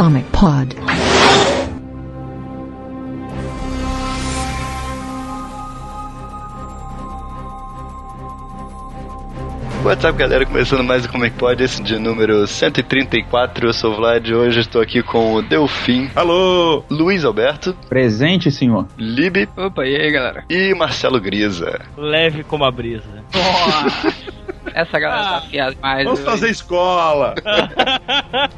Comic Pod. What's up, galera? Começando mais o Comic Pod, esse de número 134. Eu sou o Vlad. Hoje estou aqui com o Delfim. Alô! Luiz Alberto. Presente, senhor. Libe. Opa, e aí, galera? E Marcelo Grisa. Leve como a brisa. Essa galera tá Ah. afiada demais. Vamos hoje. fazer escola!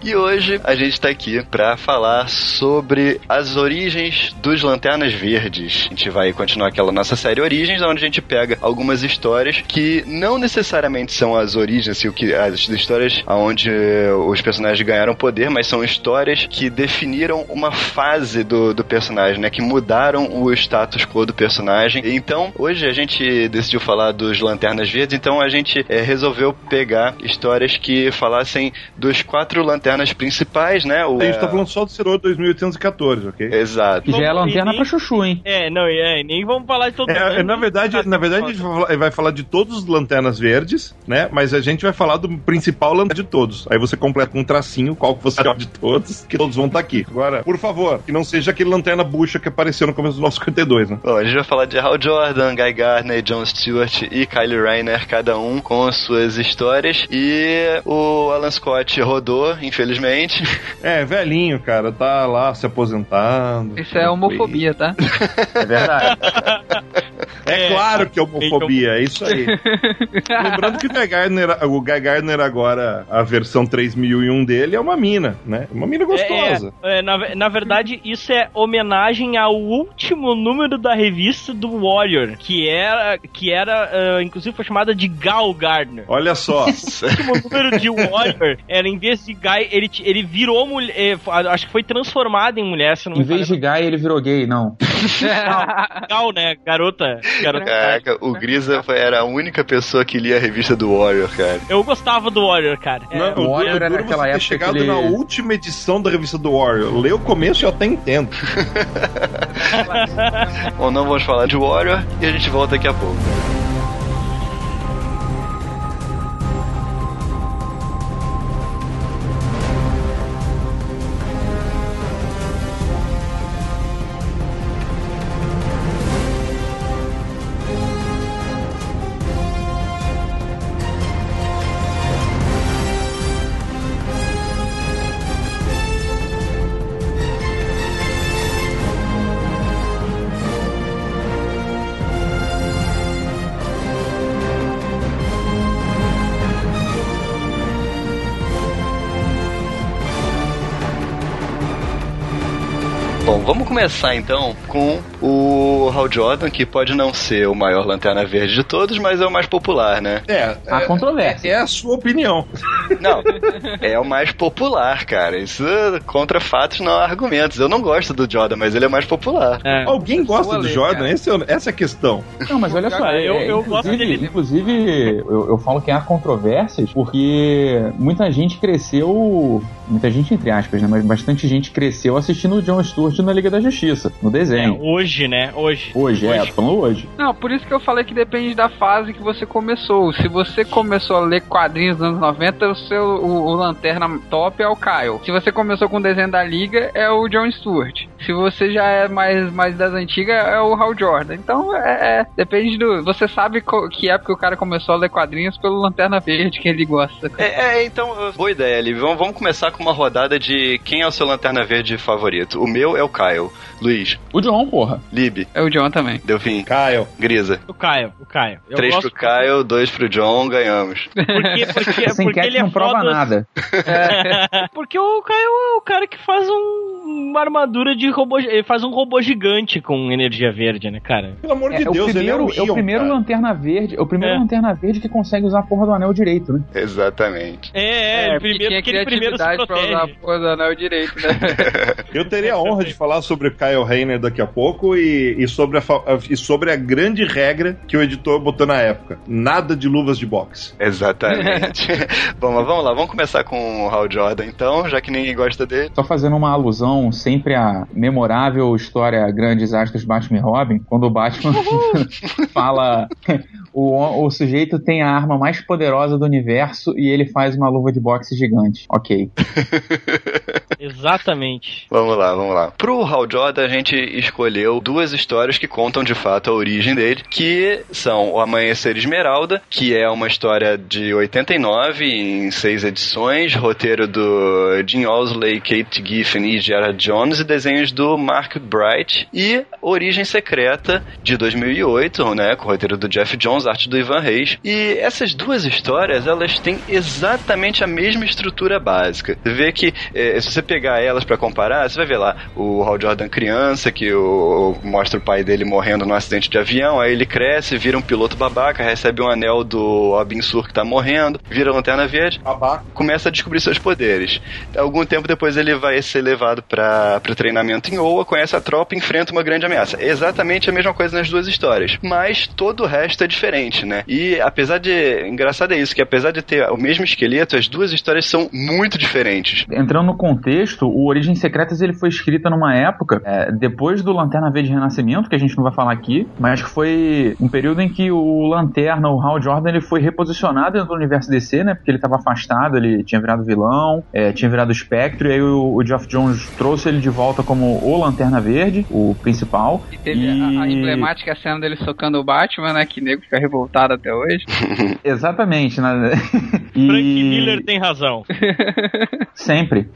E hoje a gente tá aqui pra falar sobre as origens dos Lanternas Verdes. A gente vai continuar aquela nossa série Origens, onde a gente pega algumas histórias que não necessariamente são as origens, assim, o que, as histórias onde os personagens ganharam poder, mas são histórias que definiram uma fase do, do personagem, né? Que mudaram o status quo do personagem. Então, hoje a gente decidiu falar dos Lanternas Verdes, então a gente resolveu pegar histórias que falassem dos quatro lanternas principais, né? O, A gente tá falando só do Seror 2814, ok? Exato. Que já é lanterna nem- pra chuchu, hein? É, não, é, nem vamos falar de todo mundo. É, é, na verdade, na verdade a gente vai falar- vai falar de todos os lanternas verdes, né? Mas a gente vai falar do principal lanterna de todos. Aí você completa com um tracinho qual que você quer de todos, que todos vão estar aqui. Agora, por favor, que não seja aquele lanterna bucha que apareceu no começo do nosso 52, né? Bom, a gente vai falar de Hal Jordan, Guy Gardner, John Stewart e Kylie Reiner, cada um com suas histórias. E o Alan Scott rodou, infelizmente. É, velhinho, cara, tá lá se aposentando. Isso é homofobia, tá? É verdade. É, É, claro que é homofobia, é isso aí. Lembrando que o Guy Gardner, o Guy Gardner agora, a versão 3001 dele é uma mina, né? Uma mina gostosa. É, é, na, na verdade, isso é homenagem ao último número da revista do Warrior, que era, que era ah, inclusive foi chamada de Gal Gardner. Olha só. O último número de Warrior era, em vez de Guy, ele, ele virou mulher, eh, acho que foi transformado em mulher, se não Em vez de gay, ele virou gay, não. Gal, né? Garota. garota. Caraca, o Grisa foi- era a única pessoa que lia a revista do Warrior, cara. Eu gostava do Warrior, cara. É, Não, o o Warrior era naquela época chegado que ele- na última edição da revista do Warrior. Lê o começo e eu até entendo. Bom, não vamos falar de Warrior e a gente volta daqui a pouco. Começar então com o Hal Jordan, que pode não ser o maior lanterna verde de todos, mas é o mais popular, né? É, Há é, controvérsia. é a sua opinião. Não, é o mais popular, cara. Isso contra fatos, não há argumentos. Eu não gosto do Jordan, mas ele é mais popular. É. Alguém gosta do ler, Jordan? Esse é o- essa é a questão. Não, mas olha só, Eu- é, eu gosto inclusive, dele. inclusive eu, eu falo que há controvérsias porque muita gente cresceu, muita gente entre aspas, né, mas bastante gente cresceu assistindo o John Stewart na Liga da Justiça, no É, desenho. hoje, né? Hoje. Hoje, é, tô falando hoje. Não, por isso que eu falei que depende da fase que você começou. Se você começou a ler quadrinhos dos anos 90, o seu o, o lanterna top é o Kyle. Se você começou com o desenho da Liga, é o John Stewart. Se você já é mais, mais das antigas, é o Hal Jordan. Então, é, é- depende do. Você sabe co- que época o cara começou a ler quadrinhos pelo Lanterna Verde que ele gosta. É, é, então, boa ideia, Liv. Vamos, vamos começar com uma rodada de quem é o seu lanterna verde favorito. O meu é o Kyle. Luiz, O John, porra. Lib, É o John também. Delfim, Kyle. Grisa. O Caio, o Caio. Eu Três gosto pro Kyle, dois pro John, ganhamos. Porque, porque, Essa porque ele é não prova foda. nada. Porque o Caio é o cara que faz um, uma armadura de robô. Ele faz um robô gigante com energia verde, né, cara? Pelo amor de É, o Deus, primeiro, ele é é um o primeiro cara. lanterna verde, é o primeiro É. lanterna verde que consegue usar a porra do anel direito, né? Exatamente. É, é, porque primeiro, tinha porque ele primeiro se pra usar a porra do anel direito, né? Eu teria a honra de falar sobre o Kyle Rayner daqui a pouco e, e sobre a, e sobre a grande regra que o editor botou na época: nada de luvas de boxe. Exatamente. Bom, mas vamos lá, vamos começar com o Hal Jordan então, já que ninguém gosta dele. Só fazendo uma alusão sempre à memorável história Grandes Astros Batman e Robin, quando o Batman fala O, o sujeito tem a arma mais poderosa do universo e ele faz uma luva de boxe gigante. Ok. Exatamente. Vamos lá, vamos lá. Pro Hal Jordan, a gente escolheu duas histórias que contam de fato a origem dele, que são O Amanhecer Esmeralda, que é uma história de 89 em seis edições, roteiro do Jim Owsley, Kate Giffen e Gerard Jones e desenhos do Mark Bright e Origem Secreta de 2008, né, com o roteiro do Jeff Jones, arte do Ivan Reis. E essas duas histórias, elas têm exatamente a mesma estrutura básica. Você vê que eh, se você pegar elas para comparar, você vai ver lá o Hal Jordan criança, que o, mostra o pai dele morrendo num acidente de avião, aí ele cresce, vira um piloto babaca, recebe um anel do Abin Sur que tá morrendo, vira lanterna verde, Babaca. começa a descobrir seus poderes. Algum tempo depois ele vai ser levado para o treinamento em Oa, conhece a tropa e enfrenta uma grande ameaça. É exatamente a mesma coisa nas duas histórias, mas todo o resto é diferente, né? E apesar de. Engraçado é isso, que apesar de ter o mesmo esqueleto, as duas histórias são muito diferentes. Entrando no contexto, o Origens Secretas ele foi escrito numa época, é, depois do Lanterna Verde Renascimento, que a gente não vai falar aqui, mas que foi um período em que o Lanterna, o Hal Jordan, ele foi reposicionado dentro do universo DC, né? Porque ele estava afastado, ele tinha virado vilão, é, tinha virado espectro, e aí o, o Geoff Jones trouxe ele de volta como o Lanterna Verde, o principal. E teve a, a emblemática cena dele socando o Batman, né? Que nego fica revoltado até hoje. Exatamente, né? E- Frank Miller tem razão. Sempre.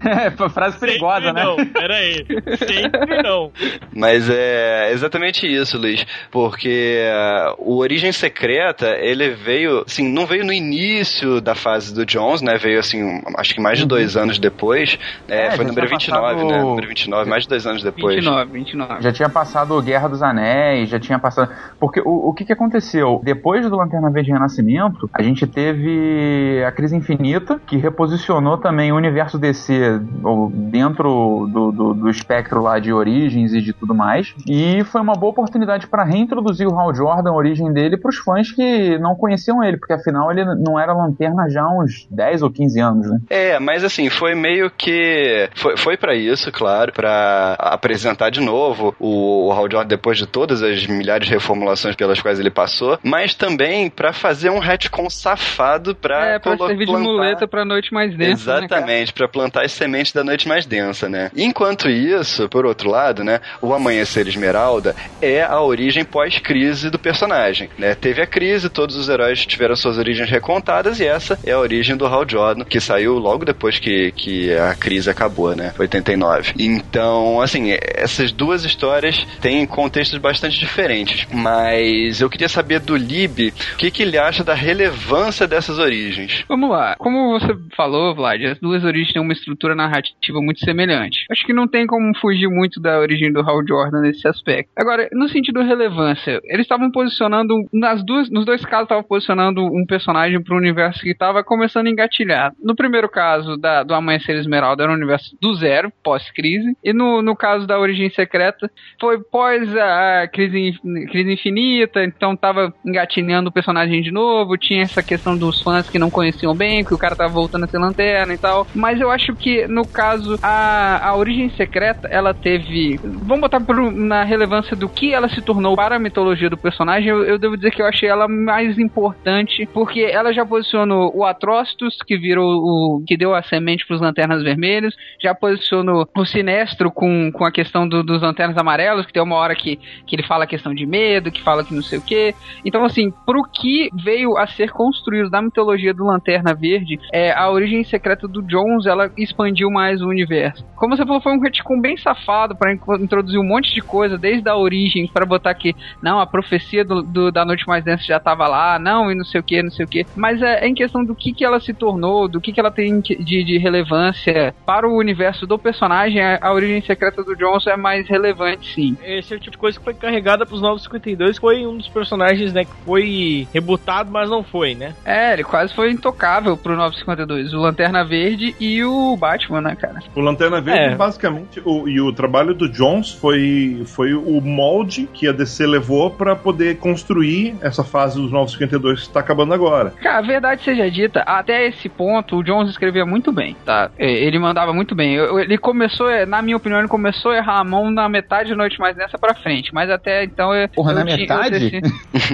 é, frase perigosa, Sempre né? não, pera aí. Sempre não. Mas é exatamente isso, Luiz. Porque uh, o Origem Secreta, ele veio, assim, não veio no início da fase do Jones, né? Veio, assim, acho que mais de dois anos depois. É, É, foi número tinha 29, passado- né? Número 29, mais de dois anos depois. 29, 29. Já tinha passado Guerra dos Anéis, já tinha passado. Porque o, o que, que aconteceu? Depois do Lanterna Verde Renascimento, a gente teve a Crise Infinita, que reposicionou também o universo DC ou dentro do, do, do espectro lá de origens e de tudo mais. E foi uma boa oportunidade para reintroduzir o Hal Jordan, a origem dele, para os fãs que não conheciam ele, porque afinal ele não era lanterna já há uns 10 ou 15 anos, né? É, mas assim, foi meio que. Foi, foi para isso, claro, pra apresentar de novo o, o Hal Jordan depois de todas as milhares de reformulações pelas quais ele passou, mas também pra fazer um retcon safado pra. É, pra colo- servir de plantar- muleta pra noite mais densa. Né? Exatamente, pra plantar as sementes da noite mais densa, né? Enquanto isso, por outro lado, né, o Amanhecer Esmeralda é a origem pós-crise do personagem, né? Teve a crise, todos os heróis tiveram suas origens recontadas e essa é a origem do Hal Jordan, que saiu logo depois que, que a crise acabou, né? 89. Então, assim, essas duas histórias têm contextos bastante diferentes, mas eu queria saber do Lib o que, que ele acha da relevância dessas origens. Vamos lá. Como você falou, Vlad, as duas origens têm uma estrutura narrativa muito semelhante. Acho que não tem como fugir muito da origem do Hal Jordan nesse aspecto. Agora, no sentido relevância, eles estavam posicionando, nas duas, nos dois casos, estavam posicionando um personagem para um universo que estava começando a engatilhar. No primeiro caso, da, do Amanhecer Esmeralda, era um universo do zero, pós-crise. E no, no caso da Origem Secreta, foi pós a, a crise, crise infinita, então tava engatilhando o personagem de novo, tinha essa questão dos fãs que não conheciam bem, que o cara tava voltando a ser lanterna e tal. Mas eu acho que, no caso, a, a Origem Secreta, ela teve. Vamos botar na relevância do que ela se tornou para a mitologia do personagem, eu, eu devo dizer que eu achei ela mais importante, porque ela já posicionou o Atrocitus, que virou o. que deu a semente pros Lanternas Vermelhos, já posicionou o Sinestro com, com a questão do- dos Lanternas Amarelos, que tem uma hora que, que ele fala a questão de medo, que fala que não sei o que. Então, assim, pro que veio a ser construído da mitologia do Lanterna Verde, é, a origem secreta do Jones, ela expandiu mais o universo. Como você falou, foi um retcon bem safado para introduzir um monte de coisa, desde a origem, para botar que, não, a profecia do, do- da Noite Mais Densa já tava lá, não, e não sei o que, não sei o que. Mas é, é em questão do que, que ela se tornou, do que, que ela tem de, de relevância para o universo do personagem, a, a origem secreta do Jones é mais relevante, sim. Esse é o tipo de coisa que foi carregada pros Novos 52, foi um dos personagens, né, que foi rebutado, mas não foi, né? É, ele quase foi intocável pro 952. O Lanterna Verde e o Batman, né, cara? O Lanterna Verde, É. basicamente, o, e o trabalho do Jones foi, foi o molde que a DC levou pra poder construir essa fase dos 952 que está acabando agora. Cara, a verdade seja dita, até esse ponto o Jones escrevia muito bem, tá? É, Ele mandava muito bem. Ele começou, é, na minha opinião, ele começou a errar a mão na metade da noite mais nessa pra frente. Mas até então eu. Porra, eu na tinha- metade?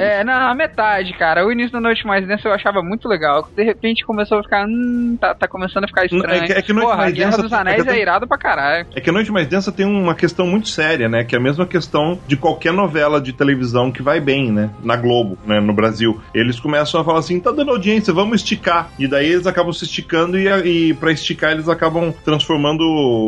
é, na metade, cara. O início da Noite Mais Densa eu achava muito legal. De repente começou a ficar. Hum, tá, tá começando a ficar estranho. É que, é que Noite Porra, a Mais Guerra Densa dos Anéis é que- é irado pra caralho. É que a Noite Mais Densa tem uma questão muito séria, né? Que é a mesma questão de qualquer novela de televisão que vai bem, né? Na Globo, né? No Brasil. Eles começam a falar assim, tá dando audiência, vamos esticar. E daí eles acabam se esticando e, e para esticar eles acabam transformando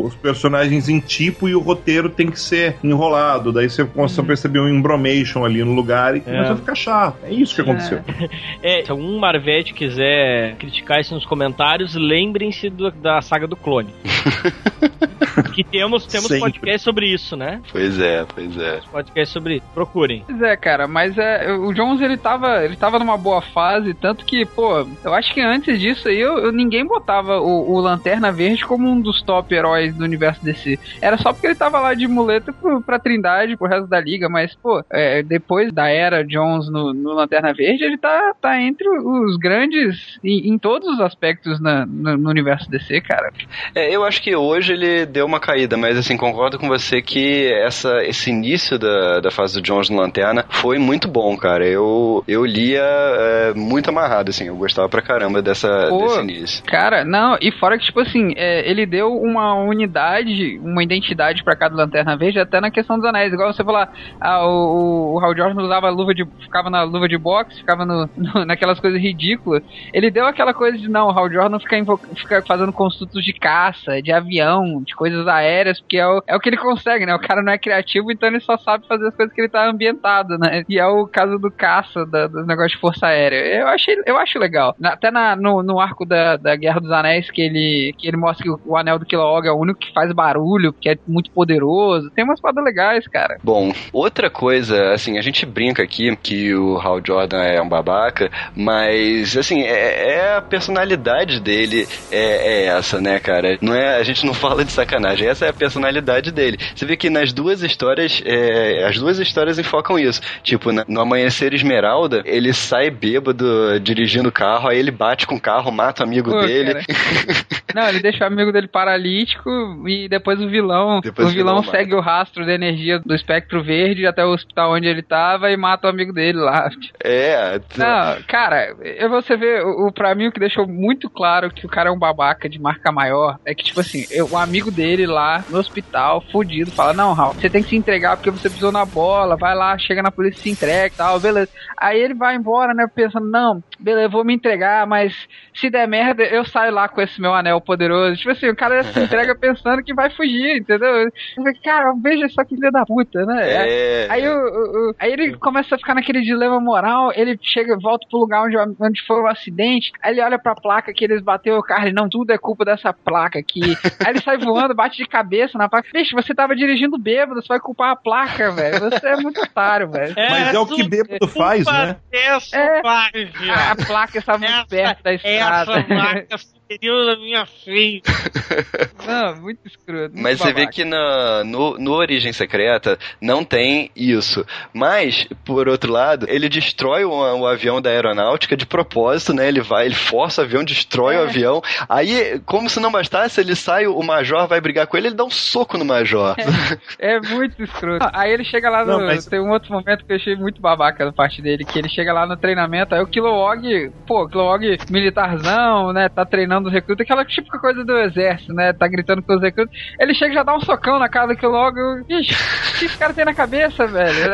os personagens em tipo e o roteiro tem que ser enrolado. Daí você começa a perceber um embromation ali no lugar e começa a ficar chato. É isso que aconteceu. É, se algum Marvete quiser criticar isso nos comentários, lembrem-se da saga do clone. que temos, temos Sempre. podcast sobre isso, né? Pois é, pois é. Podcast sobre. Procurem. Pois é, cara, mas é, o Jones ele tava, ele tava numa boa fase, tanto que, pô, eu acho que antes disso aí eu, eu- ninguém botava o, o Lanterna Verde como um dos top heróis do universo DC. Era só porque ele tava lá de muleta pro, pra Trindade, pro resto da liga, mas, pô, é, depois da era Jones no, no Lanterna Verde, ele tá, tá entre os grandes em, em todos os aspectos na- no, no universo DC, cara. É, eu acho que hoje ele deu uma caída, mas assim, concordo com você que essa, esse início da, da fase do Jones no Lanterna foi muito bom, cara. Eu, eu lia é, muito amarrado, assim, eu gostava pra caramba dessa, Pô, desse início. Cara, não, e fora que, tipo assim, é, ele deu uma unidade, uma identidade pra cada Lanterna Verde, até na questão dos anéis. Igual você falar, ah, o, o Hal Jordan usava luva de. ficava na luva de boxe, ficava no, no- naquelas coisas ridículas. Ele deu aquela coisa de, não, o Hal Jordan fica, fica fazendo construtos de caça, de avião, de coisas aéreas, porque é o, é o que ele consegue, né? O cara não é criativo, então ele só sabe fazer as coisas que ele tá ambientado, né? E é o caso do caça, da, do negócio de força aérea. Eu, achei, eu acho legal. Até na- no, no arco da, da Guerra dos Anéis, que ele, que ele mostra que o, o anel do Kilowog é o único que faz barulho, que é muito poderoso. Tem umas paradas legais, cara. Bom, outra coisa, assim, a gente brinca aqui que o Hal Jordan é um babaca, mas, assim, é, é a personalidade dele é, é essa, né, cara? Não é, a gente não fala de sacanagem, essa é a personalidade dele. Você vê que nas duas histórias, é, as duas histórias enfocam isso. Tipo, na- no Amanhecer Esmeralda, ele sai bêbado dirigindo o carro, aí ele bate com o carro, mata o amigo Pô, dele. Não, ele deixa o amigo dele paralítico e depois o vilão. Depois o vilão vilão segue mata. o rastro da energia do espectro verde até o hospital onde ele tava e mata o amigo dele lá. É, Não, cara, eu você vê, o, o- pra mim o que deixou muito claro que o cara é um babaca de marca maior é que, tipo assim, eu- o amigo dele lá no hospital, fudido, fala: Não, Raul, você tem que se entregar porque você pisou na bola, vai lá, chega na polícia e se entrega e tal, beleza. Aí ele vai embora, né, pensando: Não, beleza, eu vou me entregar, mas se der merda, eu saio lá com esse meu anel poderoso. Tipo assim, o cara se entrega pensando que vai fugir, entendeu? Cara, veja só que filho da puta, né? é. Aí, o, o- o- aí ele começa a ficar naquele dilema moral, ele chega, volta pro lugar onde, onde foi o acidente, aí ele olha pra placa que eles bateu o carro, e não, tudo é culpa dessa placa aqui. aí ele sai voando, bate de cabeça na placa. Bicho, você tava dirigindo bêbado, você vai culpar a placa, velho. Você é muito otário, velho. Mas é o que bêbado faz, né? Essa É. página. A placa estava muito perto da estrada. Essa marca subiu na minha frente. Não, muito escroto. muito Mas você vê babaca. que na, no, no Origem Secreta não tem isso. Mas, por outro lado, ele destrói o, o avião da aeronáutica de propósito, né? Ele vai, ele força o avião, destrói o É. avião. Aí, como se não bastasse, ele sai, o Major vai brigar com ele, ele dá um soco no Major. É muito escroto. Aí ele chega lá no. Não, mas- Tem um outro momento que eu achei muito babaca da parte dele, que ele chega lá no treinamento, aí o Kilowog, pô, o Kilowog militarzão, né? Tá treinando os recrutas, aquela típica coisa do exército, né? Tá gritando com os recrutas. Ele chega e já dá um socão na cara do Kilowog. Ixi, o que esse cara tem na cabeça, velho?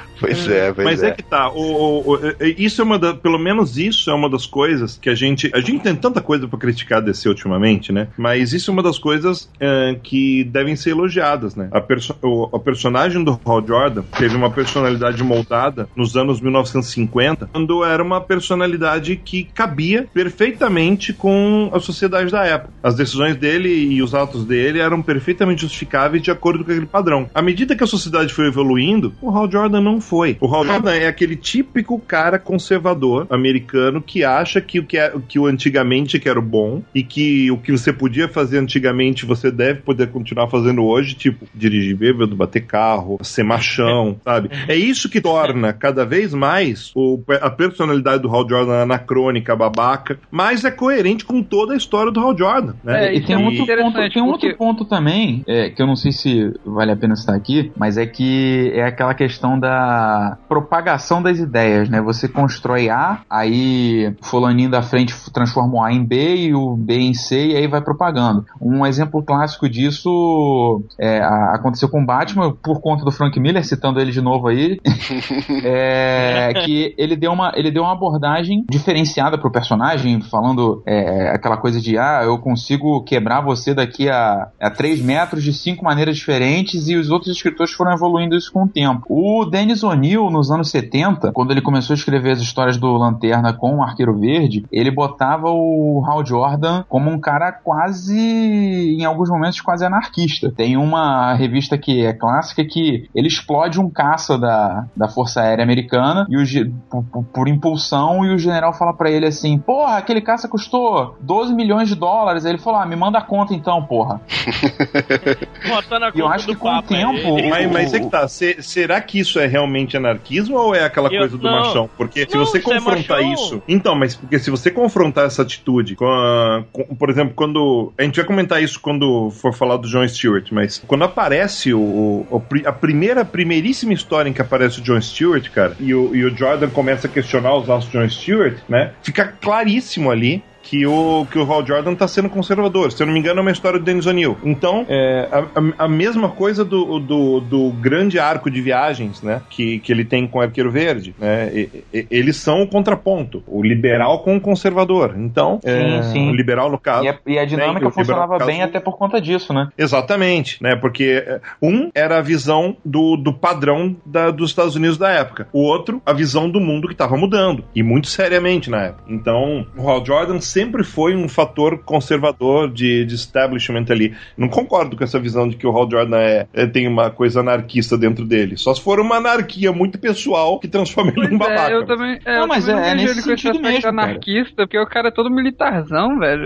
Pois é, pois Mas é. que tá, o, o- o- é- isso é uma da, pelo menos isso é uma das coisas que a gente, a gente tem tanta coisa pra criticar DC ultimamente, né? Mas isso é uma das coisas é, que devem ser elogiadas, né? A, perso o, a personagem do Hal Jordan teve uma personalidade moldada nos anos 1950, quando era uma personalidade que cabia perfeitamente com a sociedade da época. As decisões dele e os atos dele eram perfeitamente justificáveis de acordo com aquele padrão. À medida que a sociedade foi evoluindo, o Hal Jordan não foi. O Hal Jordan é aquele típico cara conservador americano que acha que o que, é, que o antigamente que era o bom e que o que você podia fazer antigamente você deve poder continuar fazendo hoje, tipo dirigir bêbado, bater carro, ser machão, sabe? É isso que torna cada vez mais o, a personalidade do Hal Jordan anacrônica, babaca, mas é coerente com toda a história do Hal Jordan, né? É, E tem um, outro ponto, tem um porque- outro ponto também, é, que eu não sei se vale a pena citar aqui, mas é que é aquela questão da da propagação das ideias, né? Você constrói A, aí fulaninho da frente transforma o A em B e o B em C e aí vai propagando. Um exemplo clássico disso é, aconteceu com Batman por conta do Frank Miller, citando ele de novo aí, é, que ele deu uma ele deu uma abordagem diferenciada pro personagem, falando é, aquela coisa de ah, eu consigo quebrar você daqui a, a 3 metros de cinco maneiras diferentes e os outros escritores foram evoluindo isso com o tempo. O Dennis O'Neill, nos anos 70, quando ele começou a escrever as histórias do Lanterna com o Arqueiro Verde, ele botava o Hal Jordan como um cara quase, em alguns momentos, quase anarquista. Tem uma revista que é clássica que ele explode um caça da, da Força Aérea Americana e o, por, por impulsão e o general fala para ele assim: Porra, aquele caça custou 12 milhões de dólares. Aí ele falou: Ah, me manda a conta então, porra. Botando a E eu conta acho do que com o papo, tempo- ele- Mas, mas é que tá, se- será que isso é realmente anarquismo ou é aquela Eu- coisa do não. machão? Porque se Não, você isso é confrontar machão. isso. Então, mas porque se você confrontar essa atitude com, a- com- Por exemplo, quando. A gente vai comentar isso quando for falar do John Stewart, mas quando aparece o, o- a primeira, primeiríssima história em que aparece o John Stewart, cara, e o, e o Jordan começa a questionar os atos do John Stewart, né? Fica claríssimo ali que o, que o Hal Jordan tá sendo conservador. Se eu não me engano, é uma história do Dennis O'Neill. Então, é, a, a- mesma coisa do, do, do grande arco de viagens, né? Que, que ele tem com o Arqueiro Verde, né? E- e- eles são o contraponto. O liberal com o conservador. Então, é, sim. o liberal, no caso... E a, e a dinâmica Bem, o funcionava liberal bem caso- até por conta disso, né? Exatamente, né? Porque é, um era a visão do, do padrão da- dos Estados Unidos da época, o outro, a visão do mundo que estava mudando, e muito seriamente na época. Então, o Hal Jordan sempre foi um fator conservador de, de establishment ali. Não concordo com essa visão de que o Hal Jordan é, é- tem uma coisa anarquista dentro dele. Só se for uma anarquia muito pessoal que transforma ele num babaca. é, eu também, é, Não, eu mas também é- é nesse sentido mesmo, cara. anarquista, porque o cara é todo militarzão, velho.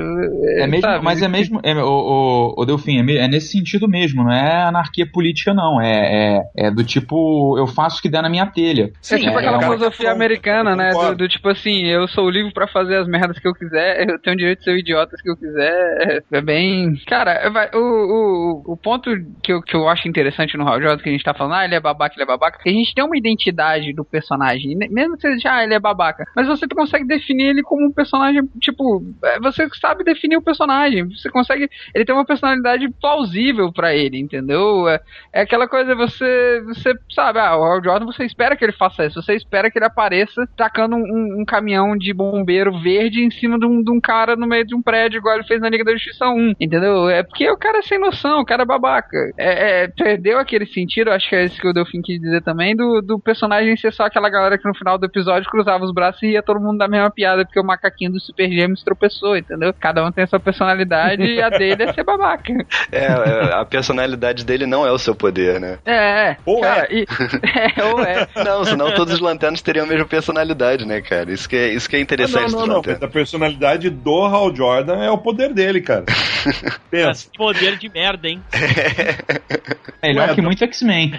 É mesmo, sabe? mas é mesmo, é, o, o, o Delfim, é, é nesse sentido mesmo, não é anarquia política, não. É, é, é do tipo, eu faço o que der na minha telha. É tipo é, aquela cara filosofia americana, né? Do, do tipo assim, eu sou livre pra fazer as merdas que eu quiser, eu tenho o direito de ser o idiota que eu quiser. É bem. Cara, vai- o, o, o ponto que eu, que eu acho interessante no Hal Jordan, que a gente tá falando, ah, ele é babaca, ele é babaca, que a gente tem uma identidade do personagem, mesmo que você ah, ele é babaca, mas você consegue definir ele como um personagem, tipo, é, você sabe definir o personagem, você consegue. Ele tem uma personalidade plausível pra ele, entendeu? É, é aquela coisa, você, você sabe, ah, o Hal Jordan, você espera que ele faça isso, você espera que ele apareça tacando um, um caminhão de bombeiro verde em cima de um, de um cara no meio de um prédio, igual ele fez na Liga da Justiça 1, entendeu? É porque o cara é sem noção, o cara é babaca. É, é, perdeu aquele sentido, acho que é isso que o Delfim quis dizer também, do, do personagem ser só aquela galera que no final do episódio cruzava os braços e ia todo mundo da mesma piada, porque o macaquinho do Super Gêmeos tropeçou, entendeu? Cada um tem a sua personalidade e a dele é ser babaca. É, é, a personalidade dele não é o seu poder, né? É, é. Ou cara, e- é, ou é. Não, senão todos os lanternas teriam a mesma personalidade, né, cara? Isso que é, isso que é interessante não, não, não. Lanternas. a personalidade do Hal Jordan é o poder dele, cara. Pensa. Mas poder de merda, hein? Melhor Ué, que muito X-Men.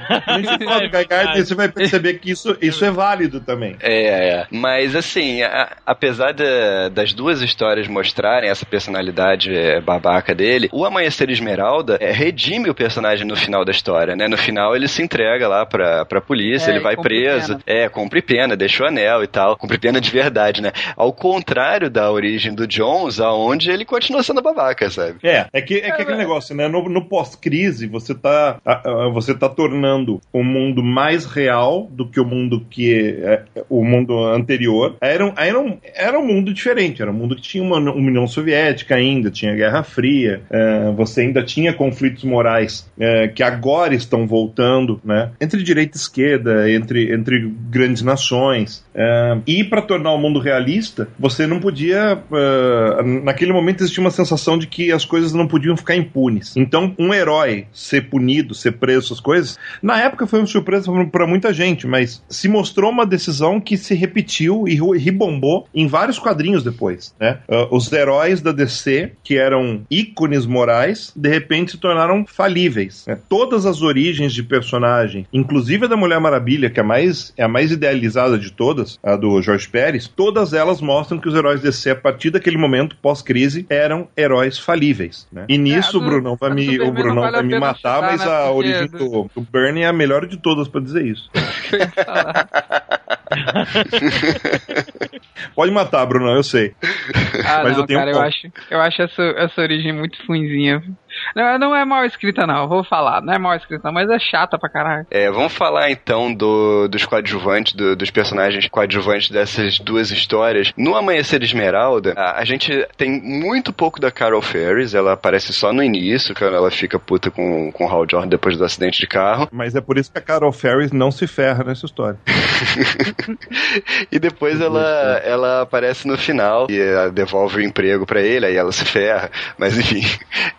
Gardner, você vai perceber que isso, isso é válido também. É, é. Mas assim, a- apesar da- das duas histórias mostrarem essa personalidade é, babaca dele, o Amanhecer Esmeralda é, redime o personagem no final da história, né? No final ele se entrega lá pra, pra polícia, É, ele vai preso. pena. É, cumpre pena, deixa o anel e tal. Cumpre pena de verdade, né? Ao contrário da origem do Jones, aonde ele continua sendo babaca, sabe? É, é que, é que aquele negócio, né? No, no pós-crise, você tá, você tá tornando o mundo mais real do que o mundo que é, o mundo anterior. Era um, era, um, era um mundo diferente, era um mundo que tinha uma, uma União Soviética ainda, tinha Guerra Fria, é, você ainda tinha conflitos morais é, que agora estão voltando, né? Entre direita e esquerda, entre, entre grandes nações. É, e para tornar o mundo realista, você não podia. É, naquele momento existia uma sensação de que as coisas não podiam ficar impunes. Então, um herói ser punido, ser preso, essas coisas, na época foi uma surpresa para muita gente, mas se mostrou uma decisão que se repetiu e ribombou em vários quadrinhos depois. Né? Ah, os heróis da DC, que eram ícones morais, de repente se tornaram falíveis. né? Todas as origens de personagem, inclusive a da Mulher Maravilha, que é mais, é a mais idealizada de todas, a do Jorge Pérez, todas elas mostram que os heróis DC, a partir partir daquele momento pós-crise, eram heróis falíveis. Né? E nisso, É, do- o Brunão vai me, o Brunão não vale vai me matar, mas né, a origem do- do, Bernie é a melhor de todas pra dizer isso. Pode matar, Brunão, eu sei. Ah, Mas não, eu tenho cara, um eu acho, eu acho essa, essa origem muito ruinzinha. Não, não é mal escrita, não, vou falar. Não é mal escrita, não, mas é chata pra caralho. É, vamos falar então do, dos coadjuvantes, do- dos personagens coadjuvantes dessas duas histórias. No Amanhecer Esmeralda, a, a gente tem muito pouco da Carol Ferris, ela aparece só no início, quando ela fica puta com, com o Hal Jordan depois do acidente de carro. Mas é por isso que a Carol Ferris não se ferra nessa história. E depois ela, ela aparece no final e ela devolve o emprego pra ele, aí ela se ferra. Mas enfim.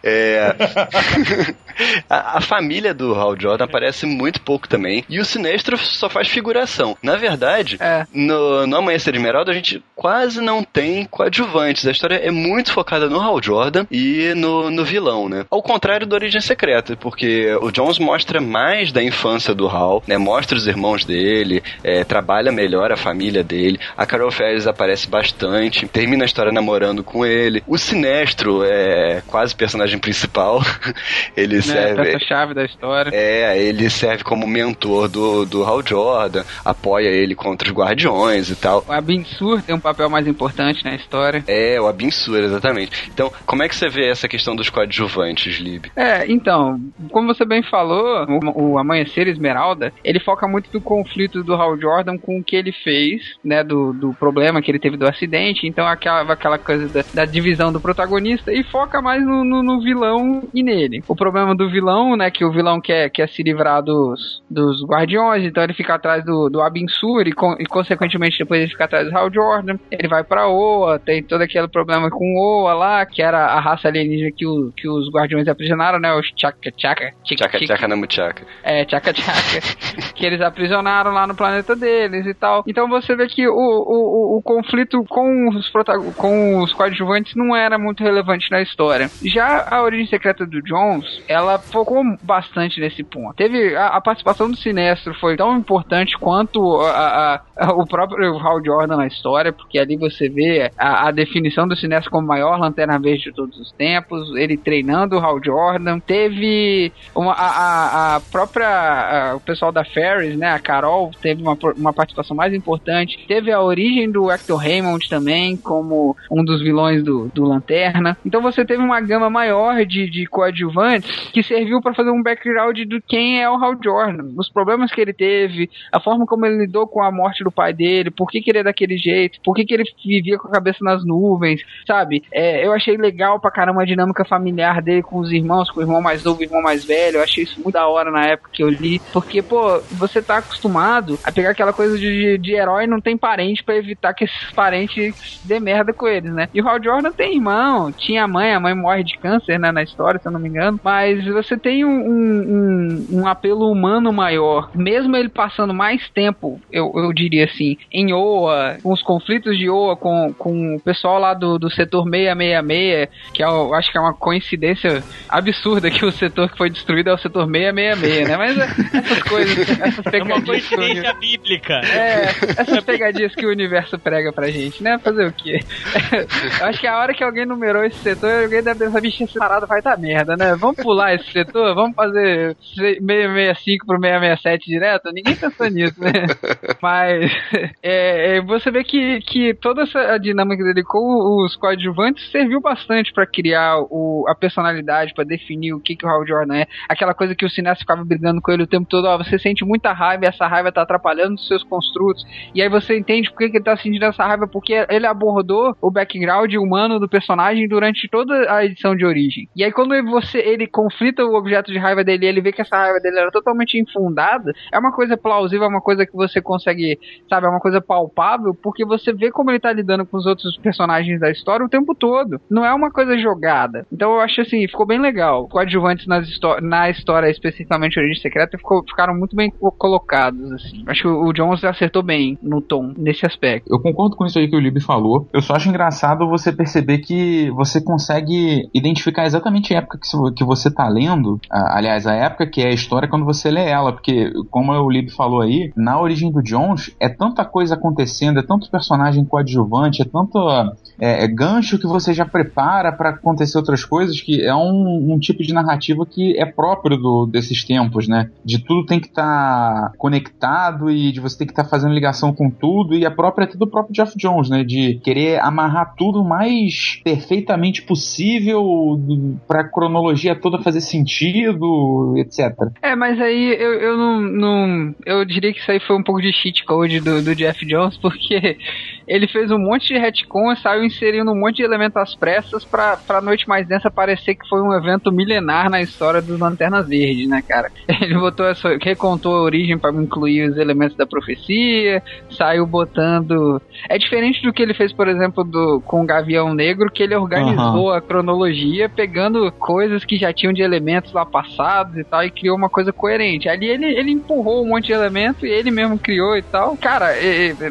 É... a, a família do Hal Jordan aparece muito pouco também. E o Sinestro só faz figuração. Na verdade, É. no, no Amanhecer de Esmeralda a gente quase não tem coadjuvantes. A história é muito focada no Hal Jordan e no, no vilão, né? Ao contrário do Origem Secreta, porque o Jones mostra mais da infância do Hal, né? Mostra os irmãos dele, é, trabalha melhor a família dele. A Carol Ferris aparece bastante, termina a história namorando com ele. O Sinestro é quase personagem principal. ele Né, serve. peça-chave da história. É, ele serve como mentor do, do Hal Jordan, apoia ele contra os guardiões e tal. O Abin Sur tem um papel mais importante na história. É, o Abin-Sur, exatamente. Então, como é que você vê essa questão dos coadjuvantes, Lib? É, então, como você bem falou, o, o Amanhecer Esmeralda, ele foca muito do conflito do Hal Jordan com o que ele fez, né, do, do problema que ele teve do acidente, então aquela, aquela coisa da, da divisão do protagonista, e foca mais no, no- no vilão e nele. O problema do vilão, né, que o vilão quer, quer se livrar dos, dos guardiões, então ele fica atrás do, do Abin Sur e, con- e, consequentemente depois ele fica atrás do Hal Jordan, ele vai pra Oa, tem todo aquele problema com Oa lá, que era a raça alienígena que, o, que os guardiões aprisionaram, né, os Chaka Chaka, Tchaca, tchaca na muchaca. é, Chaka Chaka, que eles aprisionaram lá no planeta deles e tal. Então você vê que o, o, o, o conflito com os, com os coadjuvantes não era muito relevante na história. Já a origem secreta do Jones, ela focou bastante nesse ponto. Teve a, a participação do Sinestro foi tão importante quanto a, a- o próprio Hal Jordan na história, porque ali você vê a, definição do Sinestro como maior lanterna verde de todos os tempos, ele treinando o Hal Jordan. Teve uma, a, própria o pessoal da Ferris, né, a Carol, teve uma, uma participação mais importante. Teve a origem do Hector Raymond também, como um dos vilões do, do Lanterna. Então você teve uma gama maior de, de coadjuvantes que serviu para fazer um background do quem é o Hal Jordan, os problemas que ele teve, a forma como ele lidou com a morte do pai dele, por que, que ele é daquele jeito, por que, que ele vivia com a cabeça nas nuvens, sabe? É, eu achei legal pra caramba a dinâmica familiar dele com os irmãos, com o irmão mais novo e o irmão mais velho. Eu achei isso muito da hora na época que eu li, porque, pô, você tá acostumado a pegar aquela coisa de, de herói não tem parente pra evitar que esses parentes dê merda com eles, né? E o Hal Jordan tem irmão, tinha mãe, a mãe morre de câncer, né, na história, se eu não me engano, mas você tem um, um, um- apelo humano maior, mesmo ele passando mais tempo, eu, eu diria assim, em Oa, com os conflitos de Oa com, com o pessoal lá do, do setor 666, que é, o- acho que é uma coincidência absurda que o setor que foi destruído é o setor 666, né? Mas é, essas coisas, essas É uma pegadinhas. que coincidência bíblica. é, essas pegadinhas que o universo prega pra gente, né? Fazer o quê? Eu acho que a hora que alguém numerou esse setor, alguém deve pensar, bicho, esse parado vai dar merda, né? Vamos pular esse setor? Vamos fazer 665 pro 667 direto? Ninguém pensou nisso, né? Mas é, é, você vê que, que toda essa dinâmica dele com os coadjuvantes serviu bastante pra criar o, a personalidade, pra definir o que, que o Hal Jordan é. Aquela coisa que o cineasta ficava brigando com ele o tempo todo, ó, você sente muita raiva e essa raiva tá atrapalhando os seus construtos. E aí você entende por que, que ele tá sentindo essa raiva, porque ele abordou o background humano do personagem durante toda a edição de origem. E aí quando você ele conflita o objeto de raiva dele ele vê que essa raiva dele era totalmente infundada, é uma coisa plausível, é uma coisa que você consegue, sabe, é uma coisa palpável, porque você vê como ele tá lidando com os outros personagens da história o tempo todo. Não é uma coisa jogada. Então eu acho assim, ficou bem legal. Coadjuvantes nas na história, especificamente Origem Secreta, ficou- ficaram muito bem co- colocados, assim. Acho que o Jones acertou bem no tom, nesse aspecto. Eu concordo com isso aí que o Libby falou. Eu só acho engraçado você perceber que você consegue identificar exatamente a época que, que você tá lendo, aliás, a época que é história quando você lê ela, porque, como o Lib falou aí, na origem do Jones é tanta coisa acontecendo, é tanto personagem coadjuvante, é tanto é, é gancho que você já prepara para acontecer outras coisas, que é um, um, tipo de narrativa que é próprio do, desses tempos, né? De tudo tem que estar tá conectado e de você ter que estar tá fazendo ligação com tudo, e a própria até do próprio Jeff Jones, né? De querer amarrar tudo o mais perfeitamente possível para a cronologia toda fazer sentido, etc. É, mas aí eu, eu não, não, Eu diria que isso aí foi um pouco de cheat code do, do Jeff Jones, porque ele fez um monte de retcon e saiu inserindo um monte de elementos às pressas pra, pra Noite Mais Densa parecer que foi um evento milenar na história dos Lanternas Verdes, né, cara? Ele botou essa, recontou a origem para incluir os elementos da profecia, saiu botando. É diferente do que ele fez, por exemplo, do, com o Gavião Negro, que ele organizou uhum. a cronologia, pegando coisas que já tinham de elementos lá passados e tal, e criou uma coisa coerente. Ali ele, ele empurrou um monte de elementos e ele mesmo criou e tal. Cara,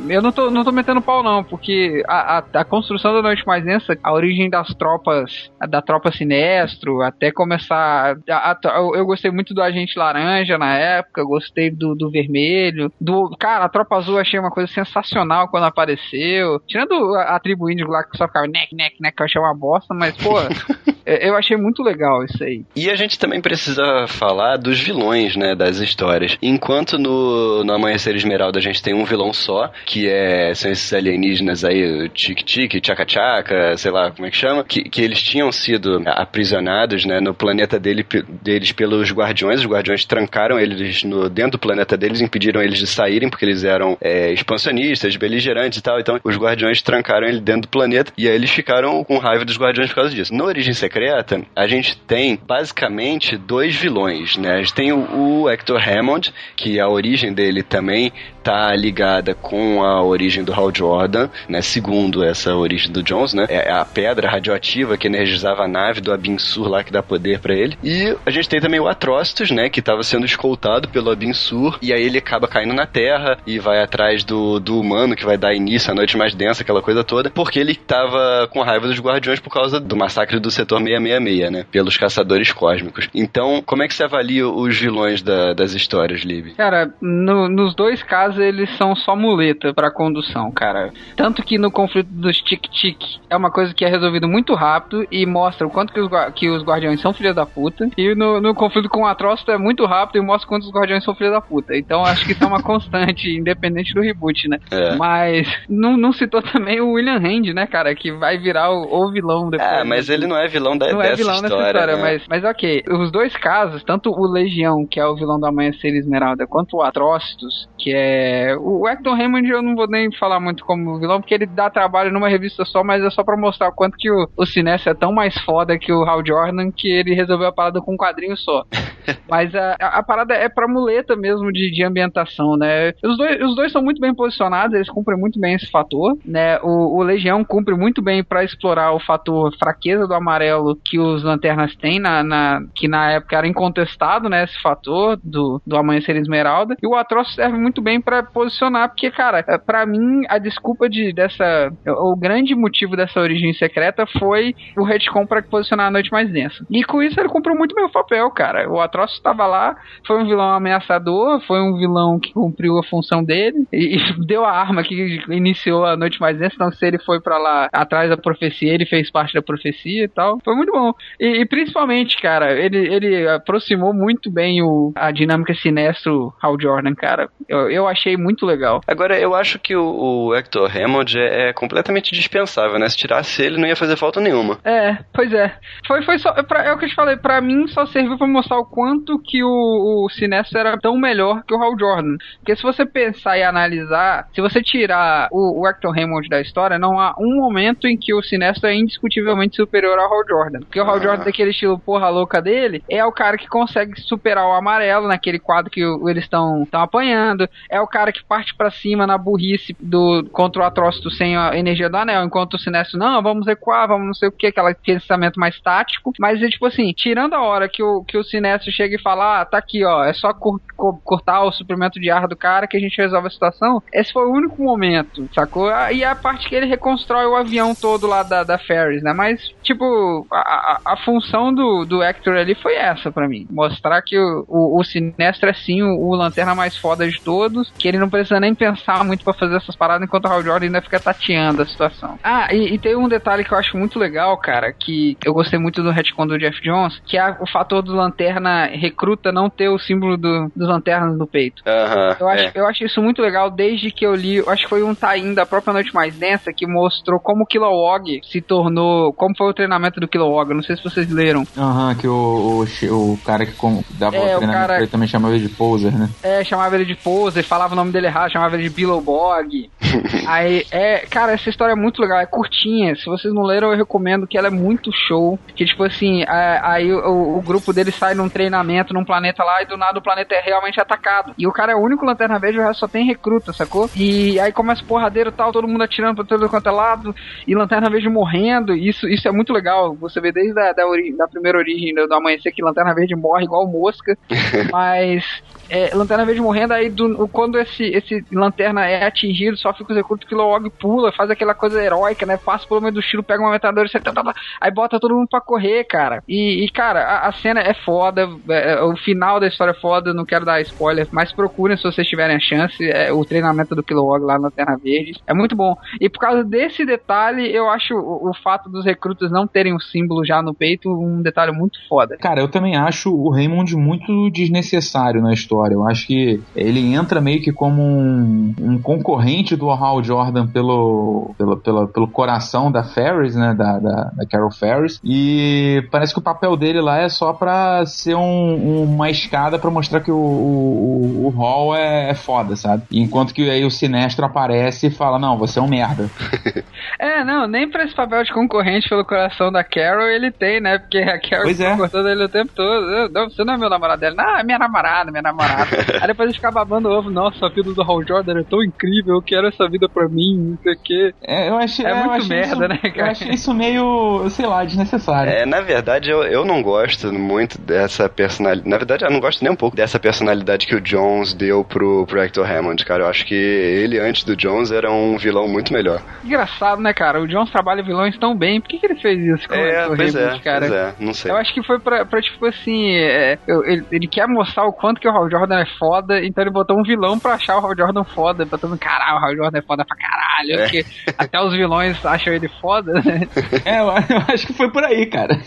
eu não tô, não tô metendo pau não, porque a, a, a, construção da Noite Mais Densa, a origem das tropas, da tropa Sinestro, até começar. A, eu, gostei muito do Agente Laranja na época, gostei do, do Vermelho. Do, cara, a Tropa Azul achei uma coisa sensacional quando apareceu. Tirando a, tribo índio lá que só ficava neck, neck, neck, que eu achei uma bosta, mas, pô, eu achei muito legal isso aí. E a gente também precisa falar dos vilões, né, das histórias. Enquanto no, no Amanhecer Esmeralda a gente tem um vilão só, que é, são esses alienígenas alienígenas aí, tique-tique, tchaca-tchaca, sei lá como é que chama, que, que eles tinham sido aprisionados, né, no planeta dele, deles pelos guardiões. Os guardiões trancaram eles no, dentro do planeta deles, impediram eles de saírem porque eles eram é, expansionistas, beligerantes e tal. Então, os guardiões trancaram ele dentro do planeta e aí eles ficaram com raiva dos guardiões por causa disso. No Origem Secreta, a gente tem basicamente dois vilões, né? A gente tem o, o Hector Hammond, que a origem dele também tá ligada com a origem do Hal Jordan, né? Segundo essa origem do Jones, né? É a pedra radioativa que energizava a nave do Abin Sur lá que dá poder para ele. E a gente tem também o Atrocitus, né? Que tava sendo escoltado pelo Abin Sur e aí ele acaba caindo na Terra e vai atrás do, do humano que vai dar início à noite mais densa, aquela coisa toda, porque ele tava com raiva dos Guardiões por causa do massacre do setor 666, né? Pelos caçadores cósmicos. Então, como é que você avalia os vilões da, das histórias, Lib? Cara, no, nos dois casos casos, eles são só muleta para condução, cara. Tanto que no conflito dos tic-tic é uma coisa que é resolvido muito rápido e mostra o quanto que os, que os guardiões são filhos da puta. E no, no conflito com o Atrocito é muito rápido e mostra quanto os guardiões são filhos da puta. Então acho que isso é uma constante, independente do reboot, né? É. Mas não, não citou também o William Hand, né, cara? Que vai virar o, o vilão depois. É, mas ele não é vilão da, não é vilão história, nessa história, né? mas, mas ok. Os dois casos, tanto o Legião, que é o vilão do Amanhecer Esmeralda, quanto o Atrocitus, que é é, o Hector Raymond eu não vou nem falar muito como vilão, porque ele dá trabalho numa revista só, mas é só pra mostrar o quanto que o, o Sinestro é tão mais foda que o Hal Jordan que ele resolveu a parada com um quadrinho só. mas a, a, a, parada é pra muleta mesmo de, de ambientação, né? Os dois, os dois são muito bem posicionados, eles cumprem muito bem esse fator, né? O, o Legião cumpre muito bem para explorar o fator fraqueza do amarelo que os lanternas têm, na, na, que na época era incontestado, né? Esse fator do, do Amanhecer Esmeralda. E o Atroz serve muito bem para posicionar, porque, cara, para mim, a desculpa de dessa. O grande motivo dessa origem secreta foi o retcon para posicionar a noite mais densa. E com isso ele cumpriu muito o papel, cara. O Atrocio estava lá, foi um vilão ameaçador, foi um vilão que cumpriu a função dele e, e deu a arma que iniciou a noite mais densa. Então, se ele foi para lá atrás da profecia, ele fez parte da profecia e tal. Foi muito bom. E, e principalmente, cara, ele, ele aproximou muito bem o, a dinâmica sinestro Hal Jordan, cara. Eu, eu achei achei muito legal. Agora, eu acho que o, o Hector Hammond é, é, completamente dispensável, né? Se tirasse ele, não ia fazer falta nenhuma. É, pois é. Foi, foi só. Pra, é o que eu te falei, pra mim só serviu pra mostrar o quanto que o, o Sinestro era tão melhor que o Hal Jordan. Porque se você pensar e analisar, se você tirar o, o Hector Hammond da história, não há um momento em que o Sinestro é indiscutivelmente superior ao Hal Jordan. Porque o Hal Jordan, daquele estilo porra louca dele, é o cara que consegue superar o amarelo naquele quadro que o, eles estão apanhando. É o cara que parte para cima na burrice do contra o Atrócito sem a energia do anel, enquanto o Sinestro, não, vamos recuar, vamos não sei o que, aquele pensamento mais tático. Mas é tipo assim, tirando a hora que o, que o Sinestro chega e fala, ah, tá aqui, ó, é só cur, cur, cortar o suprimento de ar do cara que a gente resolve a situação. Esse foi o único momento, sacou? Ah, e a parte que ele reconstrói o avião todo lá da, da Ferris, né? Mas, tipo, a, a, a função do, do Hector ali foi essa para mim. Mostrar que o, o, o Sinestro é sim o, o, lanterna mais foda de todos, que ele não precisa nem pensar muito para fazer essas paradas, enquanto o Hal Jordan ainda fica tateando a situação. Ah, e, e, tem um detalhe que eu acho muito legal, cara, que eu gostei muito do retcon do Jeff Jones, que é o fator do lanterna recruta não ter o símbolo do, dos lanternas no peito. Uhum, eu, acho, é. eu acho isso muito legal desde que eu li, eu acho que foi um tie da própria Noite Mais Densa que mostrou como o Kilowog se tornou, como foi o treinamento do Kilowog. Não sei se vocês leram. Aham, uhum, que o, o, o, cara que dava é, o treinamento cara, ele também chamava ele de poser, né? É, chamava ele de poser, falava o nome dele errado, chamava ele de Billowbog. Aí, é, cara, essa história é muito legal, é curtinha. Se vocês não leram, eu recomendo que ela é muito show. Que, tipo assim, é, aí o, o, grupo dele sai num treinamento num planeta lá e do nada o planeta é realmente atacado. E o cara é o único lanterna verde, o resto só tem recruta, sacou? E aí começa porradeiro e tal, todo mundo atirando pra todo quanto é lado, e lanterna verde morrendo. Isso, isso é muito legal. Você vê desde a da, da primeira origem do, do amanhecer que lanterna verde morre igual mosca. mas é, Lanterna Verde morrendo, aí do, quando esse, esse Lanterna é atingido, só fica os recrutos que logo pula, faz aquela coisa heróica, né? Passa pelo meio do estilo, pega uma metralhadora tá, tá, tá, aí bota todo mundo pra correr, cara. E, e cara, a, a, cena é foda, é, é, o final da história é foda, não quero dar spoiler, mas procurem se vocês tiverem a chance, é, o treinamento do Kilowog lá na Lanterna Verde. É muito bom. E por causa desse detalhe, eu acho o, o fato dos recrutas não terem o um símbolo já no peito um detalhe muito foda. Cara, eu também acho o Raymond muito desnecessário na história história. Eu acho que ele entra meio que como um, um concorrente do Hal Jordan pelo, pelo, pelo, pelo coração da Ferris, né? Da, da, da, Carol Ferris. E parece que o papel dele lá é só pra ser um, uma escada para mostrar que o, o, o Hall é, é, foda, sabe? Enquanto que aí o Sinestro aparece e fala: Não, você é um merda. é, não, nem pra esse papel de concorrente pelo coração da Carol ele tem, né? Porque a Carol pois é. cortando ele o tempo todo. Não, você não é meu namorado dela. Não, é minha namorada, minha namorada. Aí depois gente fica babando ovo, nossa, a vida do Hal Jordan é tão incrível, eu quero essa vida pra mim, não sei o quê. É, eu achei, é, é muito merda, isso, né, cara? Eu achei isso meio, sei lá, desnecessário. É, na verdade, eu, eu não gosto muito dessa personalidade. Na verdade, eu não gosto nem um pouco dessa personalidade que o Jones deu pro, pro Hector Hammond, cara. Eu acho que ele, antes do Jones, era um vilão muito melhor. Engraçado, né, cara? O Jones trabalha vilões tão bem, por que, que ele fez isso com é, o pois é, cara? Pois é, não sei. Eu acho que foi pra, pra tipo assim, é, ele, ele quer mostrar o quanto que o Hal Jordan é foda então ele botou um vilão pra achar o Hal Jordan foda. Pra todo mundo, caralho, o Hal Jordan é foda pra caralho. É. Porque até os vilões acham ele foda, né? É, eu acho que foi por aí, cara.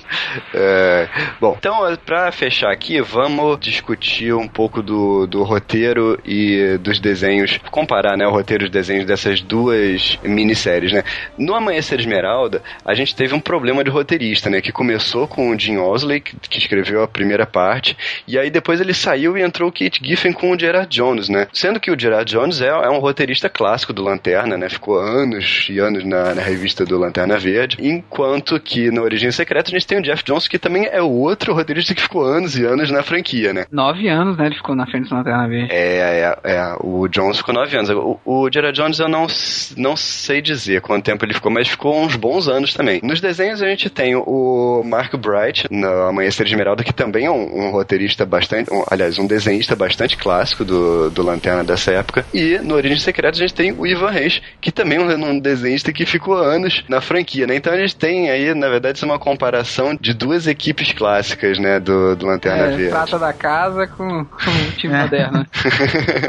É, bom, então pra fechar aqui, vamos discutir um pouco do, do roteiro e dos desenhos. Comparar, né, o roteiro e os desenhos dessas duas minisséries, né? No Amanhecer Esmeralda, a gente teve um problema de roteirista, né? Que começou com o Jim Osley, que, que escreveu a primeira parte, e aí depois ele saiu e entrou o Kate Giffen com o Gerard Jones, né? Sendo que o Gerard Jones é, é um roteirista clássico do Lanterna, né? Ficou anos e anos na, na, revista do Lanterna Verde. Enquanto que no Origem Secreta a gente tem o Jeff Jones, que também é outro roteirista que ficou anos e anos na franquia, né? Nove anos, né? Ele ficou na frente do Lanterna Verde. É, é, é. O Jones ficou nove anos. O, o Gerard Jones eu não, não sei dizer quanto tempo ele ficou, mas ficou uns bons anos também. Nos desenhos a gente tem o Mark Bright, no Amanhecer Esmeralda, que também é um, um roteirista bastante, um, aliás, um desenhista bastante clássico do, do Lanterna dessa época. E no Origem Secreta a gente tem o Ivan Reis, que também é um desenhista que ficou anos na franquia, né? Então a gente tem aí, na verdade, uma comparação de duas equipes clássicas, né, do, do Lanterna é, Verde. Prata da casa com, com o time é. moderno.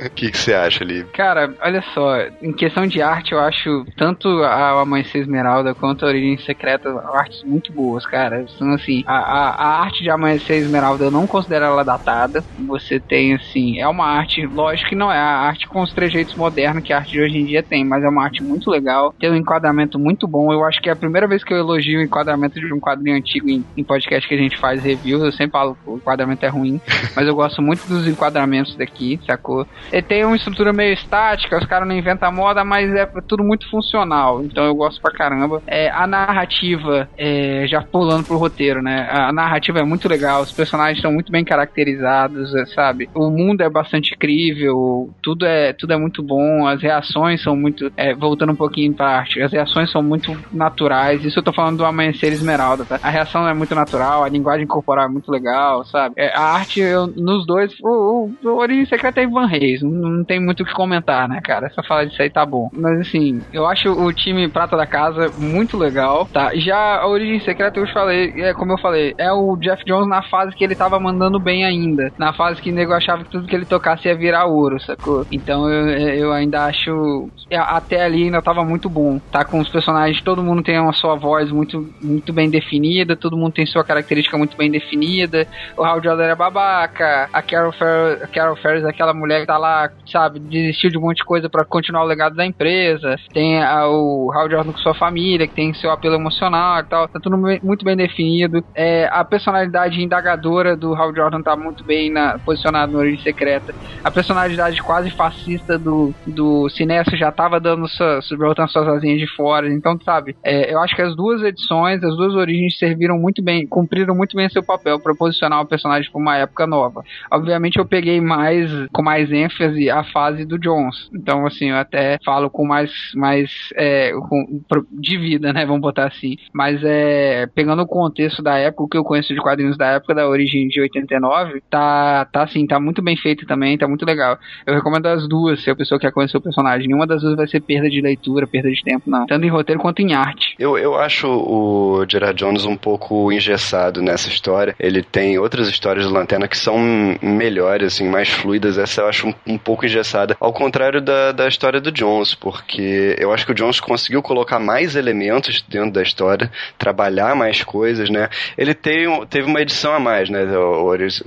O que você acha, ali? Cara, olha só, em questão de arte, eu acho tanto a Amanhecer Esmeralda quanto a Origem Secreta artes muito boas, cara. Então, assim, a, a, a arte de Amanhecer Esmeralda eu não considero ela datada. Você tem, assim, é uma arte, lógico que não é a arte com os trejeitos modernos que a arte de hoje em dia tem, mas é uma arte muito legal, tem um enquadramento muito bom. Eu acho que é a primeira vez que eu elogio o enquadramento de um quadrinho antigo em, em podcast que a gente faz reviews. Eu sempre falo que o enquadramento é ruim, mas eu gosto muito dos enquadramentos daqui, sacou? Ele tem uma estrutura meio estática, os caras não inventam moda, mas é tudo muito funcional, então eu gosto pra caramba. É, a narrativa, é, já pulando pro roteiro, né? A narrativa é muito legal, os personagens estão muito bem caracterizados, é, sabe? O mundo é bastante incrível, tudo é, tudo é muito bom, as reações são muito. É, voltando um pouquinho pra arte, as reações são muito naturais. Isso eu tô falando do Amanhecer Esmeralda, tá? A reação é muito natural, a linguagem corporal é muito legal, sabe? É, a arte, eu, nos dois, o, o, o Origem Secreta é Ivan Reis, não, não tem muito o que comentar, né, cara? Só falar disso aí tá bom. Mas assim, eu acho o time Prata da Casa muito legal, tá? Já a Origem Secreta, eu falei, é como eu falei, é o Jeff Jones na fase que ele tava mandando bem ainda. Na fase que o nego achava que tudo que ele tocasse ia virar ouro, sacou? Então eu, eu ainda acho. Até ali ainda tava muito bom. Tá com os personagens, todo mundo tem uma sua voz muito, muito bem definida, todo mundo tem sua característica muito bem definida. O Hal Jordan é babaca, a Carol, Fer a Carol Ferris é aquela mulher que tá lá, sabe, desistiu de um monte de coisa para continuar o legado da empresa. Tem a, o Hal Jordan com sua família, que tem seu apelo emocional e tal. Tá tudo muito bem definido. É, a personalidade indagadora do Hal Jordan tá muito bem na, posicionada no Origem Secreta. A personalidade quase fascista do, do Sinestro já tava dando sua, botando suas asinhas de fora. Então, sabe, é, eu acho que as duas edições, as duas origens serviram muito bem, cumpriram muito bem seu papel para posicionar o personagem para uma época nova. Obviamente eu peguei mais, com mais ênfase a fase do Jones. Então, assim, eu até falo com mais, mais é, com, de vida, né? Vamos botar assim. Mas é, pegando o contexto da época, o que eu conheço de quadrinhos da época da origem de 89, tá, tá assim, tá muito bem feito também, tá muito legal. Eu recomendo as duas, se a pessoa quer conhecer o personagem. Nenhuma das duas vai ser perda de leitura, perda de tempo, não. Tanto em roteiro quanto em arte. Eu, eu acho o Gerard Jones um pouco engessado nessa história. Ele tem outras histórias de Lanterna que são melhores, assim, mais fluidas. Essa eu acho um, um pouco engessada. Ao contrário da, da história do Jones, porque eu acho que o Jones conseguiu colocar mais elementos dentro da história, trabalhar mais coisas, né? Ele tem, teve uma edição a mais, né? O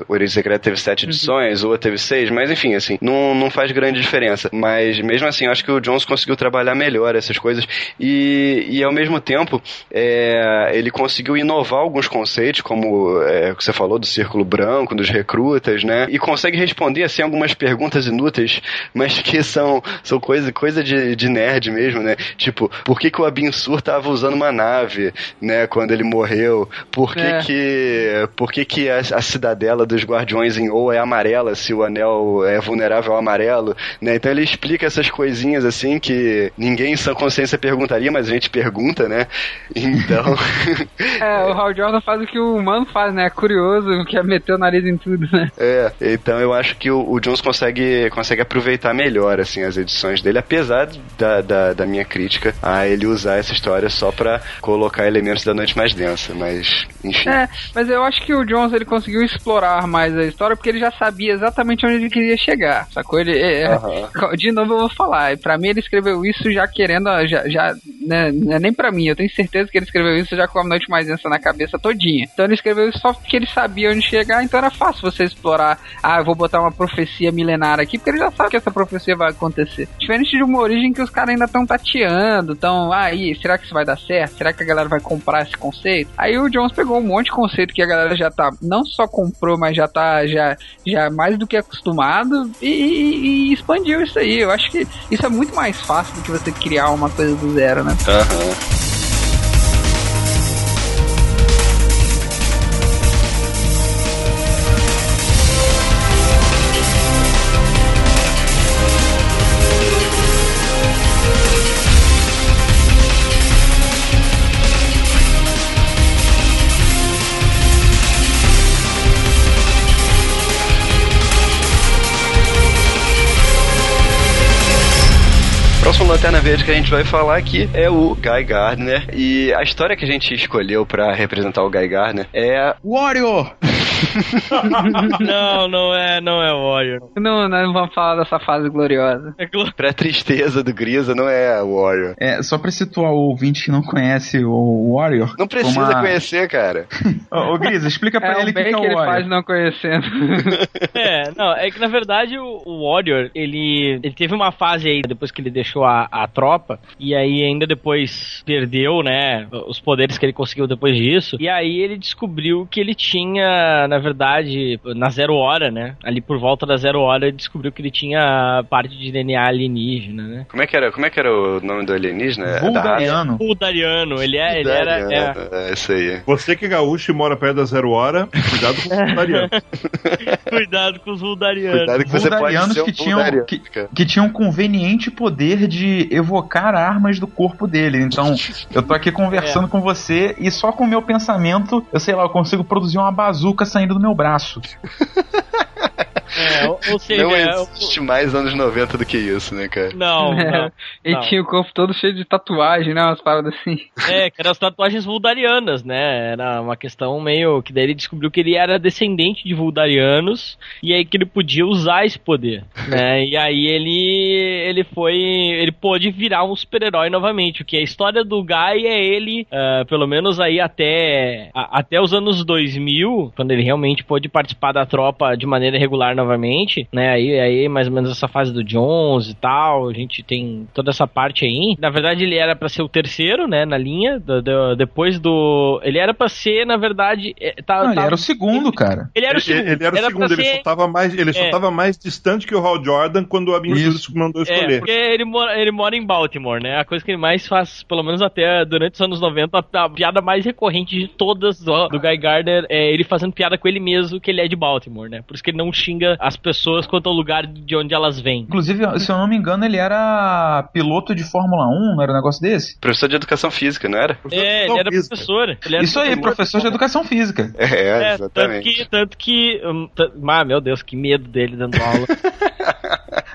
Origem Secreto teve sete uhum. edições, uhum. ou teve seis, mas enfim, assim, não, não faz grande diferença. Mas mesmo assim, eu acho que o Jones conseguiu trabalhar melhor essas coisas e, e ao mesmo tempo é, ele conseguiu inovar alguns conceitos, como é, você falou do círculo branco, dos recrutas, né? E consegue responder assim algumas perguntas inúteis, mas que são, são coisa, coisa de, de nerd mesmo, né? Tipo, por que, que o Abinsur tava usando uma nave, né? Quando ele morreu? Por que é. que, por que, que a, a cidadela dos guardiões em ou é amarela se o anel é vulnerável ao amarelo, né? Então ele explica essas coisinhas assim que ninguém em sua consciência perguntaria, mas a gente pergunta, né? Então. é, o Hal Jordan faz o que o humano faz, né? É curioso, quer meter o nariz em tudo, né? É, então eu acho que o, o Jones consegue, consegue aproveitar melhor, assim, as edições dele, apesar da, da, da minha crítica a ele usar essa história só pra colocar elementos da noite mais densa, mas, enfim. É, mas eu acho que o Jones ele conseguiu explorar mais a história porque ele já sabia exatamente onde ele queria chegar, sacou? Ele, é, uhum. De novo eu vou falar, pra mim ele escreveu isso já querendo, já, já né, é nem pra mim, eu tenho certeza que ele escreveu isso já com a noite mais densa na cabeça todinha. Então ele escreveu isso só porque ele sabia onde chegar, então era fácil você explorar, ah, eu vou botar uma profecia milenária aqui, porque ele já sabe que essa profecia vai acontecer. Diferente de uma origem que os caras ainda estão tateando, então, ah, será que isso vai dar certo? Será que a galera vai comprar esse conceito? Aí o Jones pegou um monte de conceito que a galera já tá, não só comprou, mas já tá já, já mais do que acostumado e, e, e expandiu isso aí. Eu acho que isso é muito mais fácil do que você criar uma coisa do zero, né? Aham. Uhum. Lanterna Verde que a gente vai falar aqui é o Guy Gardner. E a história que a gente escolheu para representar o Guy Gardner é a Warrior! não, não é, não é Warrior. Não, nós não vamos falar dessa fase gloriosa. É gl pra tristeza do Grisa, não é Warrior. É, só pra situar o ouvinte que não conhece o Warrior. Não precisa uma... conhecer, cara. ô, ô Grisa, explica pra é, ele o que, que é o que Warrior. ele faz não conhecendo. é, não, é que na verdade o, o Warrior, ele, ele teve uma fase aí, depois que ele deixou a, a tropa, e aí ainda depois perdeu, né, os poderes que ele conseguiu depois disso, e aí ele descobriu que ele tinha na verdade, na zero hora, né? Ali por volta da zero hora, ele descobriu que ele tinha parte de DNA alienígena, né? Como é que era, como é que era o nome do alienígena? É da raça? Vulgariano. Vulgariano, ele é, ele era. É, Vulgariano, É, isso aí. Você que é gaúcho e mora perto da zero hora, cuidado com o vegetariano. cuidado com os Vulgarianos. Cuidado que você pode Vulgarianos ser um que tinham, Vulgariano, que, que tinham conveniente poder de evocar armas do corpo dele. Então, eu tô aqui É. conversando com você e só com o meu pensamento, eu sei lá, eu consigo produzir uma bazuca saindo do meu braço. É, ou, ou seja, Não é, existe mais anos 90 do que isso, né, cara? não, não. Ele Não. tinha o corpo todo cheio de tatuagem, né? Umas paradas assim. É, que eram as tatuagens vuldarianas, né? Era uma questão meio. que daí ele descobriu que ele era descendente de vuldarianos e aí que ele podia usar esse poder, né? E aí ele. ele foi. ele pôde virar um super-herói novamente. O que a história do Guy é ele, ah, pelo menos aí até. a- até os anos 2000, quando ele realmente pôde participar da tropa de maneira regular novamente, né? Aí, aí mais ou menos essa fase do Jones e tal, a gente tem toda essa parte aí. Na verdade, ele era pra ser o terceiro, né, na linha, do- do- depois do... Ele era pra ser, na verdade... é, Tá, Não, ele tá- era o segundo, cara. ele era o Ele, segundo. ele era o segundo, pra ele ser- só tava mais, ele só É. tava mais distante que o Hal Jordan quando o Abin Isso. mandou É, escolher. porque ele mora, ele mora em Baltimore, né? A coisa que ele mais faz, pelo menos até durante os anos 90, a, a piada mais recorrente de todas ó, do Guy Gardner é ele fazendo piada com ele mesmo, que ele é de Baltimore, né? Por isso que ele não xinga as pessoas quanto ao lugar de onde elas vêm. Inclusive, se eu não me engano, ele era piloto de Fórmula 1, não era um negócio desse? Professor de educação física, não era? É, ele era Física. professor. Ele era Isso aí, professor de educação física. É, É, tanto exatamente. que, tanto que, hum, ah, meu Deus, que medo dele dando aula.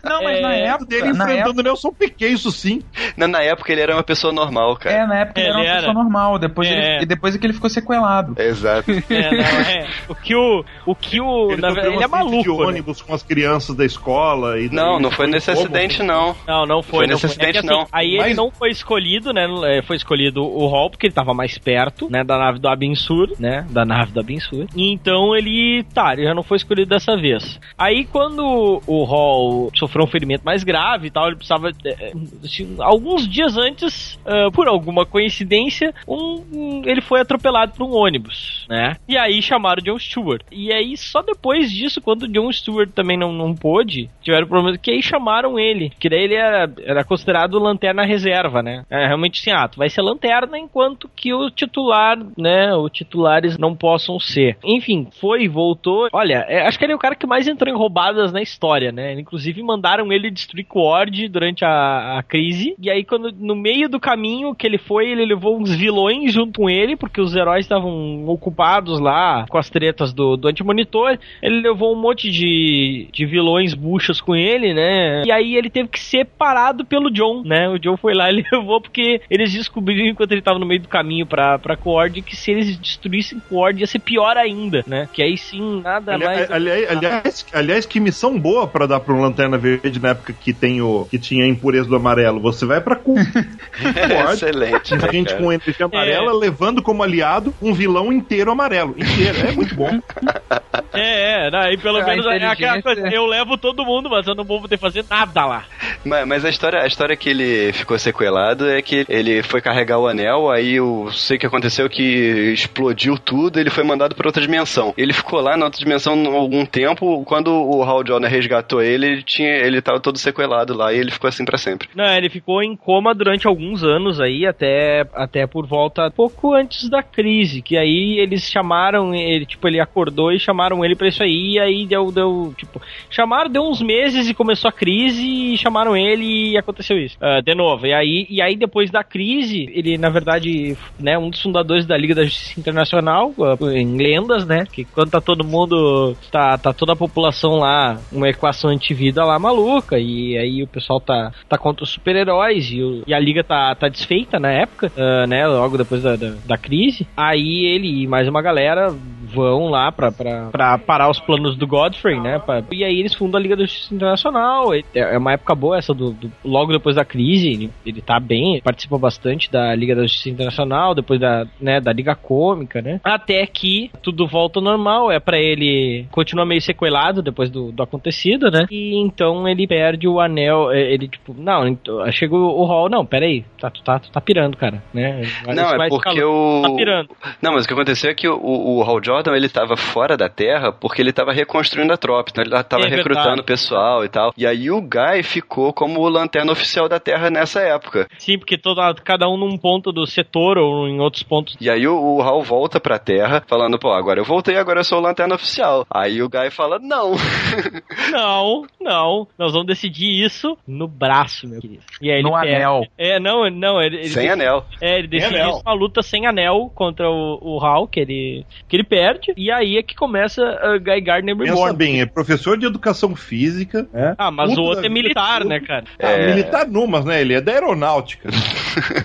Não, mas É, na época. Dele na enfrentando época o Nelson Piquet, isso sim. Na, na época ele era uma pessoa normal, cara. é, na época ele, era Ele uma era. pessoa normal. Depois, É. ele, e depois é que ele ficou sequelado. Exato. é, não, é. O que o, o que o, Ele na ele é um acidente de maluco. né? ônibus com as crianças da escola. E Não, não foi nesse acidente, não. Não, não foi. Foi não nesse É que, acidente, assim, não. Aí ele Mas- não foi escolhido, né? é, Foi escolhido o Hall, porque ele tava mais perto, né? Da nave do Abinsur, né? Da nave do Abinsur. E então ele, tá, ele já não foi escolhido dessa vez. Aí quando o Hall sofreu um ferimento mais grave e tal, ele precisava. é, assim, alguns dias antes, ah, por alguma coincidência, um, um- ele foi atropelado por um ônibus, né? E aí chamaram o John Stewart. E aí só depois disso, quando o John Stewart também não, não pôde, tiveram problema que aí chamaram ele. Que daí ele era, era considerado lanterna reserva, né? É realmente assim, ah, tu vai ser lanterna enquanto que o titular, né? Os titulares não possam ser. Enfim, foi voltou. Olha, é, acho que ele é o cara que mais entrou em roubadas na história, né? Inclusive mandaram ele destruir Quord durante a, a crise. E aí, quando no meio do caminho que ele foi, ele levou uns vilões junto com ele, porque os heróis estavam ocupados lá com as tretas do, do antimonitor. Ele levou um monte de, de vilões buchas com ele, né? E aí ele teve que ser parado pelo John, né? O John foi lá e levou porque eles descobriram enquanto ele tava no meio do caminho pra, pra Quord que se eles destruíssem Quord ia ser pior ainda, né? Que aí sim, nada Ali- mais. aliás, aliás, aliás, que missão boa pra dar pra um Lanterna Verde na época que, tem o, que tinha a impureza do amarelo. Você vai pra cu. Pode. Excelente. né, gente cara? com energia amarela levando como aliado um vilão inteiro amarelo. Inteiro. É muito bom. É, é, aí pelo A menos é aquela coisa, eu levo todo mundo, mas eu não vou poder fazer nada lá. Mas, mas a história, a história que ele ficou sequelado é que ele foi carregar o anel, aí eu sei que aconteceu que explodiu tudo, ele foi mandado para outra dimensão. Ele ficou lá na outra dimensão algum tempo, quando o Hal Jordan resgatou ele, ele tinha, ele tava todo sequelado lá e ele ficou assim para sempre. Não, ele ficou em coma durante alguns anos aí, até, até por volta pouco antes da crise, que aí eles chamaram ele, tipo, ele acordou e chamaram ele pra isso aí, e aí deu, deu, tipo, chamaram, deu uns meses e começou a crise, e chamaram ele e aconteceu isso. Ah, de novo, e aí, e aí depois da crise, ele, na verdade, né, um dos fundadores da Liga da Justiça Internacional, ah, em lendas, né, que quando tá todo mundo, tá, tá toda a população lá, uma equação antivida lá maluca, e aí o pessoal tá, tá contra os super-heróis, e, e a Liga tá, tá desfeita na época, ah, né, logo depois da, da, da crise, aí ele e mais uma galera vão lá pra, pra, pra parar os planos do Godfrey, né, pra- e aí eles fundam a Liga da Justiça Internacional, é é uma época boa essa do, do- logo depois da crise, ele, ele tá bem, participa bastante da Liga da Justiça Internacional, depois da, né, da Liga Cômica, né, até que tudo volta ao normal, é pra ele continua meio sequelado depois do, do acontecido, né, e então ele perde o anel, é, ele tipo, não, então, chega o, o Hall, não, peraí, tá, tu tá, tu tá pirando, cara, né, Não, é porque o. Tá pirando. Não, mas o que aconteceu é que o, o Hal Jordan Statham ele tava fora da Terra porque ele tava reconstruindo a tropa, então ele tava É recrutando pessoal e tal. E aí o Guy ficou como o lanterna oficial da Terra nessa época. Sim, porque toda, cada um num ponto do setor ou em outros pontos. E aí o, o Hal volta pra Terra falando, pô, agora eu voltei, agora eu sou o lanterna oficial. Aí o Guy fala, não. Não, não. Nós vamos decidir isso no braço, meu querido. E aí ele No perde. anel. É, não, não. Ele, ele Sem anel. É, ele decide isso uma luta sem anel contra o, o Hal, que ele, que ele perde. E aí é que começa a Guy Gardner Pensa Reborn. bem, é professor de educação física. né? Ah, mas o outro é militar, tudo. né, cara? Ah, É. militar numas, né? Ele é da aeronáutica.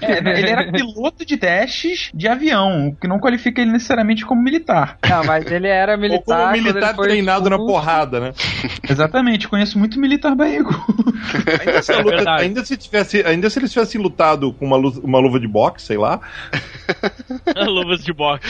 É, ele era piloto de testes de avião, o que não qualifica ele necessariamente como militar. Não, mas ele era Ou militar. como quando militar ele foi treinado na porrada, né? Exatamente, conheço muito militar barrigo. Ainda se, a luta- ainda se tivesse, ainda se eles tivessem lutado com uma, lu- uma luva de boxe, sei lá. Luvas de boxe.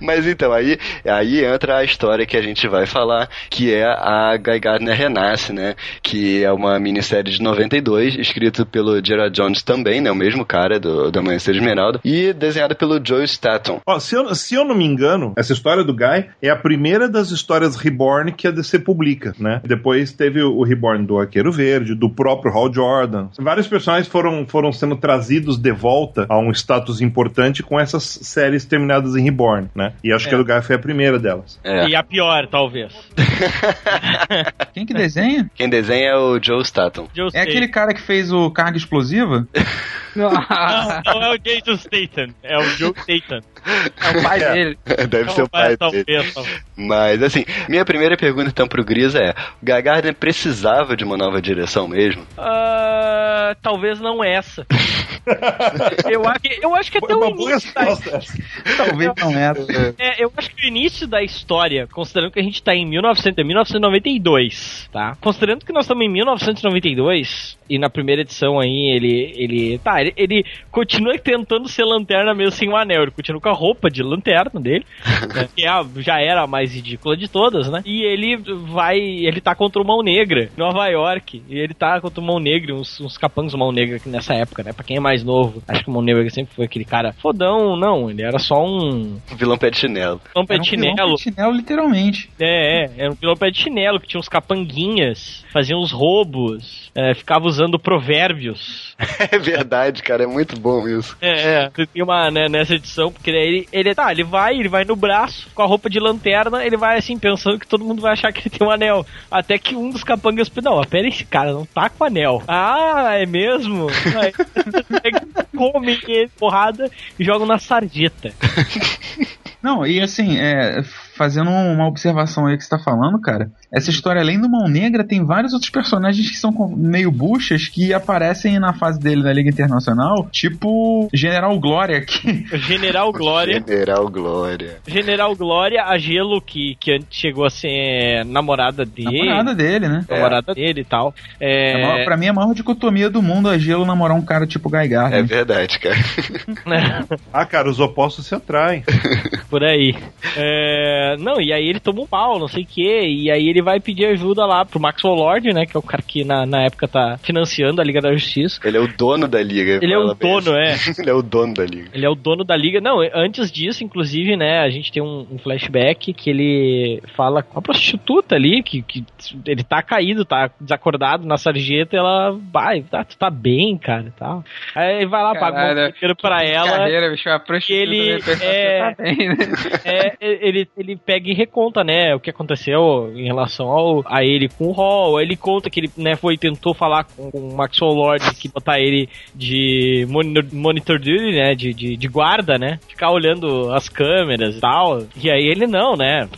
Mas então, aí, aí entra a história que a gente vai falar, que é a Guy Gardner Renasce, né? Que é uma minissérie de 92, escrito pelo Gerard Jones também, né? O mesmo cara do, do Amanhecer de Esmeralda, e desenhada pelo Joe Staton. Ó, se, eu, se eu não me engano, essa história do Guy é a primeira das histórias Reborn que a DC publica, né? Depois teve o Reborn do Arqueiro Verde, do próprio Hal Jordan. Vários personagens foram, foram sendo trazidos de volta a um status importante com essas séries terminadas em Reborn, né? E acho que a do Guy foi a primeira delas. É. E a pior, talvez. Quem que desenha? Quem desenha é o Joe Staton. Eu É aquele cara que fez o carga explosiva? Não, não é o Jason Statham, é o Joe Statham. É o pai dele. Deve ser o pai dele. talvez, talvez. Mas, assim, minha primeira pergunta então pro Grisa é: Gardner precisava de uma nova direção mesmo? Ah, talvez não essa. eu, acho, que- eu acho que até Foi o início da, resposta. essa. Talvez não é. é, eu acho que o início da história, considerando que a gente tá em 1900, é 1992, tá? Considerando que nós estamos em 1992 e na primeira edição aí ele ele tá, ele, ele continua tentando ser lanterna mesmo sem o anel, ele continua com a roupa de lanterna dele, né, que é a- já era a mais ridícula de todas, né? E ele vai, ele tá contra o Mão Negra, em Nova York, e ele tá contra o Mão Negra, uns, uns capangas do Mão Negra aqui nessa época, né? Pra quem é mais novo, acho que o Mão Negra sempre foi aquele cara fodão, não, ele era só um Um vilão pé de chinelo. um pé Era um de vilão chinelo. de chinelo, literalmente. É, é, era um vilão pé de chinelo que tinha uns capanguinhas, fazia uns roubos, é, ficava usando provérbios. É verdade, cara, é muito bom isso. É, é. Tem uma, né, nessa edição, porque ele, ele, tá, ele vai, ele vai no braço, com a roupa de lanterna, ele vai assim, pensando que todo mundo vai achar que ele tem um anel. Até que um dos capangas, não, pera esse cara não tá com anel. Ah, é mesmo? Aí, come ele, porrada, e jogam na sarjeta. Não, e assim, é, fazendo uma observação aí que você tá falando, cara, essa história, além do Mão Negra, tem vários outros personagens que são meio buchas que aparecem na fase dele da Liga Internacional, tipo General Glória, que General Glória. General Glória. General Glória, a Gelo, que, que chegou a ser namorada dele. namorada dele, né? namorada dele e tal. É. É, a maior- pra mim, a maior dicotomia do mundo é Gelo namorar um cara tipo Guy É verdade, cara. Ah, cara, os opostos se atraem. por aí. É, não, e aí ele toma um pau, não sei o que, e aí ele vai pedir ajuda lá pro Maxwell Lord, né, que é o cara que na, na época tá financiando a Liga da Justiça. Ele é o dono da liga. Ele é o dono, é. Ele é o dono da liga. Ele é o dono da liga. Não, antes disso, inclusive, né, a gente tem um, um flashback que ele fala com a prostituta ali, que, que ele tá caído, tá desacordado na sarjeta, e ela vai, tá, tu tá bem, cara, e tal. Aí ele vai lá, paga um dinheiro pra ela. Carreira, bicho, a prostituta ele é- que tá bem, né? É, ele, ele pega e reconta, né, o que aconteceu em relação ao, a ele com o Hall. Ele conta que ele, né, foi tentou falar com, com o Maxwell Lord que botar ele de monitor, monitor duty, né, de, de, de guarda, né, ficar olhando as câmeras e tal. E aí ele não, né,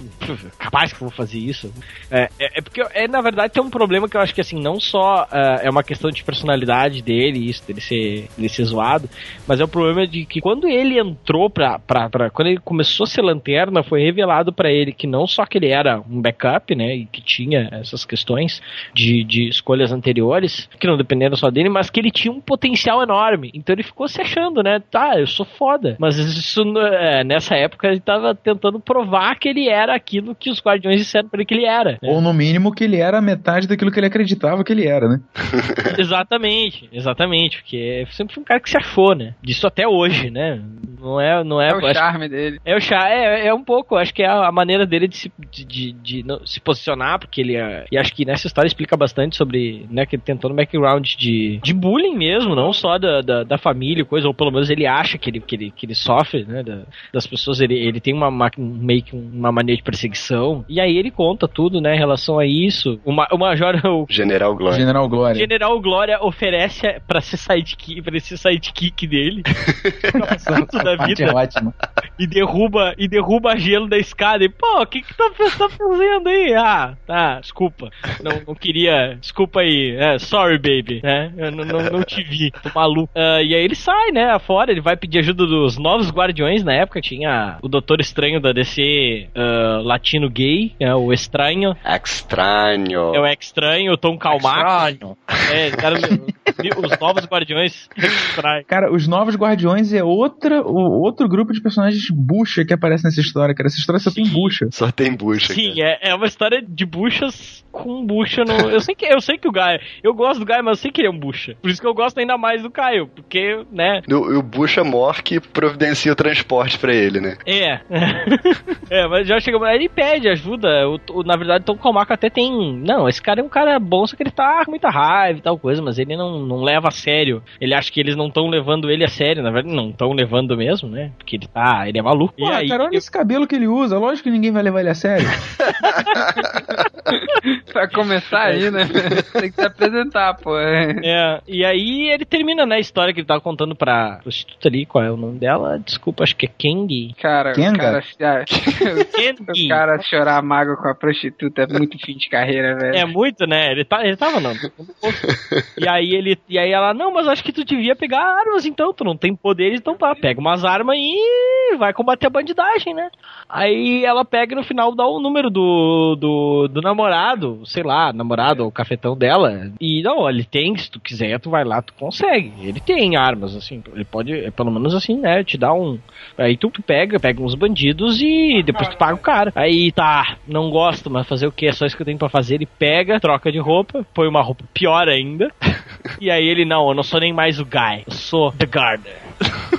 capaz que eu vou fazer isso. É, é, é porque, é, na verdade, tem um problema que eu acho que, assim, não só ah, é uma questão de personalidade dele, isso, dele ser, dele ser zoado, mas é o problema de que quando ele entrou pra, pra, pra quando ele começou a ser lanterna, foi revelado pra ele que não só que ele era um backup, né, que tinha essas questões de, de escolhas anteriores, que não dependeram só dele, mas que ele tinha um potencial enorme. Então ele ficou se achando, né, tá, eu sou foda. Mas isso, é, nessa época, ele tava tentando provar que ele era aquilo que os Guardiões disseram pra ele que ele era. né? Ou no mínimo que ele era metade daquilo que ele acreditava que ele era, né? exatamente, exatamente, porque sempre foi um cara que se achou, né? Disso até hoje, né? Não é, não é, É o acho- charme dele. é o chá, é, é um pouco, acho que é a maneira dele de se, de, de- de não- se posicionar, porque ele é, e acho que nessa história explica bastante sobre, né, que ele tentou no background de, de bullying mesmo, não só da, da, da família, coisa, ou pelo menos ele acha que ele, que ele, que ele sofre, né, da- das pessoas, ele, ele tem uma, ma- meio que uma mania de perseguição, e aí ele conta tudo, né, em relação a isso, o, ma- o Major, o General Glória. General Glória. General Glória oferece pra ser sidekick, pra esse sidekick dele, da vida, é ótima. e derruba e derruba gelo da escada. E, pô, o que que tá, tá fazendo aí? Ah, tá, desculpa. Não, não queria. Desculpa aí. É, sorry, baby. Né? Eu não, não, não te vi. Tô maluco. Ah, e aí ele sai, né? Fora, ele vai pedir ajuda dos novos guardiões. Na época tinha o Doutor Estranho da DC ah, latino gay, é o Estranho. Extraño. É o Estranho, o Tom Calmaco. É, cara, os novos guardiões. Estranho. Cara, os Novos Guardiões é outra, o, outro grupo de personagens bucha que aparece nessa história, cara. Essa história só tem bucha. Só tem bucha. Sim, cara. é, é uma história de buchas com bucha no. Eu sei que, eu sei que o Gaio. Eu gosto do Gaio, mas eu sei que ele é um bucha. Por isso que eu gosto ainda mais do Caio. Porque, né? E o, o Bucha Mor que providencia o transporte pra ele, né? É. é, mas já chegou. Aí ele pede ajuda. O, o- na verdade, Tom Calmaco até tem. Não, esse cara é um cara bom, só que ele tá com muita raiva e tal coisa, mas ele não, não leva a sério. Ele acha que eles não estão levando ele a sério. Na verdade, não estão levando mesmo, né? Porque ele tá. Ele é maluco. Pô, e aí. cara, olha esse cabelo que ele usa. Lógico que ninguém vai levar ele a sério. Pra começar aí, né? Tem que se apresentar, pô. É. É, e aí ele termina, né, a história que ele tava contando pra prostituta ali, qual é o nome dela? Desculpa, acho que é Kengi. Cara, o Kenga? cara, ah, Kengi. o cara chorar mágoa com a prostituta é muito fim de carreira, velho. É muito, né? Ele, tá, ele tava não. e aí ele. E aí ela, não, mas acho que tu devia pegar armas, então, tu não tem poderes, então tá, pega umas armas e vai combater a bandidagem, né? Aí ela pega e no final dá o número do, do, do namorado, sei lá, namorado ou cafetão dela. E não, ele tem, se tu quiser, tu vai lá, tu consegue. Ele tem armas, assim, ele pode, é, pelo menos assim, né? Te dá um. Aí tu, tu pega, pega uns bandidos e depois tu paga o cara. Aí tá, não gosto, mas fazer o que? É só isso que eu tenho pra fazer. Ele pega, troca de roupa, põe uma roupa pior ainda. E aí ele, não, eu não sou nem mais o guy, eu sou The Gardener.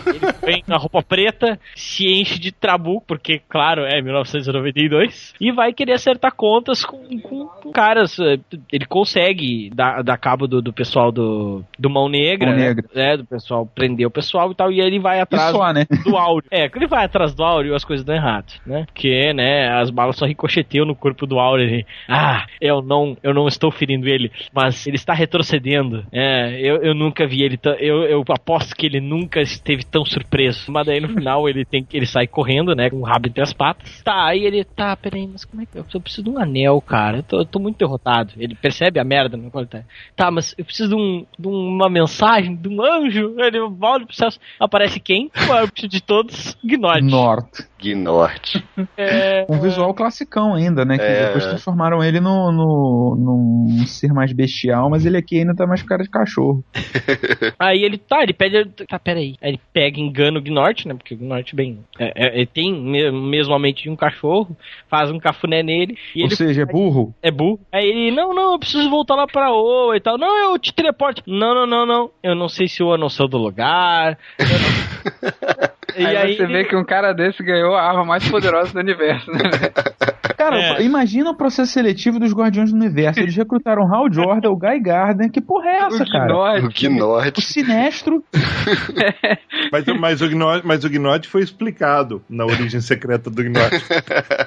Ele vem na roupa preta, se enche de trabuco, porque, claro, é 1992, e vai querer acertar contas com, com, com caras. eh, Ele consegue dar, dar cabo do, do pessoal do, do Mão Negra, Mão né? Negra. É, do pessoal prender o pessoal e tal, e aí ele vai atrás só, né? do áudio. É, quando ele vai atrás do áudio, as coisas dão errado, né? Porque, né, as balas só ricocheteiam no corpo do áudio. Ele, ah, eu não, eu não estou ferindo ele, mas ele está retrocedendo. É, eu, eu nunca vi ele, eu, eu aposto que ele nunca esteve tão surpreso. Mas daí no final ele tem ele sai correndo, né, com o rabo entre as patas. Tá, aí ele, tá, peraí, mas como é que eu, preciso de um anel, cara? Eu tô, eu tô muito derrotado. Ele percebe a merda no qual tá. Tá, mas eu preciso de, um, de uma mensagem, de um anjo. Ele volta pro céu. Aparece quem? O de todos, Gnod. Norte. Gnorte. É, Um visual classicão ainda, né? Que É. depois transformaram ele no, no, num ser mais bestial, mas ele aqui ainda tá mais com cara de cachorro. Aí ele tá, ele pede. Tá, peraí. Aí ele pega e engana o Gnort, né? Porque o Gnort, bem. É, é- ele tem me- mesmo a mente de um cachorro, faz um cafuné nele e Ou ele seja, é burro. é burro. Aí ele, não, não, eu preciso voltar lá pra Oa e tal. Não, eu te teleporto. Não, não, não, não. Eu não sei se Oa não saiu do lugar. Eu não- E Aí, você ele- vê que um cara desse ganhou a arma mais poderosa do universo, né? Cara, É. imagina o processo seletivo dos Guardiões do Universo. Eles recrutaram Hal Jordan, o Guy Gardner. Que porra é essa, o cara? O Gnod. O Gnorte. Sinestro. Mas, mas, o Gnod, mas o Gnod foi explicado na origem secreta do Gnod.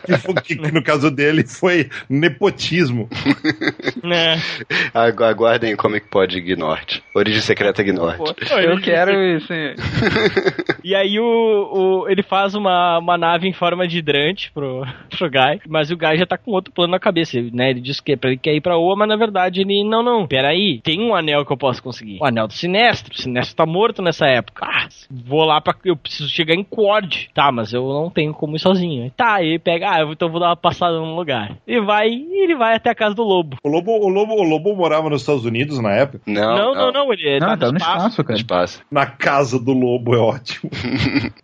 que, foi- que- no caso dele foi nepotismo. né? Agu- Aguardem como é que pode Gnorte. Origem secreta Gnorte. Pô, eu quero isso. hein? E aí o, o- ele faz uma, uma nave em forma de hidrante pro, pro Guy, mas o Guy já tá com outro plano na cabeça, né? Ele diz que é pra ele quer ir pra Oa, mas na verdade ele, não, não, peraí, tem um anel que eu posso conseguir. O anel do Sinestro, o Sinestro tá morto nessa época. Ah, vou lá pra, eu preciso chegar em Quord. Tá, mas eu não tenho como ir sozinho. Tá, ele pega, ah, eu- então eu vou dar uma passada num lugar. E vai, e ele vai até a casa do Lobo. O Lobo, o, Lobo, o Lobo morava nos Estados Unidos na época. Não, Não, não, não, ele Não, tá tá no espaço. espaço, cara. Espaço. Na casa do Lobo é ótimo.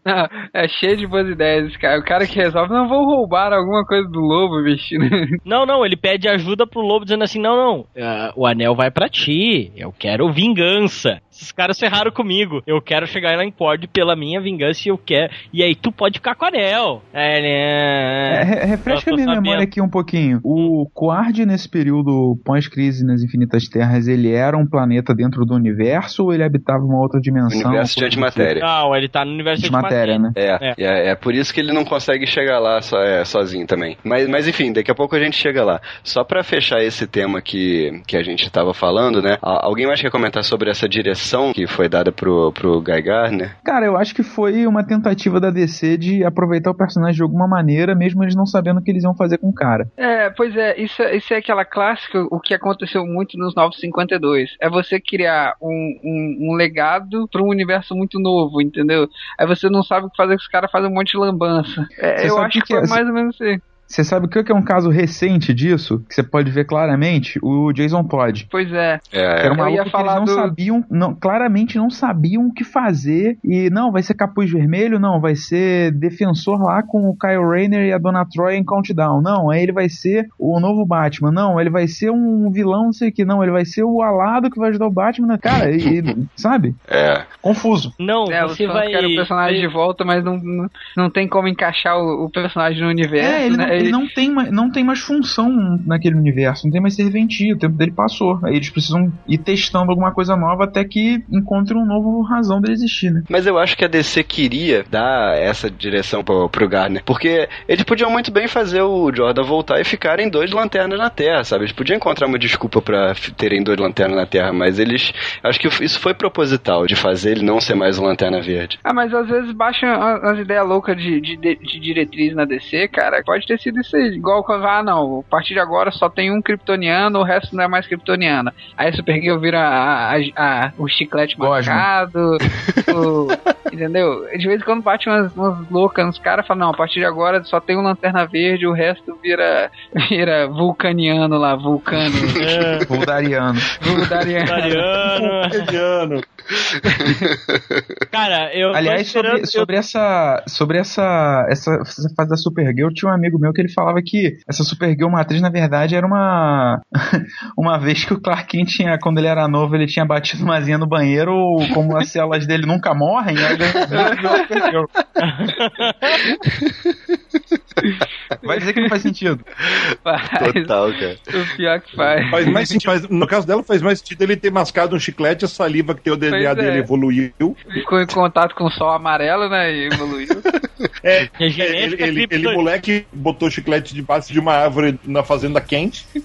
Não, é cheio de boas ideias, cara. O cara que resolve, não vou roubar alguma coisa do lobo, bicho. Não, não, ele pede ajuda pro lobo dizendo assim: não, não, ah, o anel vai pra ti, eu quero vingança. Esses caras ferraram comigo. Eu quero chegar lá em Pord pela minha vingança e eu quero. E aí tu pode ficar com a Anel. É, né? É, re- refresca a minha sabendo. memória aqui um pouquinho. O Quard, nesse período pós-crise nas Infinitas Terras, ele era um planeta dentro do universo ou ele habitava uma outra dimensão? Universo de antimatéria. Não, ele tá no universo De matéria, né? É, é, é por isso que ele não consegue chegar lá só, é, sozinho também. Mas, mas enfim, daqui a pouco a gente chega lá. Só pra fechar esse tema que, que a gente tava falando, né? Alguém mais quer comentar sobre essa direção que foi dada pro, pro Guy Gardner? Cara, eu acho que foi uma tentativa da DC de aproveitar o personagem de alguma maneira, mesmo eles não sabendo o que eles iam fazer com o cara. É, pois é, isso, é- isso é aquela clássica, o que aconteceu muito nos 952. É você criar um, um, um legado para um universo muito novo, entendeu? Aí você não sabe o que fazer, que os caras fazem um monte de lambança. É, eu acho que que é- mais ou menos assim. Você sabe o que é um caso recente disso? Que você pode ver claramente? O Jason Todd. Pois é. É, era um Eu ia falar eles não do- sabiam, não, claramente não sabiam o que fazer. E não, vai ser capuz vermelho, não, vai ser defensor lá com o Kyle Rayner e a Donna Troy em Countdown. Não, aí ele vai ser o novo Batman. Não, ele vai ser um vilão, não sei o que. Não, ele vai ser o alado que vai ajudar o Batman. Cara, e, e- sabe? é. Confuso. Não, É, você você vai. quer o personagem de volta, mas não, não, não tem como encaixar o, o personagem no universo, É, ele, né? Não, ele não tem, mais, não tem mais função naquele universo, não tem mais serventia, o tempo dele passou. Aí eles precisam ir testando alguma coisa nova até que encontrem um novo razão dele existir, né? Mas eu acho que a DC queria dar essa direção pro, pro Gardner. Porque eles podiam muito bem fazer o Jordan voltar e ficarem dois lanternas na Terra, sabe? Eles podiam encontrar uma desculpa pra f- terem dois lanternas na Terra, mas eles. Acho que isso foi proposital, de fazer ele não ser mais o Lanterna Verde. Ah, mas às vezes baixam a- as ideias loucas de, de, de- de diretriz na DC, cara. Pode ter sido isso aí. Igual quando, ah, não, a partir de agora só tem um kryptoniano, o resto não é mais kryptoniana. Aí a Supergirl vira a, a- a- o chiclete Gosma. marcado, o- entendeu? De vez em quando bate umas, umas loucas nos caras, falam, não, a partir de agora só tem um lanterna verde, o resto vira, vira vulcaniano lá, vulcano, É, Voldariano. vulgariano. Mariano. Cara, eu. Aliás, sobre, sobre essa sobre essa, essa essa fase da Supergirl, tinha um amigo meu que ele falava que essa Supergirl matriz na verdade era uma uma vez que o Clark Kent tinha quando ele era novo, ele tinha batido uma zinha no banheiro, como as células dele nunca morrem, aí ele virou Supergirl. Vai dizer que não faz sentido. Faz. Total, cara. O pior que faz. Faz mais, sentido- faz- no caso dela, faz mais sentido ele ter mascado um chiclete, a saliva que tem o DNA Pois é. dele evoluiu. Ficou em contato com o sol amarelo, né? E evoluiu. É, E é, genética ele, ele, ele, moleque, botou chiclete debaixo de uma árvore na fazenda quente.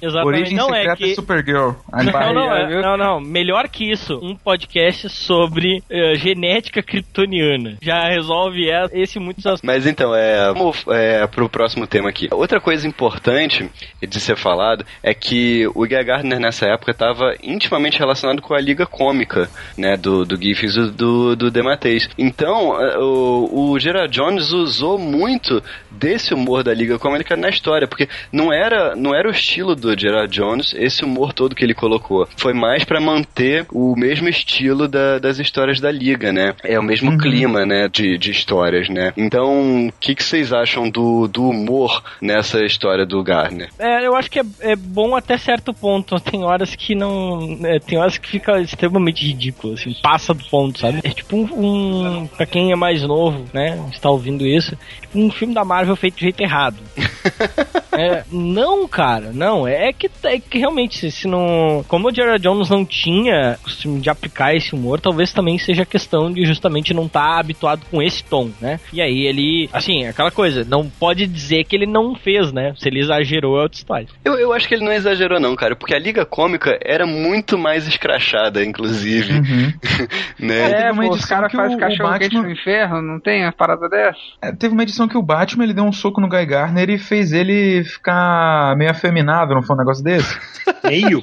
Exatamente. Origem Não é secreta que. Supergirl. Não, não, é- não, não. Melhor que isso, um podcast sobre eh, genética kryptoniana. Já resolve é- esse e muitos assuntos. Mas então, é, vamos é, pro próximo tema aqui. Outra coisa importante de ser falado é que o Guy Gardner nessa época estava intimamente relacionado com a Liga Cômica, né, do, do Giffens e do, do Dematteis. Então, é, o, o Gerard Jones usou muito desse humor da Liga Cômica na história, porque não era, não era o estilo do Gerard Jones esse humor todo que ele colocou. Foi mais pra manter o mesmo estilo da- das histórias da Liga, né? É o mesmo clima, né, de, de histórias, né? Então, o que, que vocês acham do, do humor nessa história do Garner? É, eu acho que é, é bom até certo ponto. Tem horas que não. é, tem horas que fica extremamente ridículo, assim, passa do ponto, sabe? É tipo um. um pra quem é mais novo, né? Está ouvindo isso, tipo um filme da Marvel feito de jeito errado. É, não, cara, não. É que, é que realmente, se, se não. Como o Jared Jones não tinha costume de aplicar esse humor, talvez também seja questão de justamente não estar habituado com esse tom, né? E aí ele. Assim, aquela coisa, não pode dizer que ele não fez, né? Se ele exagerou, é outra história. Eu, eu acho que ele não exagerou, não, cara, porque a Liga Cômica era muito mais escrachada, inclusive. Uhum. né? teve É, uma pô, os edição caras que fazem o- o cachorro quente Batman- no inferno, não tem uma parada dessa? É, teve uma edição que o Batman ele deu um soco no Guy Gardner e fez ele ficar meio afeminado, não foi um negócio desse? Meio.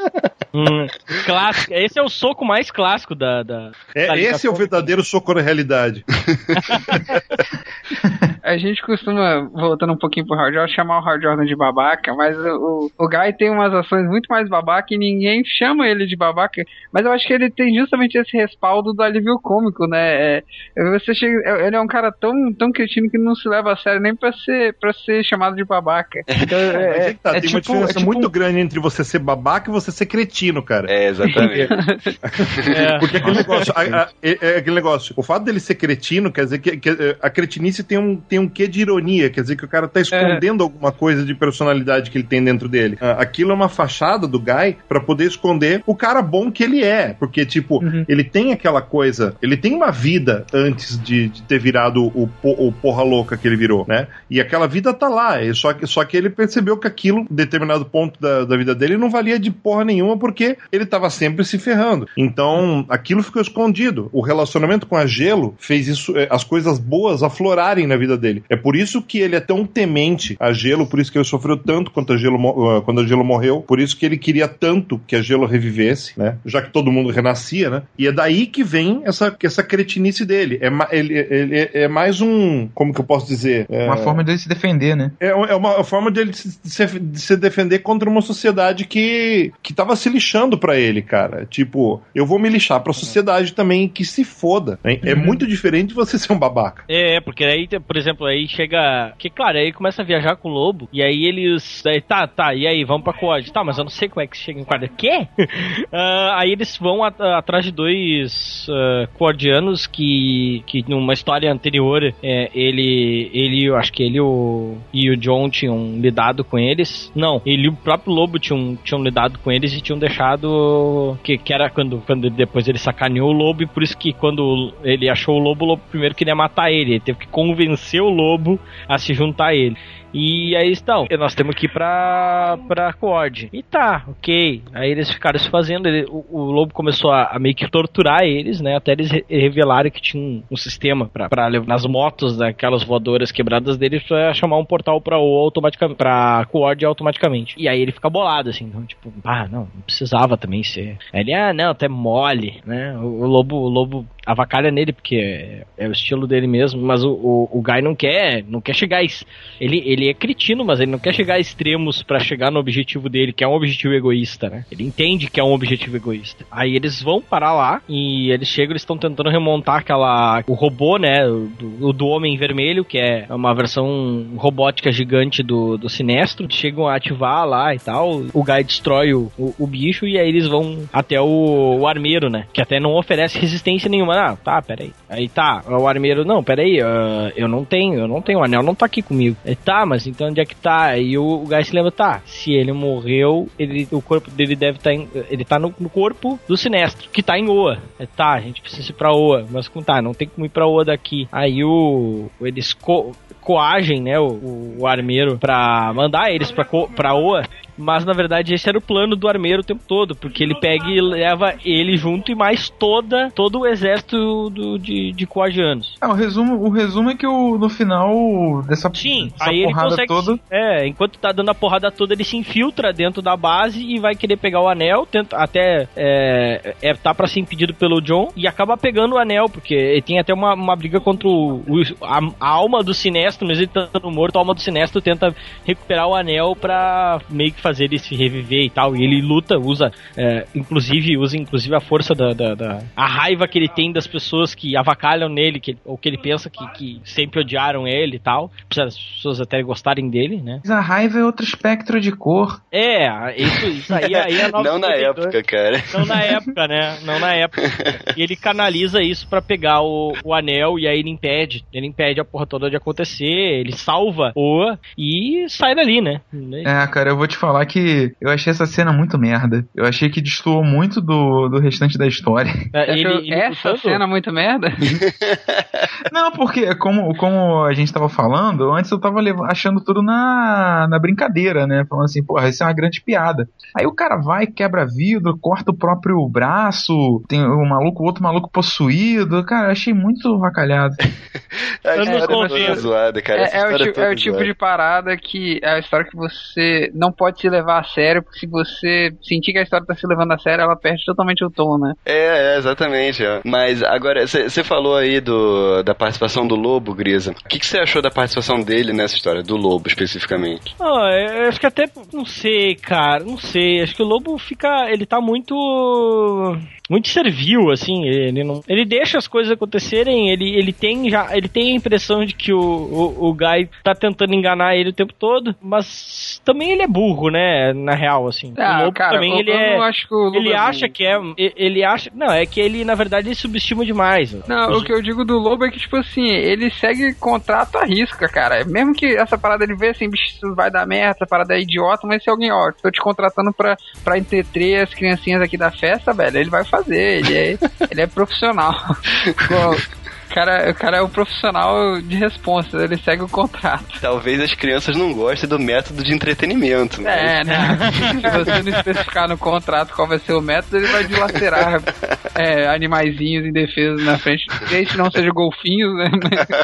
Hum, clássico. Esse é o soco mais clássico da. da É, da esse é o verdadeiro soco na realidade. A gente costuma, voltando um pouquinho pro Hard Jordan, chamar o Hard Jordan de babaca, mas o, o, o Guy tem umas ações muito mais babaca e ninguém chama ele de babaca. Mas eu acho que ele tem justamente esse respaldo do alívio cômico, né? É, você chega, ele é um cara tão, tão cretino que não se leva a sério nem pra ser, pra ser chamado de babaca. babaca. Então, é, é, tá, é tem tipo, uma diferença é tipo... muito grande entre você ser babaca e você ser cretino, cara. É, exatamente. Porque aquele negócio, a, a, é, aquele negócio, o fato dele ser cretino quer dizer que, que, a cretinice tem um, tem um quê de ironia, quer dizer que o cara tá escondendo alguma coisa de personalidade que ele tem dentro dele. Aquilo é uma fachada do Guy para poder esconder o cara bom que ele é, porque, tipo, uhum. ele tem aquela coisa, ele tem uma vida antes de, de ter virado o, o porra louca que ele virou, né? E aquela vida tá lá, só que, só que ele percebeu que aquilo, em determinado ponto da, da vida dele, não valia de porra nenhuma porque ele tava sempre se ferrando. Então, aquilo ficou escondido. O relacionamento com a Gelo fez isso, eh, as coisas boas aflorarem na vida dele. É por isso que ele é tão temente a Gelo, por isso que ele sofreu tanto quando a Gelo, uh, quando a Gelo morreu, por isso que ele queria tanto que a Gelo revivesse, né? Já que todo mundo renascia, né? E é daí que vem essa, essa cretinice dele. É, ele, ele, é mais um. Como que eu posso dizer? É, uma forma dele se defender, né? É, é uma forma dele se, de se defender contra uma sociedade que, que tava se lixando para ele, cara. Tipo, eu vou me lixar pra sociedade também que se foda. Né? É uhum. muito diferente de você ser um babaca. É, porque aí, por exemplo, aí chega. Que claro, aí começa a viajar com o lobo, e aí eles. Aí, tá, tá, e aí, vamos pra Quad. Tá, mas eu não sei como é que chega em quadra. Quê? uh, aí eles vão a, a, atrás de dois uh, Quadianos que, que numa história anterior é, ele, ele, acho que ele o, e o John tinham lidado com eles. Não, ele e o próprio Lobo tinham, tinham lidado com eles e tinham deixado. Que, que era quando, quando depois ele sacaneou o Lobo, e por isso que quando ele achou o Lobo, o Lobo primeiro queria matar ele. Ele teve que convencer o Lobo a se juntar a ele. E aí estão, nós temos que ir pra, pra. E tá, ok. Aí eles ficaram se fazendo, ele, o, o, lobo começou a, a, meio que torturar eles, né? Até eles re revelaram que tinha um, um, sistema pra, pra levar nas motos daquelas voadoras quebradas deles pra chamar um portal pra O automaticamente, pra Cord automaticamente. E aí ele fica bolado, assim, então, tipo, ah, não, não precisava também ser. Aí ele, ah, não, até mole, né? O, o lobo, o lobo avacalha nele, porque é, é, o estilo dele mesmo, mas o, o, o Guy não quer, não quer chegar. Ele, ele é cretino, mas ele não quer chegar a extremos para chegar no objetivo dele, que é um objetivo egoísta, né? Ele entende que é um objetivo egoísta. Aí eles vão parar lá e eles chegam, eles estão tentando remontar aquela. o robô, né? Do, do Homem Vermelho, que é uma versão robótica gigante do, do Sinestro. Chegam a ativar lá e tal. O Guy destrói o, o, o bicho e aí eles vão até o, o armeiro, né? Que até não oferece resistência nenhuma ah, tá, peraí. Aí tá, o armeiro, não, peraí, uh, eu não tenho, eu não tenho, o anel não tá aqui comigo. Aí tá, mas então onde é que tá? Aí o, o Guy se lembra, tá, se ele morreu, ele, o corpo dele deve estar tá ele tá no, no, corpo do Sinestro, que tá em Oa. Aí tá, a gente precisa ir pra Oa, mas tá, não tem como ir pra Oa daqui. Aí o, eles co, coagem, né, o, o armeiro pra mandar eles pra, pra Oa mas na verdade esse era o plano do armeiro o tempo todo, porque ele pega e leva ele junto e mais toda todo o exército do, de, de coagianos. É, o resumo, o resumo é que o, no final dessa, Sim, dessa aí porrada ele consegue, toda. É, enquanto tá dando a porrada toda, ele se infiltra dentro da base e vai querer pegar o anel, tenta, até é, é, tá pra ser impedido pelo John e acaba pegando o anel, porque ele tem até uma, uma briga contra o, o a, a, alma do Sinestro, mesmo ele estando morto, a alma do Sinestro tenta recuperar o anel pra meio que fazer ele se reviver e tal. E ele luta, usa, é, inclusive, usa inclusive a força da, da, da, a raiva que ele tem das pessoas que avacalham nele, que, ou que ele pensa que, que sempre odiaram ele e tal. Apesar das pessoas até gostarem dele, né? Mas a raiva é outro espectro de cor. É, isso, isso aí, aí é Não na época, cara. Não na época, né? Não na época. E ele canaliza isso para pegar o, o anel e aí ele impede. Ele impede a porra toda de acontecer. Ele salva o e sai dali, né? É, cara, eu vou te falar que eu achei essa cena muito merda. Eu achei que destoou muito do, do restante da história. É, ele, ele essa cena muito merda? Não, porque como, como a gente tava falando, antes eu tava achando tudo na, na brincadeira, né? Falando assim, porra, isso é uma grande piada. Aí o cara vai, quebra vidro, corta o próprio braço, tem um maluco, outro maluco possuído. Cara, eu achei muito vacalhado. eu não Zoada, cara. É, é, o, tipo, é o tipo de parada que é a história que você não pode se levar a sério, porque se você sentir que a história tá se levando a sério, ela perde totalmente o tom, né? É, é exatamente. Ó. Mas agora, você falou aí do, da participação do Lobo, Grisa. O que você achou da participação dele nessa história, do Lobo especificamente? Ah, eu acho que até, não sei, cara, não sei. Acho que o Lobo fica, ele tá muito muito servil, assim. Ele não, ele deixa as coisas acontecerem. Ele, ele tem já, ele tem a impressão de que o, o, o Guy tá tentando enganar ele o tempo todo, mas também ele é burro, né? Na real, assim. Ah, o Lobo cara, também eu- ele eu é. acho que o Lobo ele é acha burro. que é. Ele acha. Não, é que ele, na verdade, ele subestima demais. Não, o que eu digo do Lobo é que, tipo assim, ele segue contrato à risca, cara. Mesmo que essa parada ele vê assim, bicho, isso vai dar merda, essa parada é idiota, mas se alguém, ó, tô te contratando pra, pra entreter as criancinhas aqui da festa, velho, ele vai fazer, ele é, ele é profissional. Cara, o cara é o profissional de responsa, ele segue o contrato. Talvez as crianças não gostem do método de entretenimento. né? É, né? Se você não especificar no contrato qual vai ser o método, ele vai dilacerar é, animaizinhos indefesos na frente. Desde que não seja golfinhos, né?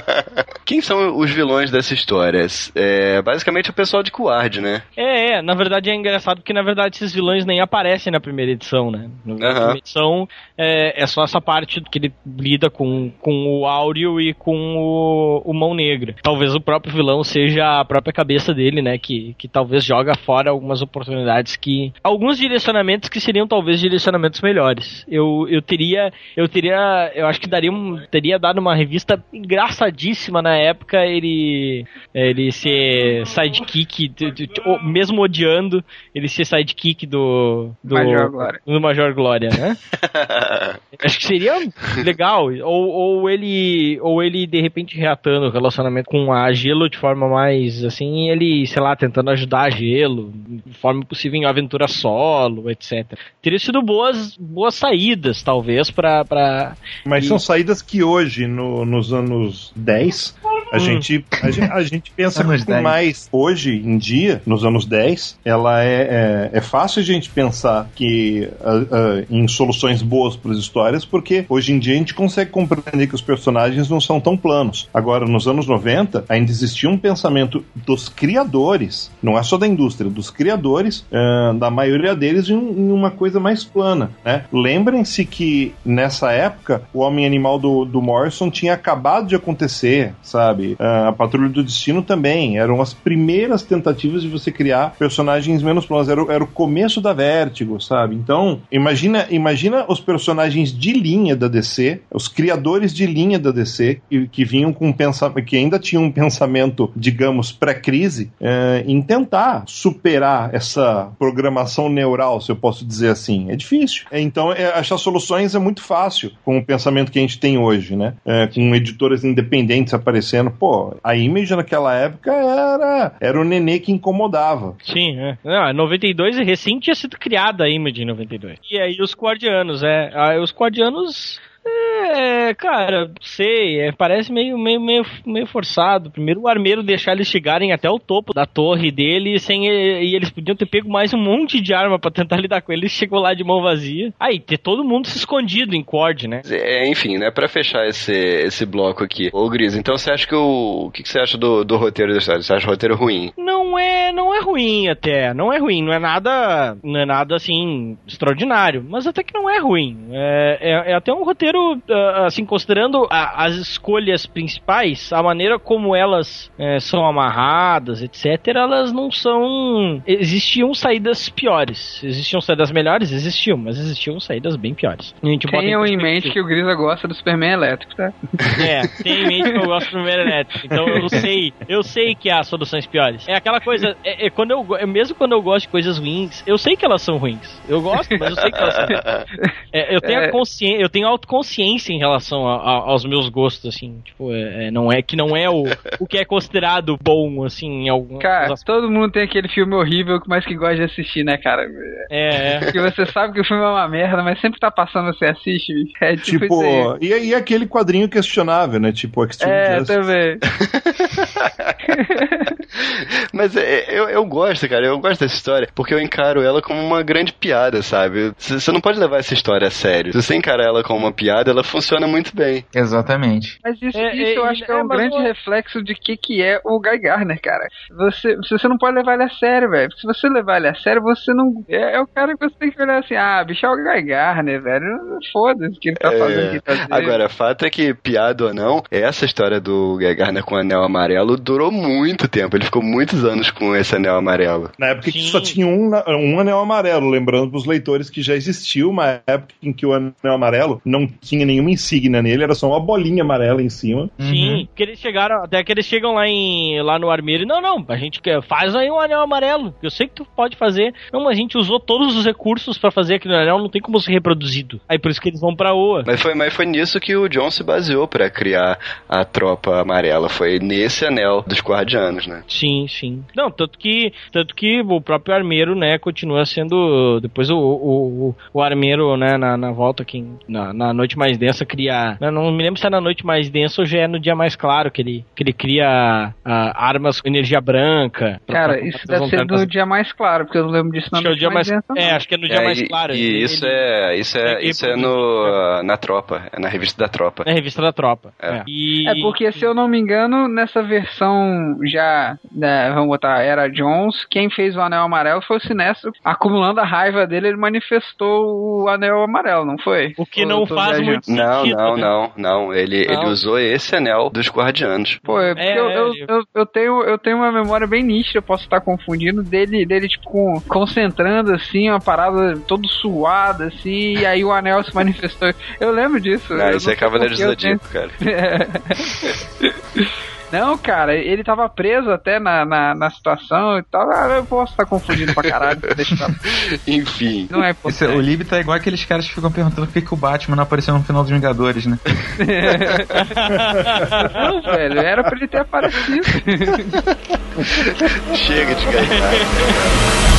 Quem são os vilões dessa história? É basicamente o pessoal de Kuard, né? É, é, na verdade é engraçado porque na verdade esses vilões nem aparecem na primeira edição, né? Na primeira edição é, é só essa parte que ele lida com, com o Áureo e com o, o Mão Negra. Talvez o próprio vilão seja a própria cabeça dele, né? Que, que talvez joga fora algumas oportunidades que. Alguns direcionamentos que seriam talvez direcionamentos melhores. Eu, eu teria. Eu teria. Eu acho que daria um, teria dado uma revista engraçadíssima na época ele. Ele ser sidekick, o- mesmo odiando, ele ser sidekick do. do Major Glória. Do Major Glória, né? Acho que seria legal. Ou, ou ele. Ou ele, de repente, reatando o relacionamento com a Gelo de forma mais assim, ele, sei lá, tentando ajudar a Gelo, de forma possível em aventura solo, etc. Teria sido boas, boas saídas, talvez, pra. pra... Mas são saídas que hoje, no- nos anos 10, a, gente, a, gente, a gente pensa Anos com 10. mais. Hoje em dia, nos anos 10, ela é, é, é fácil a gente pensar que ah, ah, em soluções boas para as histórias, porque hoje em dia a gente consegue compreender que os personagens não são tão planos. Agora, nos anos 90, ainda existia um pensamento dos criadores, não é só da indústria, dos criadores, ah, da maioria deles, em, em uma coisa mais plana. Né? Lembrem-se que nessa época o Homem Animal do, do Morrison tinha acabado de acontecer, sabe? Ah, a Patrulha do Destino também. Eram as primeiras tentativas de você criar personagens menos planos. Era, o- era o começo da Vértigo, sabe? Então, imagina, imagina os personagens de linha da DC, os criadores de linha da DC, que, que vinham com pensamento, que ainda tinham um pensamento, digamos, pré-crise, eh, em tentar superar essa programação neural, se eu posso dizer assim. É difícil. Então, é, achar soluções é muito fácil com o pensamento que a gente tem hoje, né? É, com editoras independentes aparecendo. Pô, a Image naquela época era, era o nenê que incomodava. Sim, é. Não, 92 recém tinha sido criada a Image em 92. E aí os Guardianos, é. Aí os Guardianos. É, cara, sei, é, parece meio, meio, meio, meio forçado. Primeiro o armeiro deixar eles chegarem até o topo da torre dele sem e eles podiam ter pego mais um monte de arma pra tentar lidar com ele. Chegou lá de mão vazia. Aí, ter todo mundo se escondido em Cord, né? É, enfim, né, pra fechar esse, esse bloco aqui. Ô, Gris, então você acha que o... O que, que você acha do, do roteiro da história? Você acha o roteiro ruim? Não é, não é ruim até, não é ruim, não é nada, não é nada assim extraordinário, mas até que não é ruim. É, é, é até um roteiro ah, assim considerando a- as escolhas principais, a maneira como elas é, são amarradas, etc. Elas não são, existiam saídas piores, existiam saídas melhores, existiam, mas existiam saídas bem piores. Tenham em perspectiva. mente que o Grisa gosta do Superman elétrico, tá? É, tem em mente que eu gosto do primeiro elétrico. Então eu sei, eu sei que há soluções piores. É aquela coisa, é, é quando eu, é mesmo quando eu gosto de coisas ruins, eu sei que elas são ruins. Eu gosto, mas eu sei que elas são ruins. É, eu tenho É. a consciência, eu tenho autoconsciência em relação a- a- aos meus gostos, assim. Tipo, é, é, não é que não é o, o que é considerado bom, assim, em alguns Cara, aspectos. todo mundo tem aquele filme horrível, mas que gosta de assistir, né, cara? É, é. Porque você sabe que o filme é uma merda, mas sempre tá passando, você assiste, bicho. É tipo, Tipo, aí. e, e aquele quadrinho questionável, né? Tipo, Extreme É, Justice. também. Mas é, eu, eu gosto, cara, eu gosto dessa história, porque eu encaro ela como uma grande piada, sabe? Você não pode levar essa história a sério. Se você encara ela como uma piada, ela funciona muito bem. Exatamente. Mas isso, É, isso eu é, acho que é é, um grande eu- reflexo de que que é o Guy Garner, cara. Você, você não pode levar ele a sério, velho. Se você levar ele a sério, você não. É, é o cara que você tem que olhar assim, ah, bicho, é o Guy Garner, velho. Foda-se o que ele tá É, fazendo aqui. Tá. Agora, fato é que, piada ou não, essa história do Guy Garner com o anel amarelo durou muito tempo. Ele ficou muitos anos com esse anel amarelo. Na época que Sim. só tinha um, um anel amarelo, lembrando pros leitores que já existiu uma época em que o anel amarelo não tinha nenhuma insígnia nele, era só uma bolinha amarela em cima. Sim, que eles chegaram, até que eles chegam lá em lá no armeiro e não, não, a gente quer, faz aí um anel amarelo. Eu sei que tu pode fazer. Não, mas a gente usou todos os recursos pra fazer aquele anel, não tem como ser reproduzido. Aí por isso que eles vão pra Oa. Mas foi, mas foi nisso que o John se baseou pra criar a tropa amarela. Foi nesse anel dos guardianos, né? Sim, sim. Não, tanto que, tanto que o próprio armeiro, né, continua sendo. Depois o, o, o, o armeiro, né, na, na volta aqui, na, na noite mais densa, cria. eu Não me lembro se é na noite mais densa ou já é no dia mais claro que ele, que ele cria ah, armas com energia branca. pra- Cara, pra- isso deve ser no dia mais claro, porque eu não lembro disso na Acho que é noite dia mais. densa, não. É, acho que é no dia É, mais e, claro. E Ele- isso ele- é isso é isso é produz- no na tropa, é na revista da tropa. Na revista da tropa. É. É. E- É porque, se eu não me engano, nessa versão já, né, vamos botar, era Jones, quem fez o anel amarelo foi o Sinestro. Acumulando a raiva dele, ele manifestou o anel amarelo, não foi? O que não tô faz muito Não, sentido, não, né? não, não. Ele, Não. ele usou esse anel dos guardianos. Pô, é porque É, eu, eu, eu- eu, eu tenho, eu tenho uma memória bem nítida, eu posso estar confundindo, dele, dele tipo, com- concentrando, assim, uma parada todo suada, assim, e aí o anel se manifestou. Eu lembro disso. Ah, isso não é Cavaleiro Zodíaco, cara. Não, cara, ele tava preso até na, na, na situação e tal. Ah, eu posso estar confundindo pra caralho. Deixa pra... Enfim. Não é Esse, o Lib tá igual aqueles caras que ficam perguntando por que, que o Batman não apareceu no final dos Vingadores, né? Não, velho, era pra ele ter aparecido. Chega de gastar.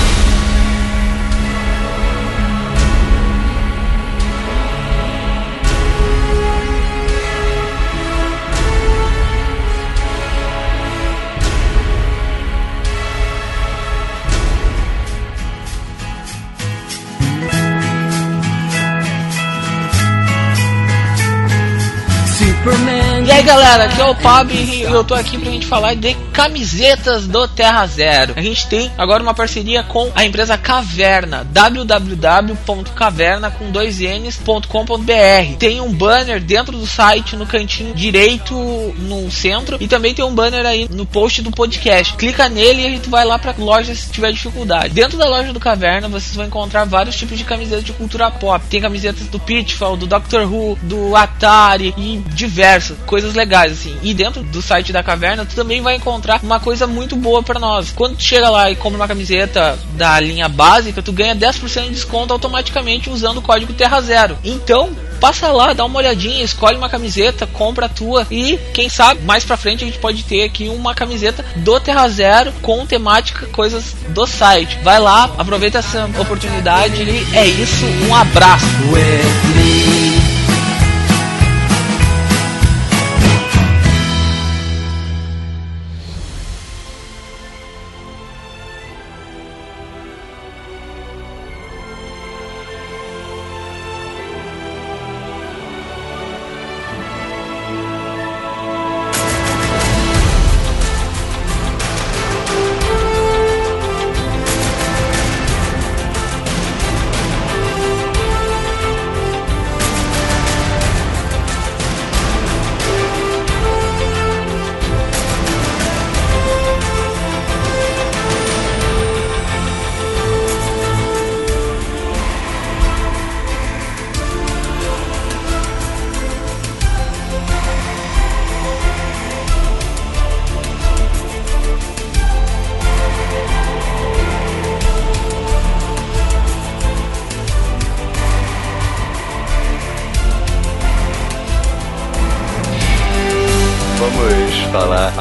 Galera, aqui é o Pab e eu tô aqui pra gente falar de camisetas do Terra Zero. A gente tem agora uma parceria com a empresa Caverna, www.caverna com dois N's.com.br. Tem um banner dentro do site no cantinho direito no centro e também tem um banner aí no post do podcast. Clica nele e a gente vai lá pra loja se tiver dificuldade. Dentro da loja do Caverna vocês vão encontrar vários tipos de camisetas de cultura pop. Tem camisetas do Pitfall, do Doctor Who, do Atari e diversas coisas legais assim. E dentro do site da Caverna tu também vai encontrar uma coisa muito boa pra nós. Quando tu chega lá e compra uma camiseta da linha básica, tu ganha 10% de desconto automaticamente usando o código Terra Zero. Então, passa lá, dá uma olhadinha, escolhe uma camiseta, compra a tua e quem sabe mais pra frente a gente pode ter aqui uma camiseta do Terra Zero com temática coisas do site. Vai lá, aproveita essa oportunidade e é isso, um abraço.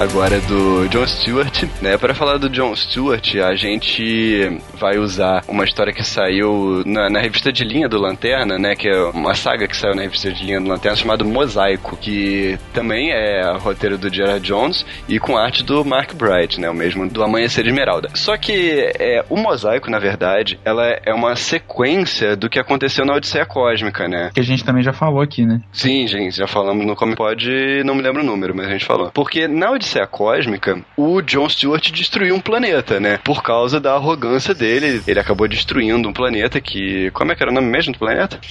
Agora do John Stewart, né? Para falar do John Stewart, a gente vai usar uma história que saiu na, na revista de linha do Lanterna, né? Que é uma saga que saiu na revista de linha do Lanterna chamada Mosaico, que também é roteiro do Gerard Jones e com arte do Mark Bright, né? O mesmo do Amanhecer Esmeralda. Só que é, o Mosaico, na verdade, ela é uma sequência do que aconteceu na Odisseia Cósmica, né? Que a gente também já falou aqui, né? Sim, gente, já falamos no Como Pode, não me lembro o número, mas a gente falou. Porque na Odisseia Cósmica, o John Stewart destruiu um planeta, né? Por causa da arrogância dele, ele acabou destruindo um planeta que. Como é que era o nome mesmo do planeta? O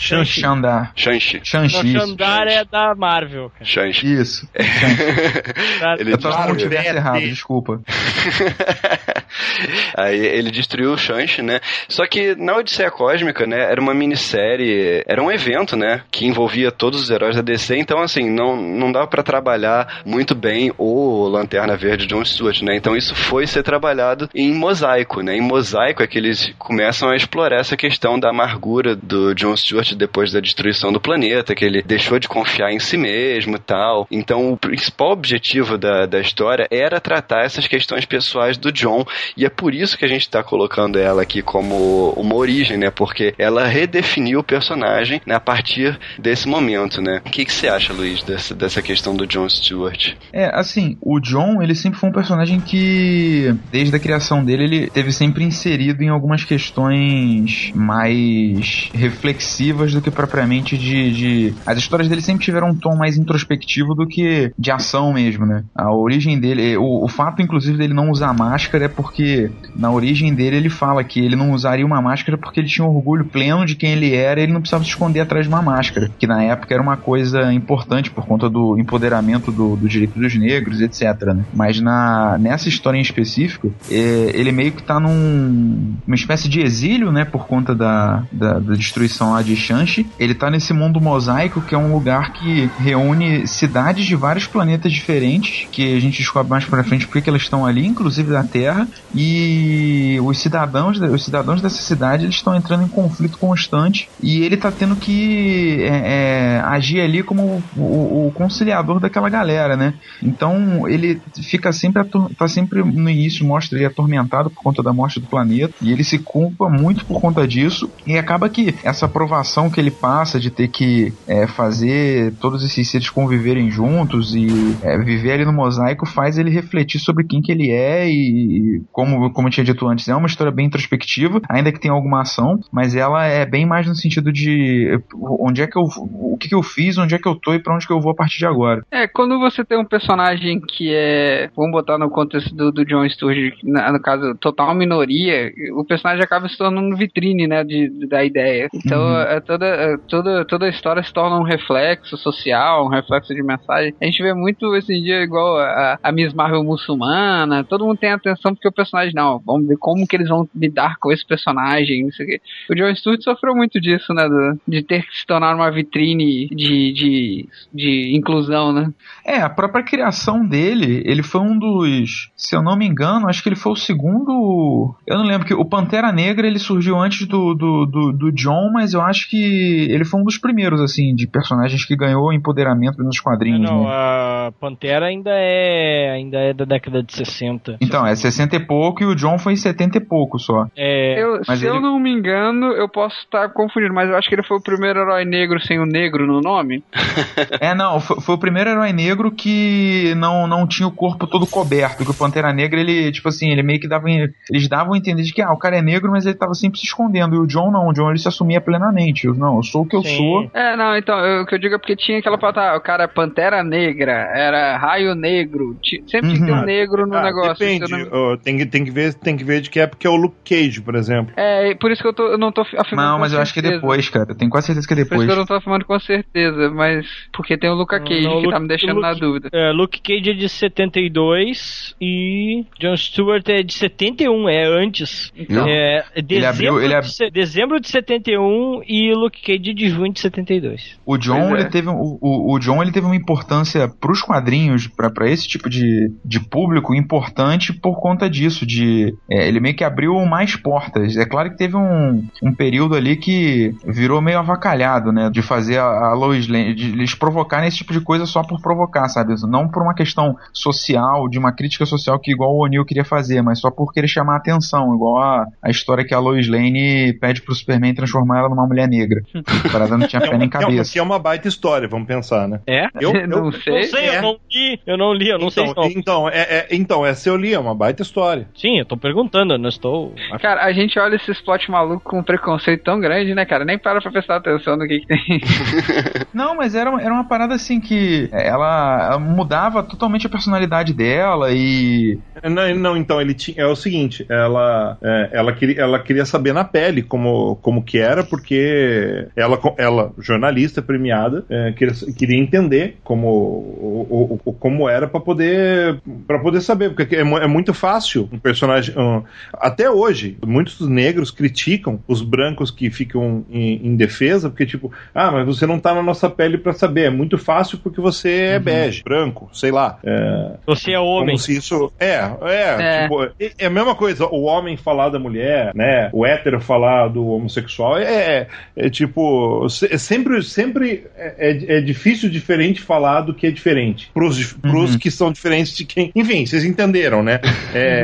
Shang-Chi. isso. Xandar é da Marvel. Shang-Chi. Isso. Ele Eu tava é, errado, desculpa. Aí ele destruiu o Shanshi, né? Só que na Odisseia Cósmica, né, era uma minissérie, era um evento, né, que envolvia todos os heróis da DC, então assim, não, não dava para trabalhar muito bem o Lanterna Verde John Stewart, né? Então isso foi ser trabalhado em mosaico, né? Em mosaico é que eles começam a explorar essa questão da amargura do John Stewart depois da destruição do planeta, que ele deixou de confiar em si mesmo tal. Então o principal objetivo da, da história era tratar essas questões pessoais do John, e é por isso que a gente tá colocando ela aqui como uma origem, né? Porque ela redefiniu o personagem né, a partir desse momento, né? O que, que você acha, Luiz, dessa, dessa questão do John Stewart? É, assim, o John, ele sempre foi um personagem que, desde a criação dele, ele teve sempre inserido em algumas questões mais reflexivas do que propriamente de, de... As histórias dele sempre tiveram um tom mais introspectivo do que de ação mesmo, né? A origem dele, o, o fato, inclusive, dele não usar máscara é porque, na origem dele, ele fala que ele não usaria uma máscara porque ele tinha orgulho pleno de quem ele era e ele não precisava se esconder atrás de uma máscara, que na época era uma coisa importante por conta do empoderamento do, do direito dos negros, etc. Né? Mas na, nessa história em específico, é, ele meio que tá num uma espécie de exílio, né, por conta da, da, da destruição lá de Shanxi. Ele tá nesse mundo mosaico, que é um lugar que reúne cidades de vários planetas diferentes, que a gente descobre mais pra frente porque elas estão ali, inclusive da Terra, e os cidadãos, os cidadãos dessa cidade eles estão entrando em conflito constante e ele tá tendo que é, é, agir ali como o, o, conciliador daquela galera, né? Então ele fica sempre tá sempre no início mostra ele atormentado por conta da morte do planeta e ele se culpa muito por conta disso e acaba que essa aprovação que ele passa de ter que é, fazer todos esses seres conviverem juntos e é, viver ali no mosaico faz ele refletir sobre quem que ele é e como como eu tinha dito antes é uma história bem introspectiva ainda que tenha alguma ação mas ela é bem mais no sentido de onde é que eu o que, que eu fiz onde é que eu tô e para onde que eu vou a partir de agora. É quando você tem um personagem que é vamos botar no contexto do, do John Sturge no caso total minoria o personagem acaba se tornando vitrine né de, de da ideia. Então uhum. é toda é toda toda a história se torna um reflexo social um reflexo de mensagem. A gente vê muito esse dia igual a, a Miss Marvel muçulmana todo mundo tem atenção porque o personagem não vamos ver como que eles vão lidar com esse personagem não sei o quê. o John Stewart sofreu muito disso né do, de ter que se tornar uma vitrine de, de, de inclusão né é a própria criação dele ele foi um dos se eu não me engano acho que ele foi o segundo eu não lembro que o Pantera Negra ele surgiu antes do, do, do, do John mas eu acho que ele foi um dos primeiros assim de personagens que ganhou empoderamento nos quadrinhos não, né? a Pantera ainda é ainda é da década de 60 então é 60 e pouco e o John foi em 70 e pouco só é eu, mas se ele... eu não me engano eu posso estar confundindo mas eu acho que ele foi o primeiro herói negro sem o negro no nome é não foi, foi, o primeiro herói negro que não não tinha o corpo todo coberto que o Pantera Negra ele tipo assim ele meio que dava eles davam a entender de que ah, o cara é negro mas ele tava sempre se escondendo e o John não o John ele se assumia plenamente eu, não eu sou o que eu Sim. sou é não então eu, o que eu digo é porque tinha aquela palavra o cara é Pantera Negra era Raio Negro sempre tinha que ter um negro no Ah, negócio Depende. não- Ó, tem, que, tem, que ver, tem que ver de que época é o Luke Cage, por exemplo. É, por isso que eu, tô, eu não tô afirmando não com mas eu acho que é certeza. depois cara eu tenho quase certeza que é Por isso depois que eu não tô afirmando com certeza, mas porque tem o Luca Cage Não, que tá Luke- me deixando na Luke- dúvida. É, Luke Cage é de 72 e John Stewart é de 71, é antes. Então, é dezembro, abriu- ele ab- de, dezembro de 71 e Luke Cage de junho de 72. O John, Pois é. ele teve, o, o, o John ele teve uma importância pros quadrinhos, para esse tipo de, de público, importante por conta disso, de é, ele meio que abriu mais portas. É claro que teve um, um período ali que virou meio avacalhado, né, de fazer a, a Lois Lane, de eles provocarem esse tipo de coisa só por provocar, sabe? Não por uma questão social, de uma crítica social que igual o O'Neill queria fazer, mas só por querer chamar a atenção, igual a, a história que a Lois Lane pede pro Superman transformar ela numa mulher negra. A parada não tinha é, pé nem é cabeça. que é uma baita história, vamos pensar, né? É? Eu, não eu- sei. Não sei, é. eu não li, eu não li, eu não sei. então, Não. então, é, é- então, essa eu li, é uma baita história. Sim, eu tô perguntando, eu não estou. Cara, a gente olha esses plot maluco com um preconceito tão grande, né, cara? Nem para pra prestar atenção no que, que tem. Não, mas era, era uma parada assim que ela, ela mudava totalmente a personalidade dela e. Não, não, então, ele tinha. É o seguinte, ela, é, ela, queria, ela queria saber na pele como, como que era, porque ela, ela jornalista premiada, é, queria, queria entender como, o, o- o- como era para poder para poder saber, porque é, é muito fácil personagem. um, até hoje, muitos negros criticam os brancos que ficam em, em defesa, porque, tipo, ah, mas você não tá na nossa pele pra saber. É muito fácil porque você é bege, branco, sei lá. É, Você é homem. como se isso. É, é. É. Tipo, é, é a mesma coisa. O homem falar da mulher, né? O hétero falar do homossexual. É, é, é tipo. é sempre sempre é, difícil diferente falar do que é diferente. Pros, pros que são diferentes de quem. Enfim, vocês entenderam, né? É.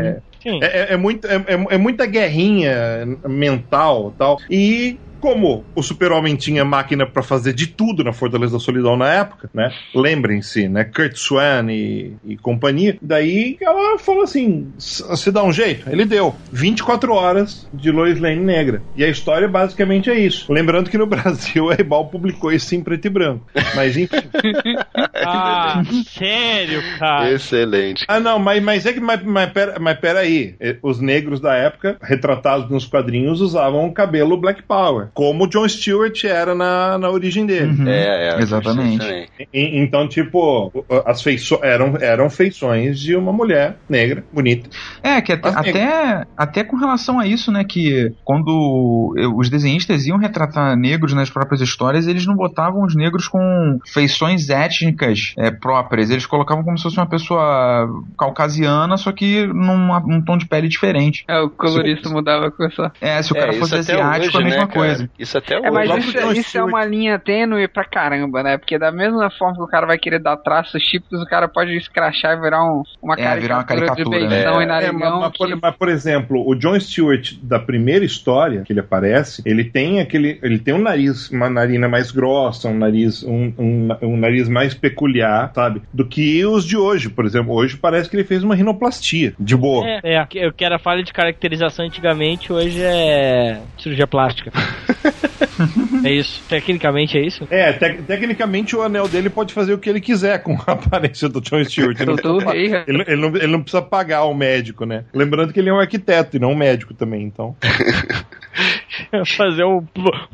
É, é- é muito, é, é- é muita guerrinha mental tal. E como o super-homem tinha máquina pra fazer de tudo na Fortaleza da Solidão na época, né? Lembrem-se, né? Kurt Swan e, e companhia. Daí ela falou assim: "S- se dá um jeito. Ele deu 24 horas de Lois Lane negra. E a história basicamente é isso. Lembrando que no Brasil a Ebal publicou isso em preto e branco. Mas enfim. Ah, sério, cara. Excelente. Ah, não, mas, mas é que. Mas, mas, pera, mas peraí. Os negros da época, retratados nos quadrinhos, usavam o cabelo Black Power. Como o John Stewart era na, na origem dele. Uhum. É, é. Exatamente. E- então, tipo, as feições eram, eram feições de uma mulher negra, bonita. É, que até, até, até com relação a isso, né, que quando eu- os desenhistas iam retratar negros nas próprias histórias, eles não botavam os negros com feições étnicas é, próprias, eles colocavam como se fosse uma pessoa caucasiana, só que num tom de pele diferente. É, o colorista mudava com essa. É, se o É, cara isso fosse asiático, hoje, a mesma né, coisa. Cara? Isso até hoje. É, mas isso, isso é uma linha tênue pra caramba, né? Porque da mesma forma que o cara vai querer dar traços típicos, o cara pode escrachar e virar um, uma, É, virar uma caricatura, de beijão né? e É, narigão. mas, mas, por, que- mas, por exemplo, o John Stewart da primeira história que ele aparece, ele tem aquele, ele tem um nariz, uma narina mais grossa, um nariz, um, um, um nariz mais peculiar, sabe, do que os de hoje. Por exemplo, hoje parece que ele fez uma rinoplastia, de boa. É, é, que- o que era falha de caracterização antigamente, hoje é cirurgia plástica. é isso. Tecnicamente é isso? É, tec- tecnicamente o anel dele pode fazer o que ele quiser com a aparência do John Stewart. Ele não, precisa, né? ele, ele não, ele não precisa pagar o médico, né? Lembrando que ele é um arquiteto e não um médico também, então. Fazer um,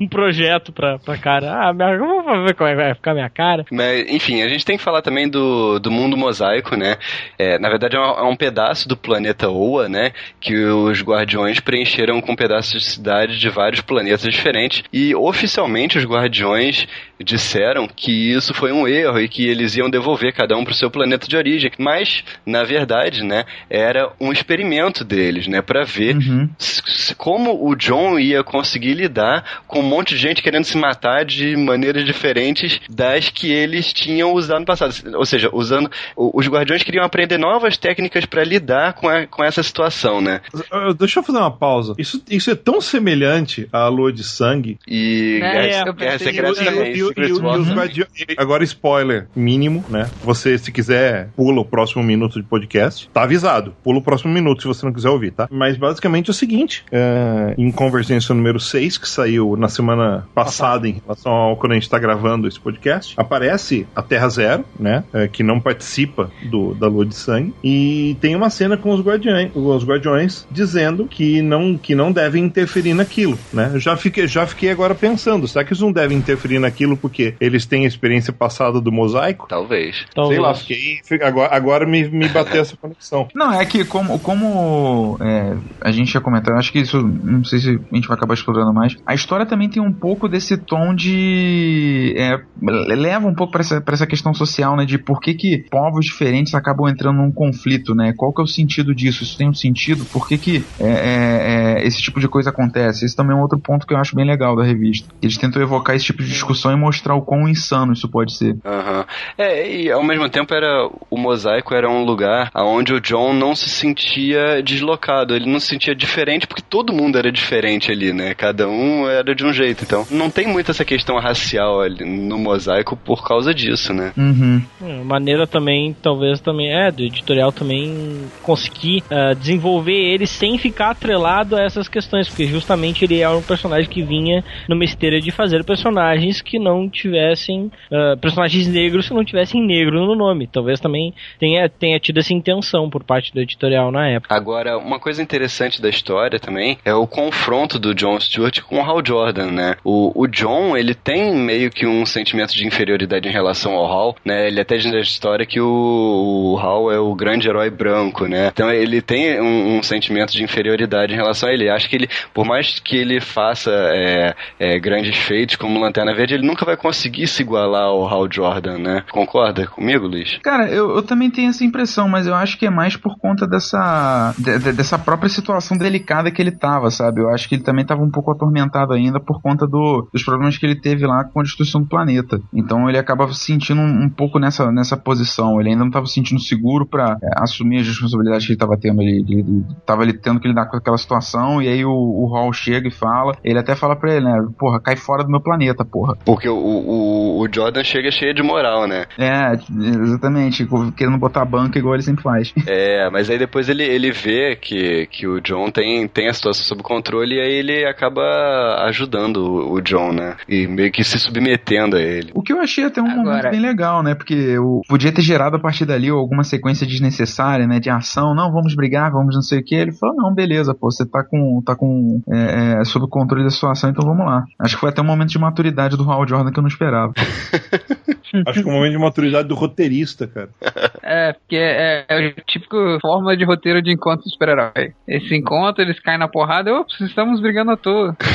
um projeto pra, pra cara. Ah, minha, vamos ver como é que vai ficar minha cara. Mas, enfim, a gente tem que falar também do, do mundo mosaico, né? É, na verdade, é um, é um pedaço do planeta Oa, né? Que os guardiões preencheram com pedaços de cidade de vários planetas diferentes. E oficialmente os guardiões disseram que isso foi um erro e que eles iam devolver cada um pro seu planeta de origem. Mas, na verdade, né? Era um experimento deles, né? Pra ver Uhum. como o John ia conseguir lidar com um monte de gente querendo se matar de maneiras diferentes das que eles tinham usado no passado. Ou seja, usando. Os guardiões queriam aprender novas técnicas pra lidar com, a- com essa situação, né? Uh, Deixa eu fazer uma pausa. Isso, isso é tão semelhante à Lua de Sangue. E Né, Guerra Secreta também. Os guardiões. Agora, spoiler mínimo, né? Você, se quiser, pula o próximo minuto de podcast. Tá avisado. Pula o próximo minuto se você não quiser ouvir, tá? Mas basicamente é o seguinte: é, em Convergência número 6, que saiu na semana passada em relação ao quando a gente tá gravando esse podcast, aparece a Terra Zero, né? é, que não participa do, da Lua de Sangue. E tem uma cena com os guardiões, os guardiões dizendo que não, que não devem interferir naquilo, né? Eu já fiquei, já fiquei agora pensando, será que eles não devem interferir naquilo porque eles têm a experiência passada do mosaico? Talvez. Talvez. Sei lá, fiquei. fi- Agora, agora me, me bateu essa conexão. Não, é que como, como é, a gente ia comentar, eu acho que isso, não sei se a gente vai acabar explorando mais. A história também tem um pouco desse tom de. é, leva um pouco pra essa, pra essa questão social, né? De por que, que povos diferentes acabam entrando num conflito, né? Qual que é o sentido disso? Isso tem um sentido? Por que, que é, é, é, esse tipo de coisa acontece? Esse também é um outro ponto que eu acho bem legal da revista. Eles tentam evocar esse tipo de discussão e mostrar o quão insano isso pode ser. Aham. É, e ao mesmo tempo era o mosaico era um lugar onde o John não se sentia deslocado, ele não se sentia diferente porque todo mundo era diferente ali, né? Cada um era de um jeito. Então, não tem muito essa questão racial ali no mosaico por causa disso, né? Uhum. É, maneira também, talvez também, é, do editorial também conseguir ah, desenvolver ele sem ficar atrelado a essas questões, porque justamente ele é um personagem que vinha numa esteira de fazer personagens que não tivessem, ah, personagens negros que não tivessem negro no nome. Talvez também tenha, tenha tido essa intenção por parte do editorial na época. Agora, uma coisa interessante da história também é o confronto do John Stewart com o Hal Jordan, né? O, o John, ele tem meio que um sentimento de inferioridade em relação ao Hal, né? Ele até diz na história que o, o Hal é o grande herói branco, né? Então ele tem um, um, sentimento de inferioridade em relação a ele. Acho que ele, por mais que ele faça é, é, grandes feitos como Lanterna Verde, ele nunca vai conseguir se igualar ao Hal Jordan, né? Concorda comigo, Luiz? Cara, eu, eu também tenho essa impressão, mas eu acho que é mais por conta dessa, de, de, dessa própria situação delicada que ele tava, sabe? Eu acho que ele também tava um pouco atormentado ainda por conta do, dos problemas que ele teve lá com a destruição do planeta. Então ele acaba se sentindo um, um pouco nessa, nessa posição. Ele ainda não tava se sentindo seguro para é, assumir as responsabilidades que ele tava tendo. Ele, ele, ele ali tendo que lidar com aquela situação e aí o, o Hall chega e fala. Ele até fala pra ele, né? Porra, cai fora do meu planeta, porra. Porque o, o, o Jordan chega cheio de moral, né? É, exatamente. Querendo botar a banca igual ele sempre faz. É, mas aí depois ele, ele vê que, que o John tem, tem a situação sob controle e aí ele acaba ajudando o, o John, né? E meio que se submetendo a ele. O que eu achei até um Agora... momento bem legal, né? Porque eu podia ter gerado a partir dali alguma sequência desnecessária, né? De ação, não, vamos brigar, vamos não sei o que. Ele falou, não, beleza, pô, você tá com, tá com é, é, sob controle da situação, então vamos lá. Acho que foi até um momento de maturidade do Hal Jordan que eu não esperava. Acho que é um momento de maturidade do roteirista, cara. É, porque é, é o típico forma de roteiro de encontro do super-herói. Esse encontro, eles caem na porrada, ops, estamos brigando à toa.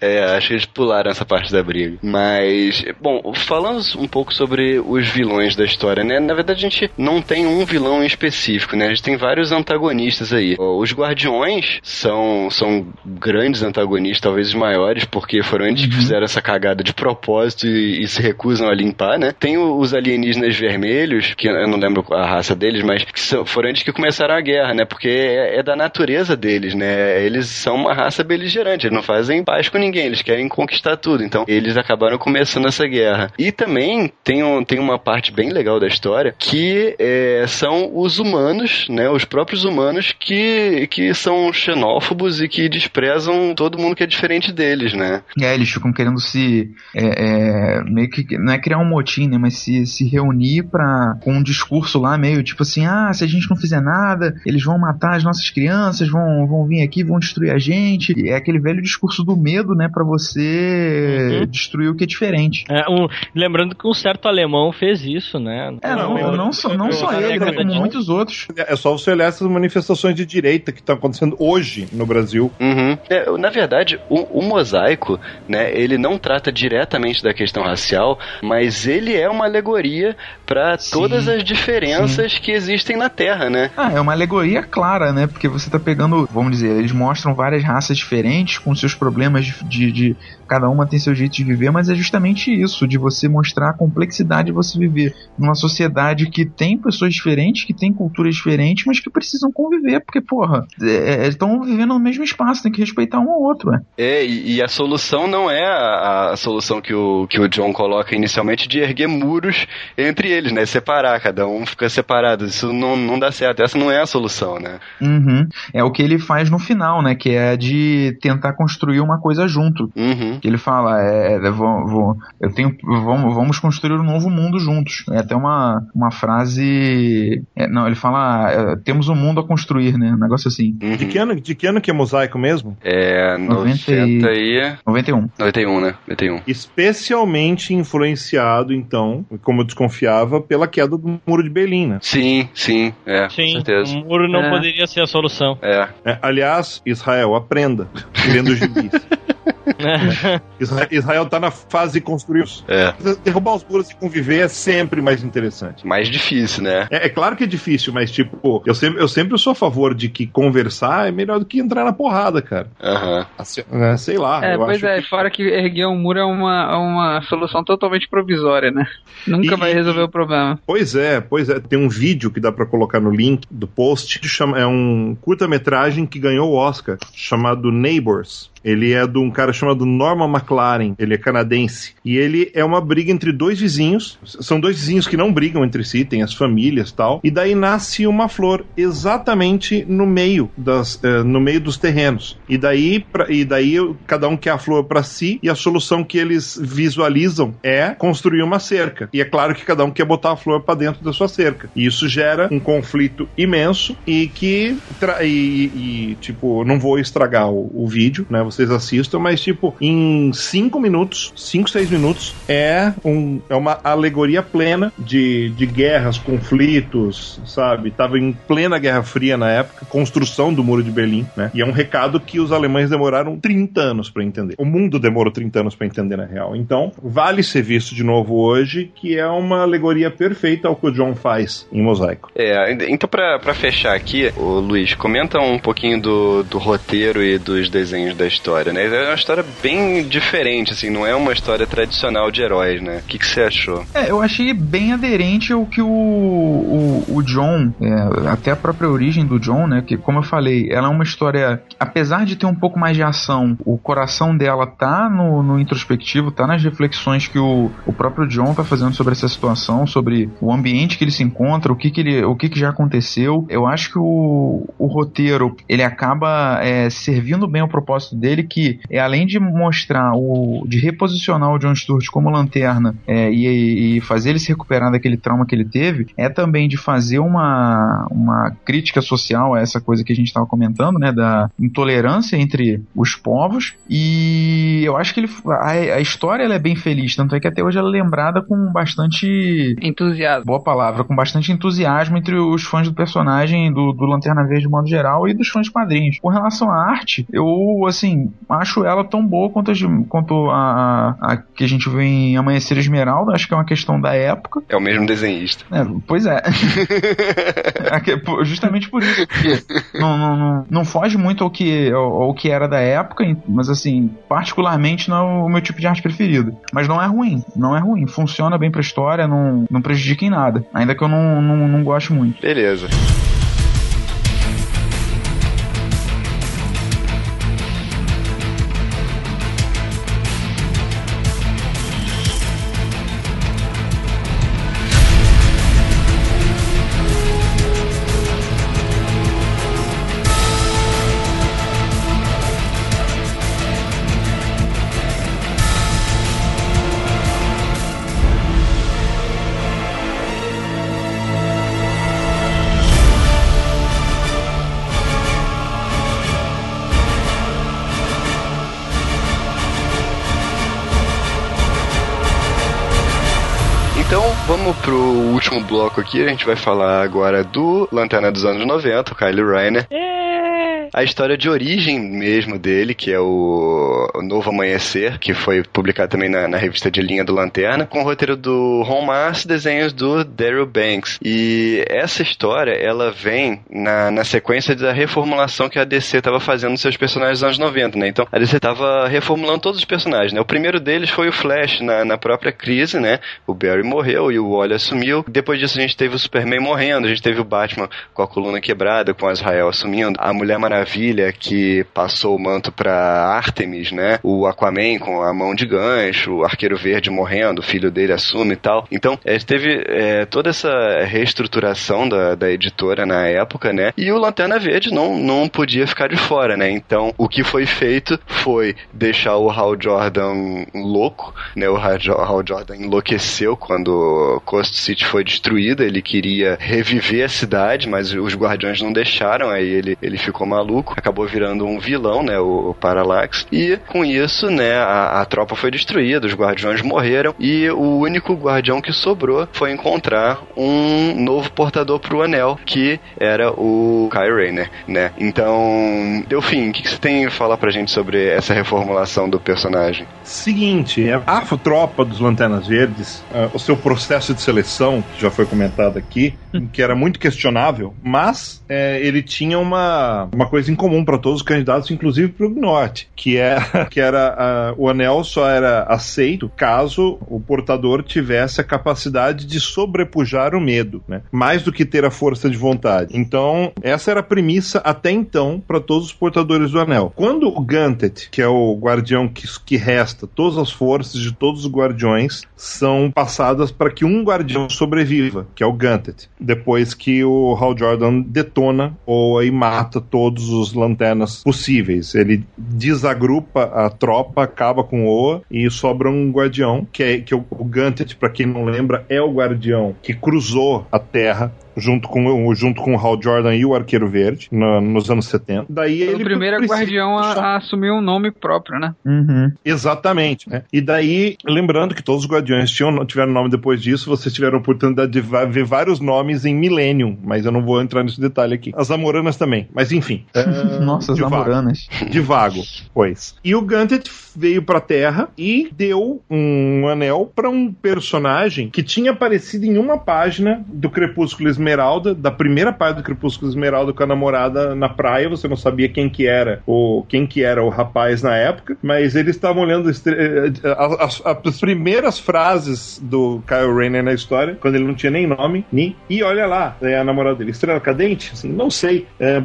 É. é, acho que eles pularam essa parte da briga. Mas, bom, falando um pouco sobre os vilões da história, né? Na verdade, a gente não tem um vilão em específico, né? A gente tem vários antagonistas aí. Os Guardiões são, são grandes antagonistas, talvez os maiores, porque foram eles uhum. que fizeram essa cagada de propósito e, e se recusam a né? Tem os alienígenas vermelhos, que eu não lembro a raça deles, mas que são, foram eles que começaram a guerra, né? Porque é, é, da natureza deles, né? Eles são uma raça beligerante, eles não fazem paz com ninguém, eles querem conquistar tudo. Então, eles acabaram começando essa guerra. E também tem, um, tem uma parte bem legal da história que é, são os humanos, né? Os próprios humanos que, que são xenófobos e que desprezam todo mundo que é diferente deles, né? É, eles ficam querendo se. É, é, meio que. Não é criar um motim, né? Mas se, se reunir pra, com um discurso lá meio tipo assim: ah, se a gente não fizer nada, eles vão matar as nossas crianças, vão, vão vir aqui, vão destruir a gente. E é aquele velho discurso do medo, né? Pra você uhum. destruir o que é diferente. É, um, lembrando que um certo alemão fez isso, né? É, não, não, não só, não só ele, né, como muitos outros. É só você olhar essas manifestações de direita que estão acontecendo hoje no Brasil. Uhum. É, na verdade, o, o mosaico, né? Ele não trata diretamente da questão racial, mas ele é uma alegoria para todas as diferenças sim. que existem na Terra, né? Ah, é uma alegoria clara, né? Porque você tá pegando, vamos dizer, eles mostram várias raças diferentes com seus problemas de, de, de cada uma tem seu jeito de viver, mas é justamente isso, de você mostrar a complexidade de você viver numa sociedade que tem pessoas diferentes, que tem culturas diferentes, mas que precisam conviver, porque, porra, estão é, é vivendo no mesmo espaço, tem que respeitar um ao outro, é. É, e, e a solução não é a, a, solução que o, que o John coloca inicialmente de erguer muros entre eles, né? Separar, cada um fica separado. Isso não, não dá certo, essa não é a solução, né? Uhum. É o que ele faz no final, né? Que é de tentar construir uma coisa junto. Uhum. Que ele fala, é, é vou, vou, eu tenho, vamos, vamos construir um novo mundo juntos. É até uma, uma frase. É, não, ele fala, é, temos um mundo a construir, né? Um negócio assim. Uhum. De, que ano, de que ano que é mosaico mesmo? É, 90 e... 91. 91, né? 91. Especialmente influenciado, então, como eu desconfiava, pela queda do muro de Berlim, né? Sim, sim, é. Sim, certeza. o muro não é. poderia ser a solução. É. é aliás, Israel, aprenda. Lendo os gibis. Israel tá na fase de construir os. É. Derrubar os muros e conviver é sempre mais interessante. Mais difícil, né? É, é, claro que é difícil, mas, tipo, eu sempre, eu sempre sou a favor de que conversar é melhor do que entrar na porrada, cara. Aham. Uhum. sei lá. É, pois é, que... fora que erguer um muro é uma, uma solução totalmente provisória, né? Nunca e, vai resolver o problema. Pois é, pois é. Tem um vídeo que dá para colocar no link do post, chama, é um curta-metragem que ganhou o Oscar, chamado Neighbors. Ele é de um cara chamado Norman McLaren, ele é canadense, e ele é uma briga entre dois vizinhos, são dois vizinhos que não brigam entre si, tem as famílias tal, e daí nasce uma flor exatamente no meio das, eh, no meio dos terrenos. E daí, pra, e daí cada um quer a flor para si, e a solução que eles visualizam é construir uma cerca. E é claro que cada um quer botar a flor para dentro da sua cerca. E isso gera um conflito imenso e que e, e, tipo, não vou estragar o, o, vídeo, né? Vocês assistam, mas tipo, em cinco minutos, cinco, seis minutos, é, um, é uma alegoria plena de, de guerras, conflitos, sabe? Tava em plena Guerra Fria na época, construção do Muro de Berlim, né? E é um recado que os alemães demoraram 30 anos para entender. O mundo demorou 30 anos para entender, na real. Então, vale ser visto de novo hoje, que é uma alegoria perfeita ao que o John faz em Mosaico. É, então para fechar aqui, o Luiz, comenta um pouquinho do, do roteiro e dos desenhos da história, né? É uma história bem diferente, assim, não é uma história tradicional de heróis, né? O que, você achou? É, eu achei bem aderente ao que o, o, o John, é, até a própria origem do John, né? Que, como eu falei, ela é uma história, apesar de ter um pouco mais de ação, o coração dela tá no, no introspectivo, tá nas reflexões que o, o próprio John tá fazendo sobre essa situação, sobre o ambiente que ele se encontra, o que que, ele, o que, que já aconteceu. Eu acho que o, o roteiro, ele acaba é, servindo bem ao propósito dele, que é além de mostrar o, de reposicionar o John Stewart como lanterna é, e, e fazer ele se recuperar daquele trauma que ele teve, é também de fazer uma, uma crítica social a essa coisa que a gente estava comentando, né, da intolerância entre os povos. E eu acho que ele, a, a história é bem feliz, tanto é que até hoje ela é lembrada com bastante entusiasmo. Boa palavra, com bastante entusiasmo entre os fãs do personagem do, do Lanterna Verde de modo geral e dos fãs de quadrinhos. Com relação à arte, eu assim acho ela tão boa quanto, a, quanto a, a, a que a gente vê em Amanhecer Esmeralda. Acho que é uma questão da época. É o mesmo desenhista. É, pois é. Justamente por isso. Não, não, não, não, foge muito ao que, ao, ao, que era da época, mas assim, particularmente não é o meu tipo de arte preferido. Mas não é ruim, não é ruim. Funciona bem pra história, não, não prejudica em nada. Ainda que eu não, não, não goste muito. Beleza. Bloco aqui, a gente vai falar agora do Lanterna dos anos 90, o Kylie Reiner. É. A história de origem mesmo dele, que é o, o Novo Amanhecer, que foi publicado também na, na, revista de linha do Lanterna, com o roteiro do Ron Mars, desenhos do Daryl Banks. E essa história, ela vem na, na sequência da reformulação que a DC estava fazendo nos seus personagens dos anos 90, né? Então, a DC estava reformulando todos os personagens, né? O primeiro deles foi o Flash, na, na própria crise, né? O Barry morreu e o Wally assumiu. Depois disso a gente teve o Superman morrendo, a gente teve o Batman com a coluna quebrada, com Azrael assumindo, a Mulher Maravilha que passou o manto para Artemis, né? O Aquaman com a mão de gancho, o Arqueiro Verde morrendo, o filho dele assume e tal. Então, é, teve é, toda essa reestruturação da, da editora na época, né? E o Lanterna Verde não, não podia ficar de fora, né? Então, o que foi feito foi deixar o Hal Jordan louco, né? O Hal Jordan enlouqueceu quando Coast City foi destruída, ele queria reviver a cidade, mas os guardiões não deixaram, aí ele, ele ficou maluco, acabou virando um vilão, né, o, o Parallax, e com isso, né, a, a tropa foi destruída, os guardiões morreram, e o único guardião que sobrou foi encontrar um novo portador pro anel, que era o Kai Rayner, né. Então, Delfim, o que, que você tem a falar pra gente sobre essa reformulação do personagem? Seguinte, a tropa dos Lanternas Verdes, uh, o seu processo de seleção, que já foi comentado aqui, que era muito questionável, mas é, ele tinha uma, uma coisa coisa em comum para todos os candidatos, inclusive para o Norte, que é que era uh, o anel só era aceito caso o portador tivesse a capacidade de sobrepujar o medo, né? Mais do que ter a força de vontade. Então, essa era a premissa até então para todos os portadores do anel. Quando o Gantet, que é o guardião que, que resta, todas as forças de todos os guardiões são passadas para que um guardião sobreviva, que é o Gantet. Depois que o Hal Jordan detona ou aí mata todos os lanternas possíveis. Ele desagrupa a tropa, acaba com o Oa e sobra um guardião, que é que o, o Gantet, para quem não lembra, é o guardião que cruzou a Terra junto com, junto com o Hal Jordan e o Arqueiro Verde, no, nos anos 70. Daí Foi ele o primeiro guardião a, a assumir um nome próprio, né? Uhum. Exatamente. né? E daí, lembrando que todos os guardiões tinham, tiveram nome depois disso, vocês tiveram a oportunidade de ver vários nomes em Millennium, mas eu não vou entrar nesse detalhe aqui. As Amoranas também, mas enfim. é, Nossa, as de vago. namoranas. De vago, pois. E o Gantet veio pra Terra e deu um anel pra um personagem que tinha aparecido em uma página do Crepúsculo Esmeralda, da primeira parte do Crepúsculo Esmeralda com a namorada na praia, você não sabia quem que era o quem que era o rapaz na época, mas eles estavam olhando estre- eh, as, as- as primeiras frases do Kyle Rayner na história, quando ele não tinha nem nome, ni, e olha lá, é a namorada dele, Estrela Cadente? Assim, não sei, é,